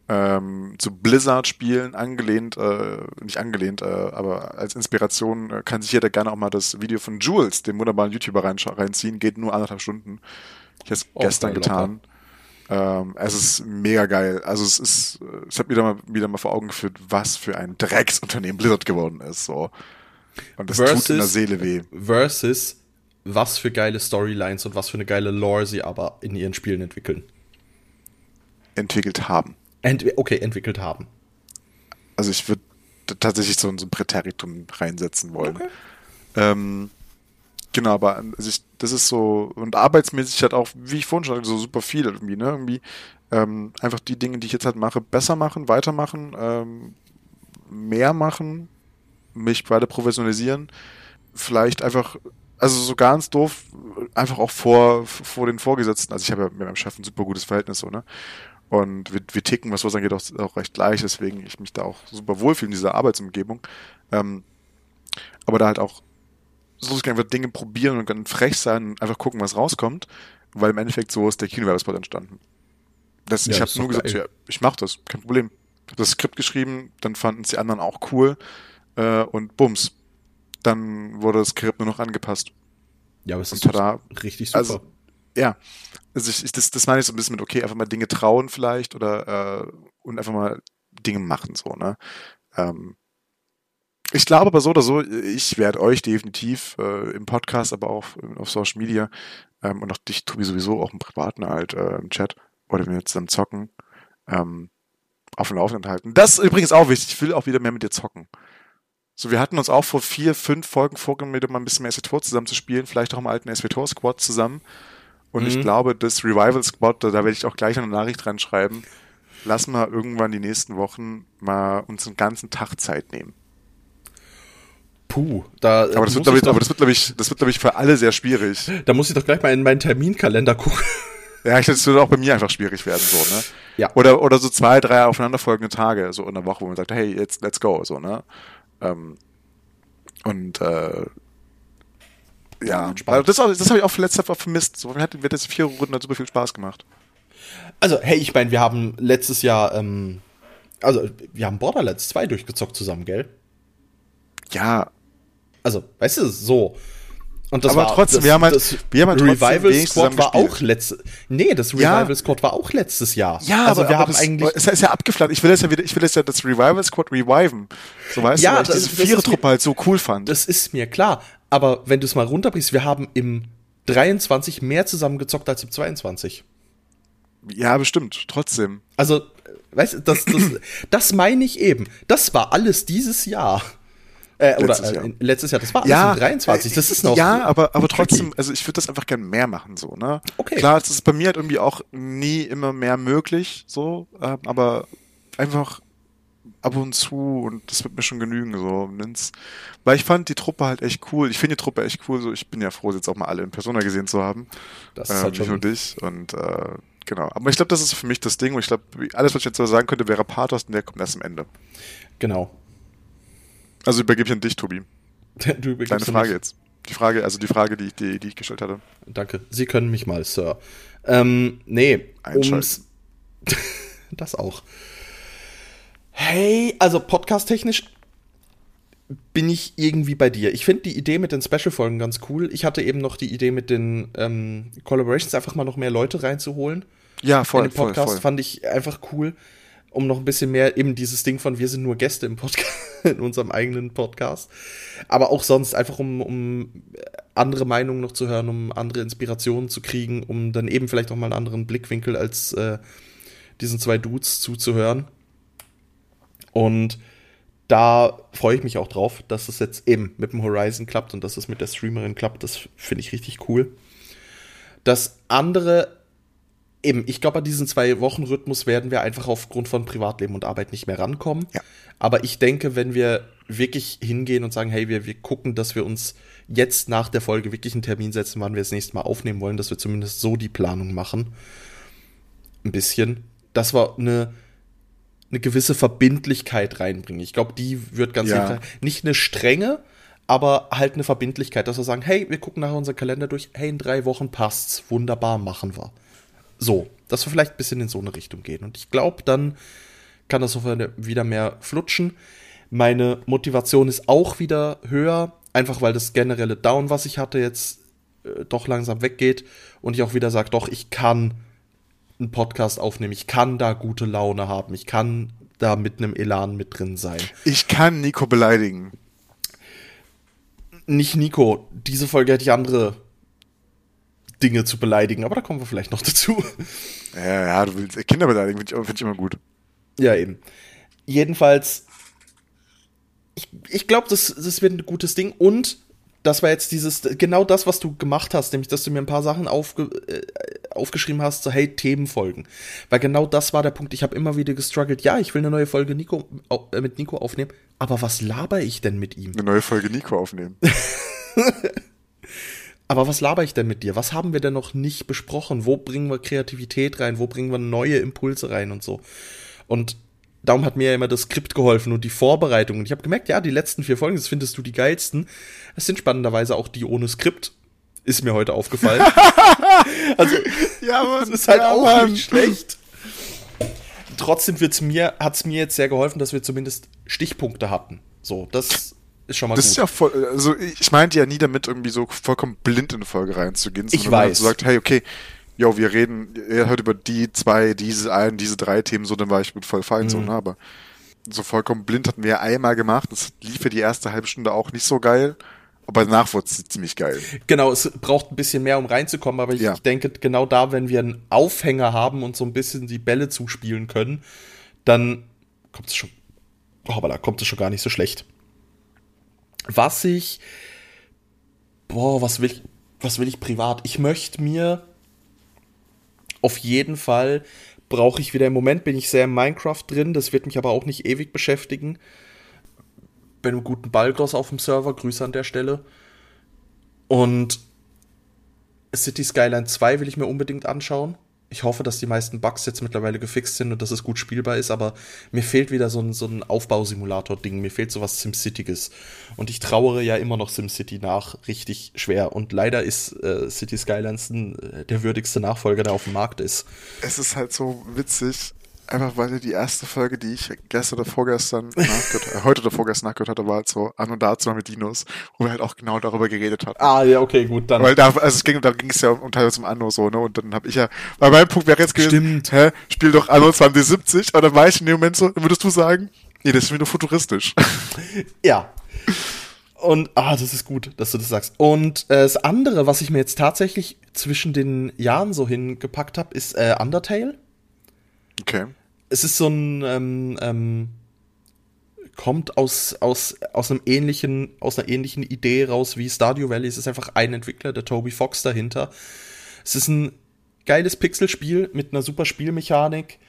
ähm, zu Blizzard-Spielen angelehnt, äh, nicht angelehnt, äh, aber als Inspiration äh, kann sich jeder gerne auch mal das Video von Jules, dem wunderbaren YouTuber, reinziehen. Geht nur anderthalb Stunden. Ich habe es oh, gestern getan. Ähm, es ist mega geil. Also es ist, ich habe wieder mal wieder mal vor Augen geführt, was für ein Drecksunternehmen Blizzard geworden ist. So. Und das versus, tut in der Seele weh. Versus was für geile Storylines und was für eine geile Lore sie aber in ihren Spielen entwickeln. Entwickelt haben. Ent okay, entwickelt haben. Also ich würde tatsächlich so, so ein Präteritum reinsetzen wollen. Okay. Ähm, genau, aber also ich, das ist so, und arbeitsmäßig halt auch, wie ich vorhin schon sagte, so super viel irgendwie, ne? Irgendwie ähm, einfach die Dinge, die ich jetzt halt mache, besser machen, weitermachen, ähm, mehr machen, mich weiter professionalisieren, vielleicht einfach, also so ganz doof, einfach auch vor, vor den Vorgesetzten. Also ich habe ja mit meinem Chef ein super gutes Verhältnis so, ne? Und wir, wir ticken, was so angeht, auch, auch recht gleich, deswegen ich mich da auch super wohlfühle in dieser Arbeitsumgebung. Ähm, aber da halt auch so einfach Dinge probieren und dann frech sein und einfach gucken, was rauskommt, weil im Endeffekt so ist der Kinowerbespot entstanden. Das, ja, ich habe nur gesagt, ja, ich mach das, kein Problem. Hab das Skript geschrieben, dann fanden es die anderen auch cool äh, und bums. Dann wurde das Skript nur noch angepasst. Ja, aber es ist tada, richtig super. Also, ja, also ich, ich, das, das meine ich so ein bisschen mit, okay, einfach mal Dinge trauen vielleicht oder äh, und einfach mal Dinge machen, so, ne? Ähm, ich glaube aber so oder so, ich werde euch definitiv äh, im Podcast, aber auch auf Social Media ähm, und auch dich, Tobi, sowieso auch im Privaten halt äh, im Chat oder wenn wir zusammen zocken, ähm, auf dem Laufenden halten. Das ist übrigens auch wichtig. Ich will auch wieder mehr mit dir zocken. So, wir hatten uns auch vor vier, fünf Folgen vorgenommen, mal ein bisschen mehr SWTOR zusammen zu spielen, vielleicht auch im alten SWTOR Squad zusammen. Und mhm. ich glaube, das Revival Squad, da, da werde ich auch gleich eine Nachricht dran schreiben. Lass mal irgendwann die nächsten Wochen mal uns einen ganzen Tag Zeit nehmen. Puh, da. Aber das wird, glaube ich, doch, aber das wird, glaube ich, das wird, glaube ich, für alle sehr schwierig. Da muss ich doch gleich mal in meinen Terminkalender gucken. Ja, ich das würde auch bei mir einfach schwierig werden, so, ne? Ja. Oder, oder so zwei, drei aufeinanderfolgende Tage, so in der Woche, wo man sagt, hey, jetzt, let's go, so, ne? Ähm, und, äh, ja, also das, das habe ich auch letztes Mal vermisst. So, hat, mir hat jetzt vier Runden hat super viel Spaß gemacht. Also, hey, ich meine, wir haben letztes Jahr, ähm, also, wir haben Borderlands 2 durchgezockt zusammen, gell? Ja. Also, weißt du, so. Und das aber war, trotzdem, das, wir haben halt, das wir haben halt Revival Squad war auch letztes, nee, das Revival ja. Squad war auch letztes Jahr. Ja, also aber, wir aber haben das, eigentlich, es ist ja abgeflacht. Ich will jetzt ja wieder, ich will jetzt ja das Revival Squad reviven. So weißt ja, du, weil ich diese Vierer-Truppe halt so cool fand. Das ist mir klar. Aber wenn du es mal runterbrichst, wir haben im 23 mehr zusammengezockt als im 22. Ja, bestimmt, trotzdem. Also, weißt du, das, das, das meine ich eben. Das war alles dieses Jahr. Äh, letztes oder äh, Jahr. letztes Jahr, das war alles ja, im 23. Das ist noch. Ja, aber, aber trotzdem, also ich würde das einfach gerne mehr machen, so, ne? Okay. Klar, es ist bei mir halt irgendwie auch nie immer mehr möglich, so, äh, aber einfach ab und zu und das wird mir schon genügen, so. Weil ich fand die Truppe halt echt cool. Ich finde die Truppe echt cool, so. Ich bin ja froh, jetzt auch mal alle in Persona gesehen zu haben. Das ist äh, halt nicht nur dich und, äh, genau. Aber ich glaube, das ist für mich das Ding und ich glaube, alles, was ich jetzt so sagen könnte, wäre Pathos und der kommt erst am Ende. Genau. Also übergebe ich an dich, Tobi. Du Deine Frage jetzt. Die Frage, also die Frage, die, die, die ich gestellt hatte. Danke. Sie können mich mal, Sir. Ähm, nee, ums das auch. Hey, also podcast-technisch bin ich irgendwie bei dir. Ich finde die Idee mit den Special-Folgen ganz cool. Ich hatte eben noch die Idee mit den ähm, Collaborations, einfach mal noch mehr Leute reinzuholen. Ja, voll. In den Podcast voll, voll. fand ich einfach cool, um noch ein bisschen mehr eben dieses Ding von wir sind nur Gäste im Podcast, in unserem eigenen Podcast. Aber auch sonst einfach, um, um andere Meinungen noch zu hören, um andere Inspirationen zu kriegen, um dann eben vielleicht auch mal einen anderen Blickwinkel als äh, diesen zwei Dudes zuzuhören. Und da freue ich mich auch drauf, dass es jetzt eben mit dem Horizon klappt und dass es mit der Streamerin klappt. Das finde ich richtig cool. Das andere, eben, ich glaube, an diesen zwei Wochen Rhythmus werden wir einfach aufgrund von Privatleben und Arbeit nicht mehr rankommen. Ja. Aber ich denke, wenn wir wirklich hingehen und sagen, hey, wir, wir gucken, dass wir uns jetzt nach der Folge wirklich einen Termin setzen, wann wir das nächste Mal aufnehmen wollen, dass wir zumindest so die Planung machen. Ein bisschen. Das war eine eine gewisse Verbindlichkeit reinbringen. Ich glaube, die wird ganz ja. Nicht eine strenge, aber halt eine Verbindlichkeit, dass wir sagen, hey, wir gucken nachher unseren Kalender durch, hey, in drei Wochen passt's, wunderbar, machen wir. So, dass wir vielleicht ein bisschen in so eine Richtung gehen. Und ich glaube, dann kann das wieder mehr flutschen. Meine Motivation ist auch wieder höher, einfach weil das generelle Down, was ich hatte, jetzt äh, doch langsam weggeht und ich auch wieder sage, doch, ich kann einen Podcast aufnehmen. Ich kann da gute Laune haben. Ich kann da mit einem Elan mit drin sein. Ich kann Nico beleidigen. Nicht Nico. Diese Folge hätte ich andere Dinge zu beleidigen, aber da kommen wir vielleicht noch dazu. Ja, ja du willst Kinder beleidigen, finde ich, find ich immer gut. Ja, eben. Jedenfalls, ich, ich glaube, das, das wird ein gutes Ding und das war jetzt dieses, genau das, was du gemacht hast, nämlich, dass du mir ein paar Sachen aufge, äh, aufgeschrieben hast, so, hey, Themenfolgen. Weil genau das war der Punkt. Ich habe immer wieder gestruggelt, ja, ich will eine neue Folge Nico, äh, mit Nico aufnehmen, aber was laber ich denn mit ihm? Eine neue Folge Nico aufnehmen. aber was laber ich denn mit dir? Was haben wir denn noch nicht besprochen? Wo bringen wir Kreativität rein? Wo bringen wir neue Impulse rein und so? Und darum hat mir ja immer das Skript geholfen und die Vorbereitung. Und ich habe gemerkt, ja, die letzten vier Folgen, das findest du die geilsten. Es sind spannenderweise auch die ohne Skript. Ist mir heute aufgefallen. also, ja, Mann, das ist halt ja, auch Mann. nicht schlecht. Trotzdem wird's mir, hat's mir jetzt sehr geholfen, dass wir zumindest Stichpunkte hatten. So, das ist schon mal das gut. ist ja voll, also ich meinte ja nie damit, irgendwie so vollkommen blind in eine Folge reinzugehen. Ich weiß. So sagt, hey, okay, jo, wir reden, er hört über die zwei, diese einen, diese drei Themen, so, dann war ich mit voll fein, mhm. so, ne, aber so vollkommen blind hatten wir ja einmal gemacht, das lief ja die erste halbe Stunde auch nicht so geil, aber danach wurde es ziemlich geil. Genau, es braucht ein bisschen mehr, um reinzukommen, aber ich, ja. ich denke, genau da, wenn wir einen Aufhänger haben und so ein bisschen die Bälle zuspielen können, dann kommt es schon, hoppala, kommt es schon gar nicht so schlecht. Was ich, boah, was will ich, was will ich privat? Ich möchte mir auf jeden Fall brauche ich wieder. Im Moment bin ich sehr in Minecraft drin, das wird mich aber auch nicht ewig beschäftigen. Bei einem guten Balgros auf dem Server, Grüße an der Stelle. Und City Skyline 2 will ich mir unbedingt anschauen ich hoffe, dass die meisten Bugs jetzt mittlerweile gefixt sind und dass es gut spielbar ist, aber mir fehlt wieder so ein, so ein Aufbausimulator-Ding, mir fehlt sowas SimCityes. Und ich trauere ja immer noch SimCity nach, richtig schwer. Und leider ist äh, City Skylines äh, der würdigste Nachfolger, der auf dem Markt ist. Es ist halt so witzig, Einfach weil die erste Folge, die ich gestern oder vorgestern nachgehört, äh, heute oder vorgestern nachgehört hatte, war halt so an und dazu mit Dinos, wo wir halt auch genau darüber geredet hatten. Ah, ja, okay, gut, dann. Weil da, also es ging, da ging es ja um teilweise um Anno so, ne, und dann habe ich ja, weil mein Punkt wäre jetzt gewesen, Stimmt. hä, spiel doch Anno 2070, und dann war ich in dem Moment so, würdest du sagen, nee, das ist mir nur futuristisch. Ja. Und, ah, das ist gut, dass du das sagst. Und äh, das andere, was ich mir jetzt tatsächlich zwischen den Jahren so hingepackt habe, ist äh, Undertale. Okay es ist so ein ähm, ähm, kommt aus, aus, aus einem ähnlichen, aus einer ähnlichen Idee raus wie Stardew Valley. Es ist einfach ein Entwickler, der Toby Fox dahinter. Es ist ein geiles Pixelspiel mit einer super Spielmechanik,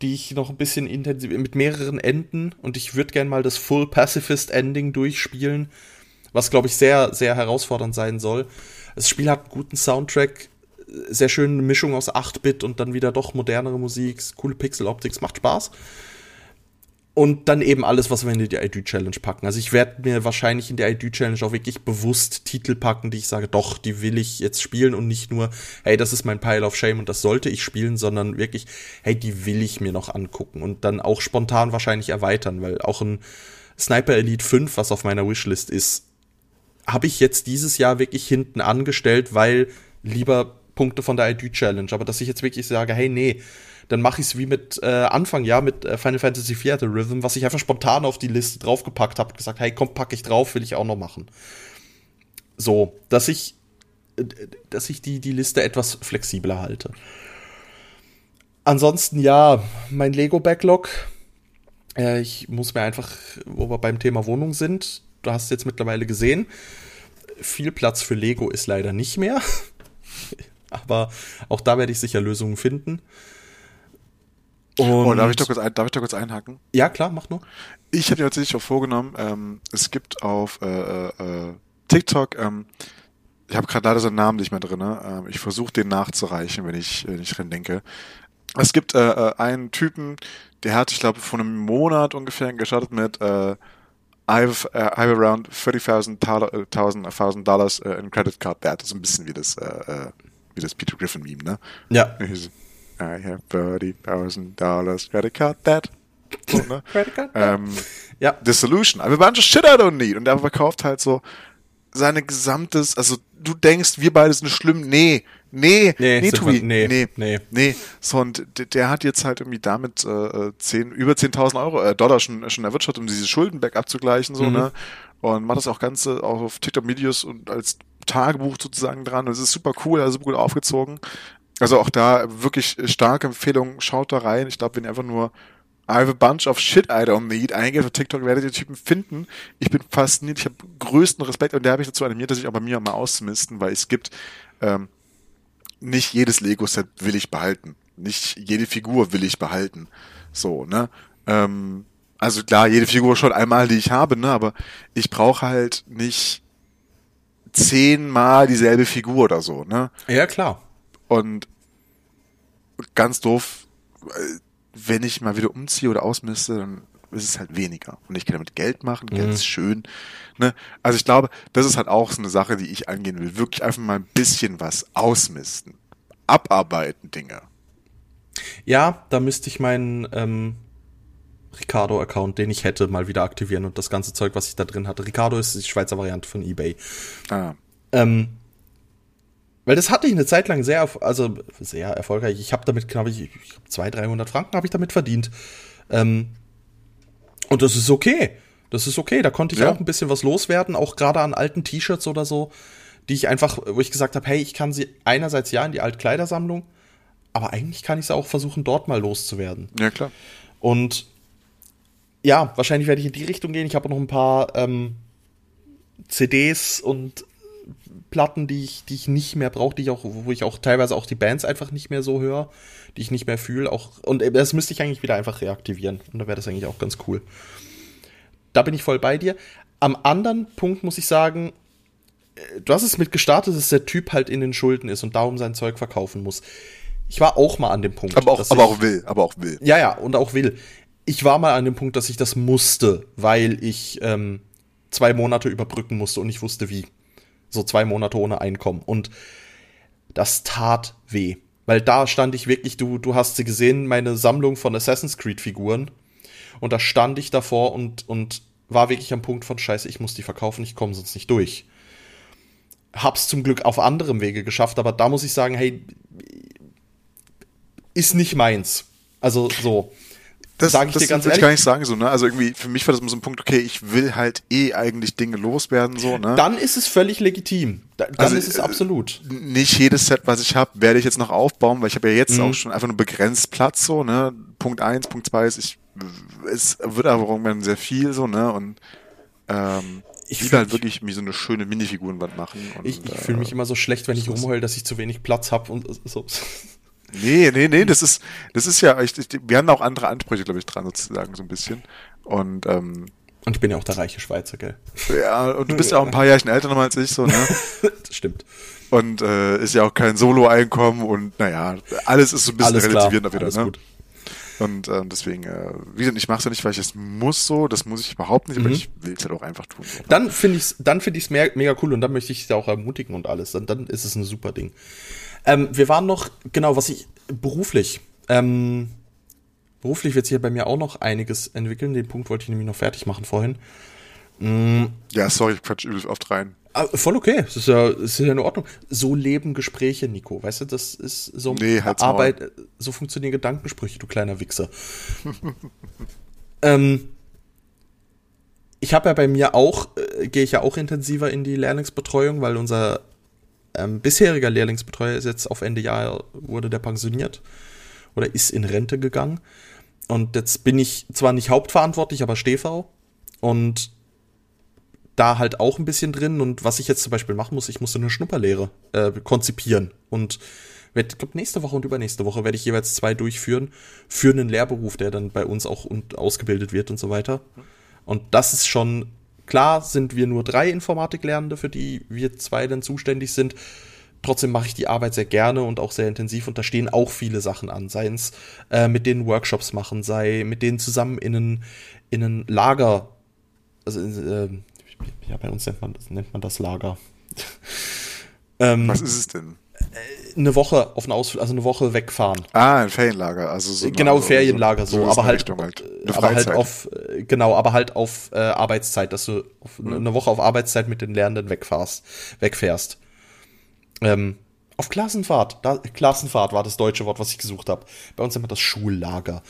die ich noch ein bisschen intensiv mit mehreren Enden und ich würde gern mal das Full Pacifist Ending durchspielen, was glaube ich sehr sehr herausfordernd sein soll. Das Spiel hat einen guten Soundtrack, sehr schöne Mischung aus 8-Bit und dann wieder doch modernere Musik, coole Pixel-Optik, macht Spaß. Und dann eben alles, was wir in die ID-Challenge packen. Also ich werde mir wahrscheinlich in der ID-Challenge auch wirklich bewusst Titel packen, die ich sage, doch, die will ich jetzt spielen und nicht nur, hey, das ist mein Pile of Shame und das sollte ich spielen, sondern wirklich, hey, die will ich mir noch angucken und dann auch spontan wahrscheinlich erweitern, weil auch ein Sniper Elite 5, was auf meiner Wishlist ist, habe ich jetzt dieses Jahr wirklich hinten angestellt, weil lieber Punkte von der ID-Challenge. Aber dass ich jetzt wirklich sage, hey, nee, dann mache ich es wie mit äh, Anfang, ja, mit äh, Final Fantasy IV The Rhythm, was ich einfach spontan auf die Liste draufgepackt habe, gesagt, hey, komm, pack ich drauf, will ich auch noch machen. So, dass ich, äh, dass ich die, die Liste etwas flexibler halte. Ansonsten, ja, mein Lego-Backlog Äh, ich muss mir einfach, wo wir beim Thema Wohnung sind, du hast jetzt mittlerweile gesehen, viel Platz für Lego ist leider nicht mehr. Aber auch da werde ich sicher Lösungen finden. Und oh, darf ich, da kurz ein, darf ich da kurz einhaken? Ja, klar, mach nur. Ich habe mir tatsächlich auch vorgenommen, ähm, es gibt auf äh, äh, TikTok, ähm, ich habe gerade leider seinen Namen nicht mehr drin, ähm, ich versuche den nachzureichen, wenn ich, wenn ich dran denke. Es gibt äh, äh, einen Typen, der hat, ich glaube, vor einem Monat ungefähr gestartet mit äh, I've, uh, I've around 30.000 Dollars in credit card debt. Das ist ein bisschen wie das, uh, wie das Peter Griffin Meme, ne? Ja. I have 30.000 Dollars credit card debt. So, ne? credit card. Ähm, ja. The solution. I have a bunch of shit I don't need. Und er verkauft halt so seine gesamtes, also du denkst, wir beide sind schlimm. Nee, nee, nee, nee, Tobi, nee, nee, nee, nee. So, und der, der hat jetzt halt irgendwie damit äh, 10, über 10.000 Euro, äh, Dollar schon, schon erwirtschaftet, um diese Schulden back abzugleichen, so, mhm. ne? Und macht das auch Ganze auch auf TikTok-Videos und als Tagebuch sozusagen dran. Das ist super cool, also super gut aufgezogen. Also auch da wirklich starke Empfehlung, schaut da rein. Ich glaube, wenn ihr einfach nur I have a bunch of shit I don't need. Eingeht auf TikTok werdet ihr Typen finden. Ich bin fasziniert. Ich habe größten Respekt und der habe ich dazu animiert, dass ich auch bei mir mal auszumisten, weil es gibt ähm, nicht jedes Lego-Set will ich behalten. Nicht jede Figur will ich behalten. So, ne? Ähm, also klar, jede Figur schon einmal, die ich habe, ne? Aber ich brauche halt nicht zehnmal dieselbe Figur oder so, ne? Ja, klar. Und ganz doof, äh, wenn ich mal wieder umziehe oder ausmiste, dann ist es halt weniger. Und ich kann damit Geld machen, Geld mhm. ist schön. Ne? Also ich glaube, das ist halt auch so eine Sache, die ich angehen will. Wirklich einfach mal ein bisschen was ausmisten. Abarbeiten Dinge. Ja, da müsste ich meinen ähm, Ricardo-Account, den ich hätte, mal wieder aktivieren und das ganze Zeug, was ich da drin hatte. Ricardo ist die Schweizer Variante von eBay. Ah. Ähm, weil das hatte ich eine Zeit lang sehr, also sehr erfolgreich. Ich habe damit, glaube ich, ich 200, 300 Franken habe ich damit verdient. Ähm, und das ist okay. Das ist okay. Da konnte ich ja. auch ein bisschen was loswerden, auch gerade an alten T-Shirts oder so, die ich einfach, wo ich gesagt habe, hey, ich kann sie einerseits ja in die Altkleidersammlung, aber eigentlich kann ich sie auch versuchen, dort mal loszuwerden. Ja, klar. Und ja, wahrscheinlich werde ich in die Richtung gehen. Ich habe noch ein paar ähm, CDs und Platten, die ich, die ich nicht mehr brauche, die ich auch, wo ich auch teilweise auch die Bands einfach nicht mehr so höre, die ich nicht mehr fühle. Auch, und das müsste ich eigentlich wieder einfach reaktivieren. Und da wäre das eigentlich auch ganz cool. Da bin ich voll bei dir. Am anderen Punkt muss ich sagen, äh, du hast es mit gestartet, dass der Typ halt in den Schulden ist und darum sein Zeug verkaufen muss. Ich war auch mal an dem Punkt. Aber auch, aber ich, auch will, aber auch will. Ja, ja, und auch will. Ich war mal an dem Punkt, dass ich das musste, weil ich ähm, zwei Monate überbrücken musste und ich wusste wie. So zwei Monate ohne Einkommen. Und das tat weh. Weil da stand ich wirklich, du, du hast sie gesehen, meine Sammlung von Assassin's Creed Figuren. Und da stand ich davor und, und war wirklich am Punkt von Scheiße, ich muss die verkaufen, ich komme sonst nicht durch. Hab's zum Glück auf anderem Wege geschafft, aber da muss ich sagen, hey, ist nicht meins. Also so. Das sage ich das dir ganz ehrlich. Ich gar nicht sagen so, ne? Also irgendwie für mich war das immer so ein Punkt, okay, ich will halt eh eigentlich Dinge loswerden so, ne? Dann ist es völlig legitim. Dann also, ist es äh, absolut. Nicht jedes Set, was ich habe, werde ich jetzt noch aufbauen, weil ich habe ja jetzt mhm. auch schon einfach nur begrenzt Platz so, ne? Punkt eins, Punkt zwei ist, ich es wird aber irgendwann sehr viel so, ne? Und ähm, ich will halt wirklich mir so eine schöne Minifigurenwand machen. Und, ich ich äh, fühle mich immer so schlecht, wenn ich rumheule, dass ich zu wenig Platz habe und so. Nee, nee, nee, das ist, das ist ja, ich, ich, wir haben auch andere Ansprüche, glaube ich, dran sozusagen, so ein bisschen. Und, ähm, und ich bin ja auch der reiche Schweizer, gell? Ja, und du bist ja auch ein paar Jahre älter nochmal als ich, so, ne? das stimmt. Und äh, ist ja auch kein Solo-Einkommen und naja, alles ist so ein bisschen alles relativierend klar, wieder, alles ne? Gut. Und äh, deswegen, äh, wie gesagt, ich mache es ja nicht, weil ich es muss so, das muss ich überhaupt nicht, mhm. aber ich will es halt auch einfach tun. So. Dann finde ich es dann find ich's mega, mega cool und dann möchte ich es auch ermutigen und alles. Dann, dann ist es ein super Ding. Ähm, wir waren noch, genau, was ich beruflich. Ähm, beruflich wird sich ja bei mir auch noch einiges entwickeln. Den Punkt wollte ich nämlich noch fertig machen vorhin. Mm. Ja, sorry, ich quatsch übelst oft rein. Ah, voll okay, das ist, ja, das ist ja in Ordnung. So leben Gespräche, Nico. Weißt du, das ist so nee, Arbeit, mal. so funktionieren Gedankensprüche, du kleiner Wichser. ähm, ich habe ja bei mir auch, äh, gehe ich ja auch intensiver in die Lehrlingsbetreuung, weil unser ähm, bisheriger Lehrlingsbetreuer ist jetzt auf Ende Jahr, wurde der pensioniert oder ist in Rente gegangen. Und jetzt bin ich zwar nicht hauptverantwortlich, aber Stehfrau. Und da halt auch ein bisschen drin. Und was ich jetzt zum Beispiel machen muss, ich musste eine Schnupperlehre äh, konzipieren. Und werd, ich glaube, nächste Woche und übernächste Woche werde ich jeweils zwei durchführen für einen Lehrberuf, der dann bei uns auch und ausgebildet wird und so weiter. Und das ist schon, klar sind wir nur drei Informatiklernende, für die wir zwei dann zuständig sind. Trotzdem mache ich die Arbeit sehr gerne und auch sehr intensiv und da stehen auch viele Sachen an. Sei es äh, mit denen Workshops machen, sei mit denen zusammen in ein, in ein Lager, also äh, ja, bei uns nennt man, nennt man das Lager. ähm, Was ist es denn? Eine Woche auf eine Ausflug, also eine Woche wegfahren. Ah, ein Ferienlager, also so. Genau, eine, Ferienlager, so, so aber halt, halt aber halt auf, äh, genau, aber halt auf äh, Arbeitszeit, dass du mhm. eine Woche auf Arbeitszeit mit den Lernenden wegfährst, wegfährst. Ähm, auf Klassenfahrt, da, Klassenfahrt war das deutsche Wort, was ich gesucht habe. Bei uns immer das Schullager.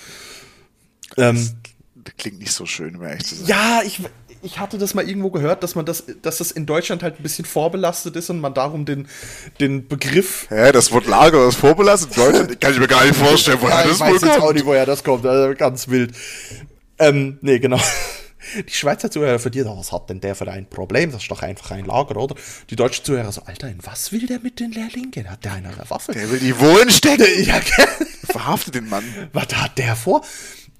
Ähm, das klingt nicht so schön, um ehrlich zu sein. Ja, ich, ich hatte das mal irgendwo gehört, dass man das, dass das in Deutschland halt ein bisschen vorbelastet ist und man darum den, den Begriff. Hä, das Wort Lager ist vorbelastet in Deutschland? Kann ich mir gar nicht vorstellen, woher ja, das. Ich weiß jetzt auch nicht, woher das kommt. Also ganz wild. Ähm, nee, genau. Die Schweizer Zuhörer für die, was hat denn der für ein Problem? Das ist doch einfach ein Lager, oder? Die deutschen Zuhörer so, Alter, in was will der mit den Lehrlingen? Hat der eine Waffe? Der will die Wohlen stecken. Ja, Verhaftet den Mann. Was hat der vor?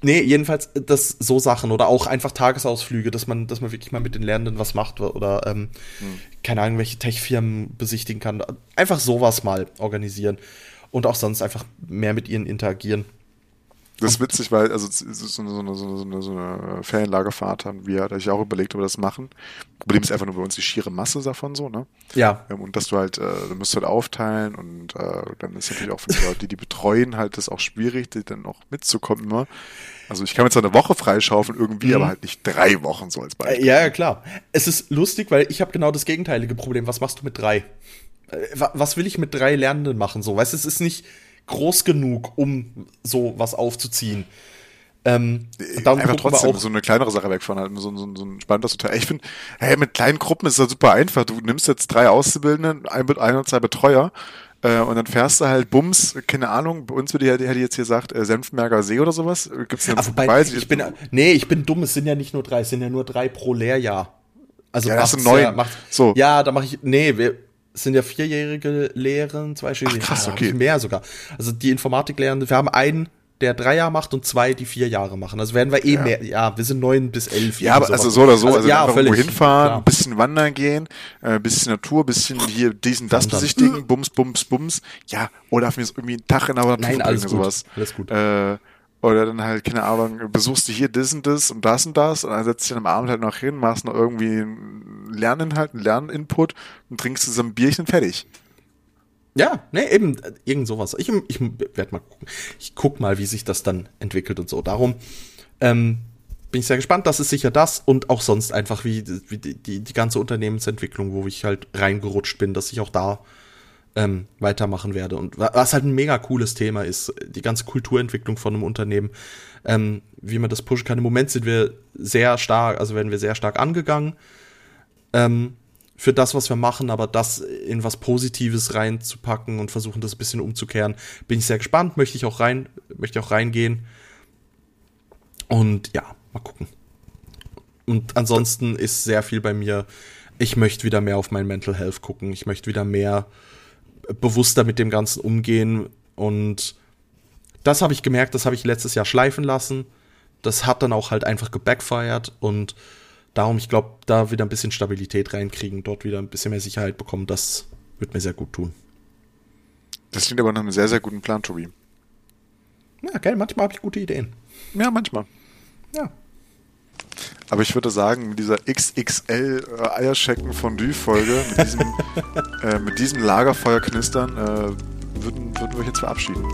Nee, jedenfalls das so Sachen oder auch einfach Tagesausflüge, dass man, dass man wirklich mal mit den Lernenden was macht oder ähm, hm. keine Ahnung, welche Tech-Firmen besichtigen kann. Einfach sowas mal organisieren und auch sonst einfach mehr mit ihnen interagieren. Das ist witzig, weil also so, so, eine, so, eine, so eine Ferienlagerfahrt haben wir, da ich auch überlegt, ob wir das machen. Problem ist einfach nur bei uns die schiere Masse davon so, ne? Ja. Ähm, und dass du halt, äh, du musst halt aufteilen und äh, dann ist natürlich auch für die Leute, die die betreuen, halt das auch schwierig, die dann auch mitzukommen immer. Also ich kann jetzt eine Woche freischaufeln irgendwie, mhm. aber halt nicht drei Wochen so als Beispiel. Ja, ja, klar. Es ist lustig, weil ich habe genau das gegenteilige Problem. Was machst du mit drei? Äh, was will ich mit drei Lernenden machen? So, weißt du, es ist nicht groß genug, um so was aufzuziehen. Ähm, Einfach trotzdem so eine kleinere Sache wegfahren, halt so, so, so ein spannendes Hotel. Ich finde, hey, mit kleinen Gruppen ist das super einfach. Du nimmst jetzt drei Auszubildende, ein, ein oder zwei Betreuer äh, und dann fährst du halt Bums, keine Ahnung, bei uns würde ich, hätte ich jetzt hier gesagt, äh, Senfmerger See oder sowas. Gibt's denn also bei, ich bin, nee, ich bin dumm, es sind ja nicht nur drei, es sind ja nur drei pro Lehrjahr. Also ja, das sind neun. Ja, macht, so. ja, da mache ich, nee, wir, sind ja vierjährige Lehren, zwei Ach, krass, okay. mehr sogar. Also die Informatiklehrende, wir haben einen, der drei Jahre macht und zwei, die vier Jahre machen. Also werden wir eh ja. mehr, ja, wir sind neun bis elf. Ja, aber also so oder so, also, also ja, einfach völlig, hinfahren, ein bisschen wandern gehen, ein äh, bisschen Natur, bisschen hier diesen, das besichtigen, bums, bums, bums. Ja, oder darf mir irgendwie einen Tag in der Natur Nein, alles gut, sowas. Alles gut. Äh, oder dann halt, keine Ahnung, besuchst du hier das und das und das und das und dann setzt dich am Abend halt noch hin, machst noch irgendwie einen Lerninhalt, einen Lerninput und trinkst zusammen ein Bierchen fertig. Ja, ne, eben, irgend sowas. Ich, ich werde mal gucken. Ich guck mal, wie sich das dann entwickelt und so. Darum ähm, bin ich sehr gespannt. Das ist sicher das und auch sonst einfach wie, wie die, die, die ganze Unternehmensentwicklung, wo ich halt reingerutscht bin, dass ich auch da ähm, weitermachen werde. Und was halt ein mega cooles Thema ist, die ganze Kulturentwicklung von einem Unternehmen, ähm, wie man das pushen kann. Im Moment sind wir sehr stark, also werden wir sehr stark angegangen ähm, für das, was wir machen, aber das in was Positives reinzupacken und versuchen, das ein bisschen umzukehren, bin ich sehr gespannt, möchte ich auch rein, möchte auch reingehen. Und ja, mal gucken. Und ansonsten ist sehr viel bei mir, ich möchte wieder mehr auf mein Mental Health gucken. Ich möchte wieder mehr bewusster mit dem Ganzen umgehen. Und das habe ich gemerkt, das habe ich letztes Jahr schleifen lassen. Das hat dann auch halt einfach gebackfired und darum, ich glaube, da wieder ein bisschen Stabilität reinkriegen, dort wieder ein bisschen mehr Sicherheit bekommen, das wird mir sehr gut tun. Das klingt aber nach einem sehr, sehr guten Plan, Tobi. Ja, geil, manchmal habe ich gute Ideen. Ja, manchmal. Ja. Aber ich würde sagen, mit dieser XXL äh, Eierschecken Fondue-Folge, mit diesem, äh, mit diesem Lagerfeuer knistern, äh, würden, würden wir euch jetzt verabschieden.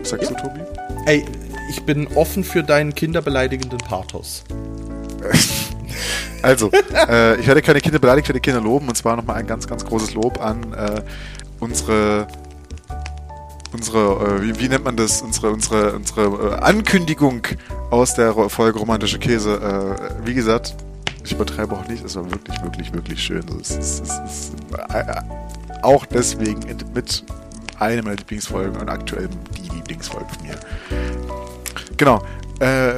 Was sagst ja. du, Tobi? Ey, ich bin offen für deinen kinderbeleidigenden Pathos. also, äh, ich werde keine Kinder beleidigt, ich werde Kinder loben. Und zwar nochmal ein ganz, ganz großes Lob an äh, unsere unsere, äh, wie, wie, nennt man das, unsere, unsere, unsere äh, Ankündigung aus der Folge Romantische Käse. Äh, wie gesagt, ich übertreibe auch nicht, es war wirklich, wirklich, wirklich schön. Es ist, es ist äh, auch deswegen mit einer meiner Lieblingsfolgen und aktuell die Lieblingsfolge von mir. genau. Äh,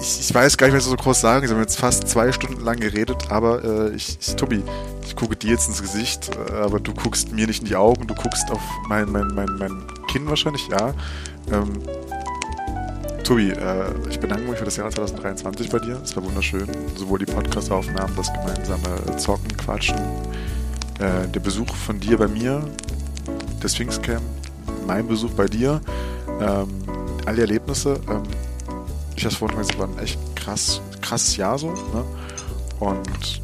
ich, ich, weiß gar nicht, was ich so groß sagen soll. Wir haben jetzt fast zwei Stunden lang geredet, aber äh, ich, ich, Tobi, ich gucke dir jetzt ins Gesicht, äh, aber du guckst mir nicht in die Augen, du guckst auf mein, mein, mein, mein Kinn wahrscheinlich, ja. Ähm, Tobi, äh, ich bedanke mich für das Jahr 2023 bei dir. Es war wunderschön. Sowohl die Podcast-Aufnahmen, das gemeinsame Zocken, Quatschen, äh, der Besuch von dir bei mir, der Sphinx Camp, mein Besuch bei dir, ähm, all die Erlebnisse. Ähm, ich es vorhin gesagt, war ein echt krass, krasses Jahr so. Ne? Und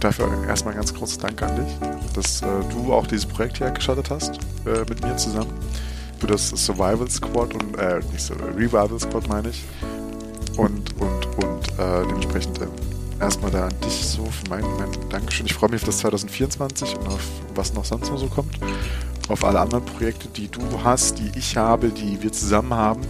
dafür erstmal ein ganz großes Dank an dich, dass äh, du auch dieses Projekt hier gestartet hast äh, mit mir zusammen. Für das Survival Squad und, äh, nicht so, Revival Squad meine ich. Und, und, und äh, dementsprechend äh, erstmal da an dich so für mein, mein Dankeschön. Ich freue mich auf das 2024 und auf was noch sonst noch so kommt. Auf alle anderen Projekte, die du hast, die ich habe, die wir zusammen haben.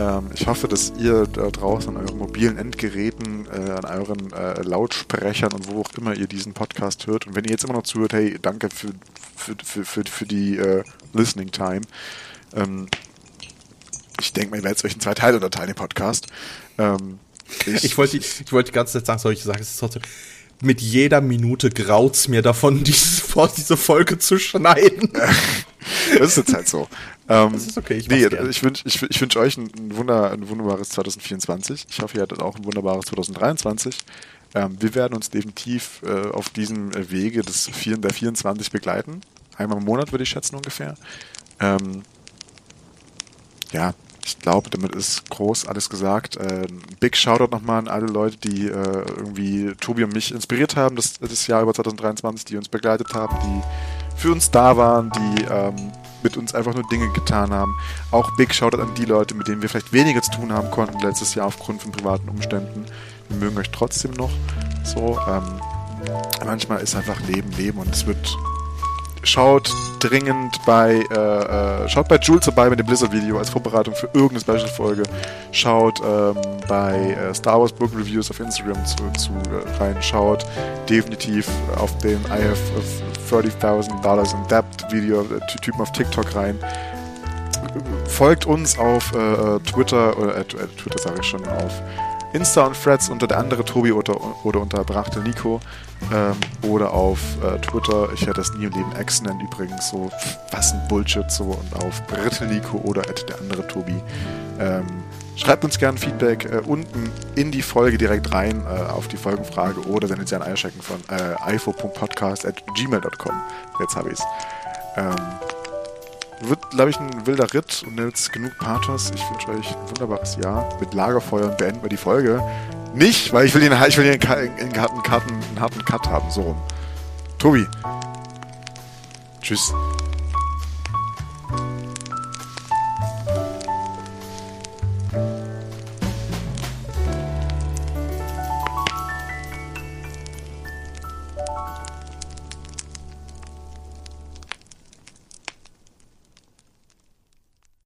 Ähm, ich hoffe, dass ihr da draußen an euren mobilen Endgeräten, äh, an euren äh, Lautsprechern und wo auch immer ihr diesen Podcast hört. Und wenn ihr jetzt immer noch zuhört, hey, danke für, für, für, für, die äh, Listening Time. Ähm, ich denke mal, ihr werdet euch in zwei Teile unterteilen, den Podcast. Ähm, ich, ich, wollte, ich wollte die ganze Zeit sagen, soll ich sagen, es ist trotzdem, mit jeder Minute graut's mir davon, diese, diese Folge zu schneiden. das ist jetzt halt so. Ähm, das ist okay, ich nee, ich wünsche ich, ich wünsch euch ein, Wunder, ein wunderbares 2024. Ich hoffe, ihr hattet auch ein wunderbares 2023. Ähm, wir werden uns definitiv äh, auf diesem Wege des 4, der 24 begleiten. Einmal im Monat würde ich schätzen ungefähr. Ähm, ja, ich glaube, damit ist groß alles gesagt. Äh, big Shoutout nochmal an alle Leute, die äh, irgendwie Tobi und mich inspiriert haben, das, das Jahr über 2023, die uns begleitet haben, die für uns da waren, die ähm, mit uns einfach nur Dinge getan haben. Auch Big Shoutout an die Leute, mit denen wir vielleicht weniger zu tun haben konnten letztes Jahr aufgrund von privaten Umständen. Wir mögen euch trotzdem noch. So, ähm, manchmal ist einfach Leben Leben und es wird schaut dringend bei, äh, äh, schaut bei Jules vorbei mit dem Blizzard-Video als Vorbereitung für irgendeine Special-Folge. Schaut ähm, bei äh, Star Wars Book Reviews auf Instagram zu, zu äh, rein. Schaut definitiv auf den I have $30,000 Dollars in Debt Video, äh, Typen auf TikTok rein. Folgt uns auf äh, Twitter, oder Twitter sage ich schon, auf Insta und Threads unter der andere Tobi oder, oder unter Brachte Nico ähm, oder auf äh, Twitter, ich hätte das nie im Leben X nennen übrigens, so was ein Bullshit so und auf Britte Nico oder der andere Tobi. Ähm, schreibt uns gerne Feedback äh, unten in die Folge direkt rein äh, auf die Folgenfrage oder sendet sie an Eierschecken von äh, ifo.podcast at gmail.com. Jetzt habe ich es. Ähm, wird, glaube ich, ein wilder Ritt und jetzt genug Pathos. Ich wünsche euch ein wunderbares Jahr mit Lagerfeuer und beenden wir die Folge. Nicht, weil ich will den, ich will den einen, harten, einen harten Cut haben, so rum. Tobi. Tschüss.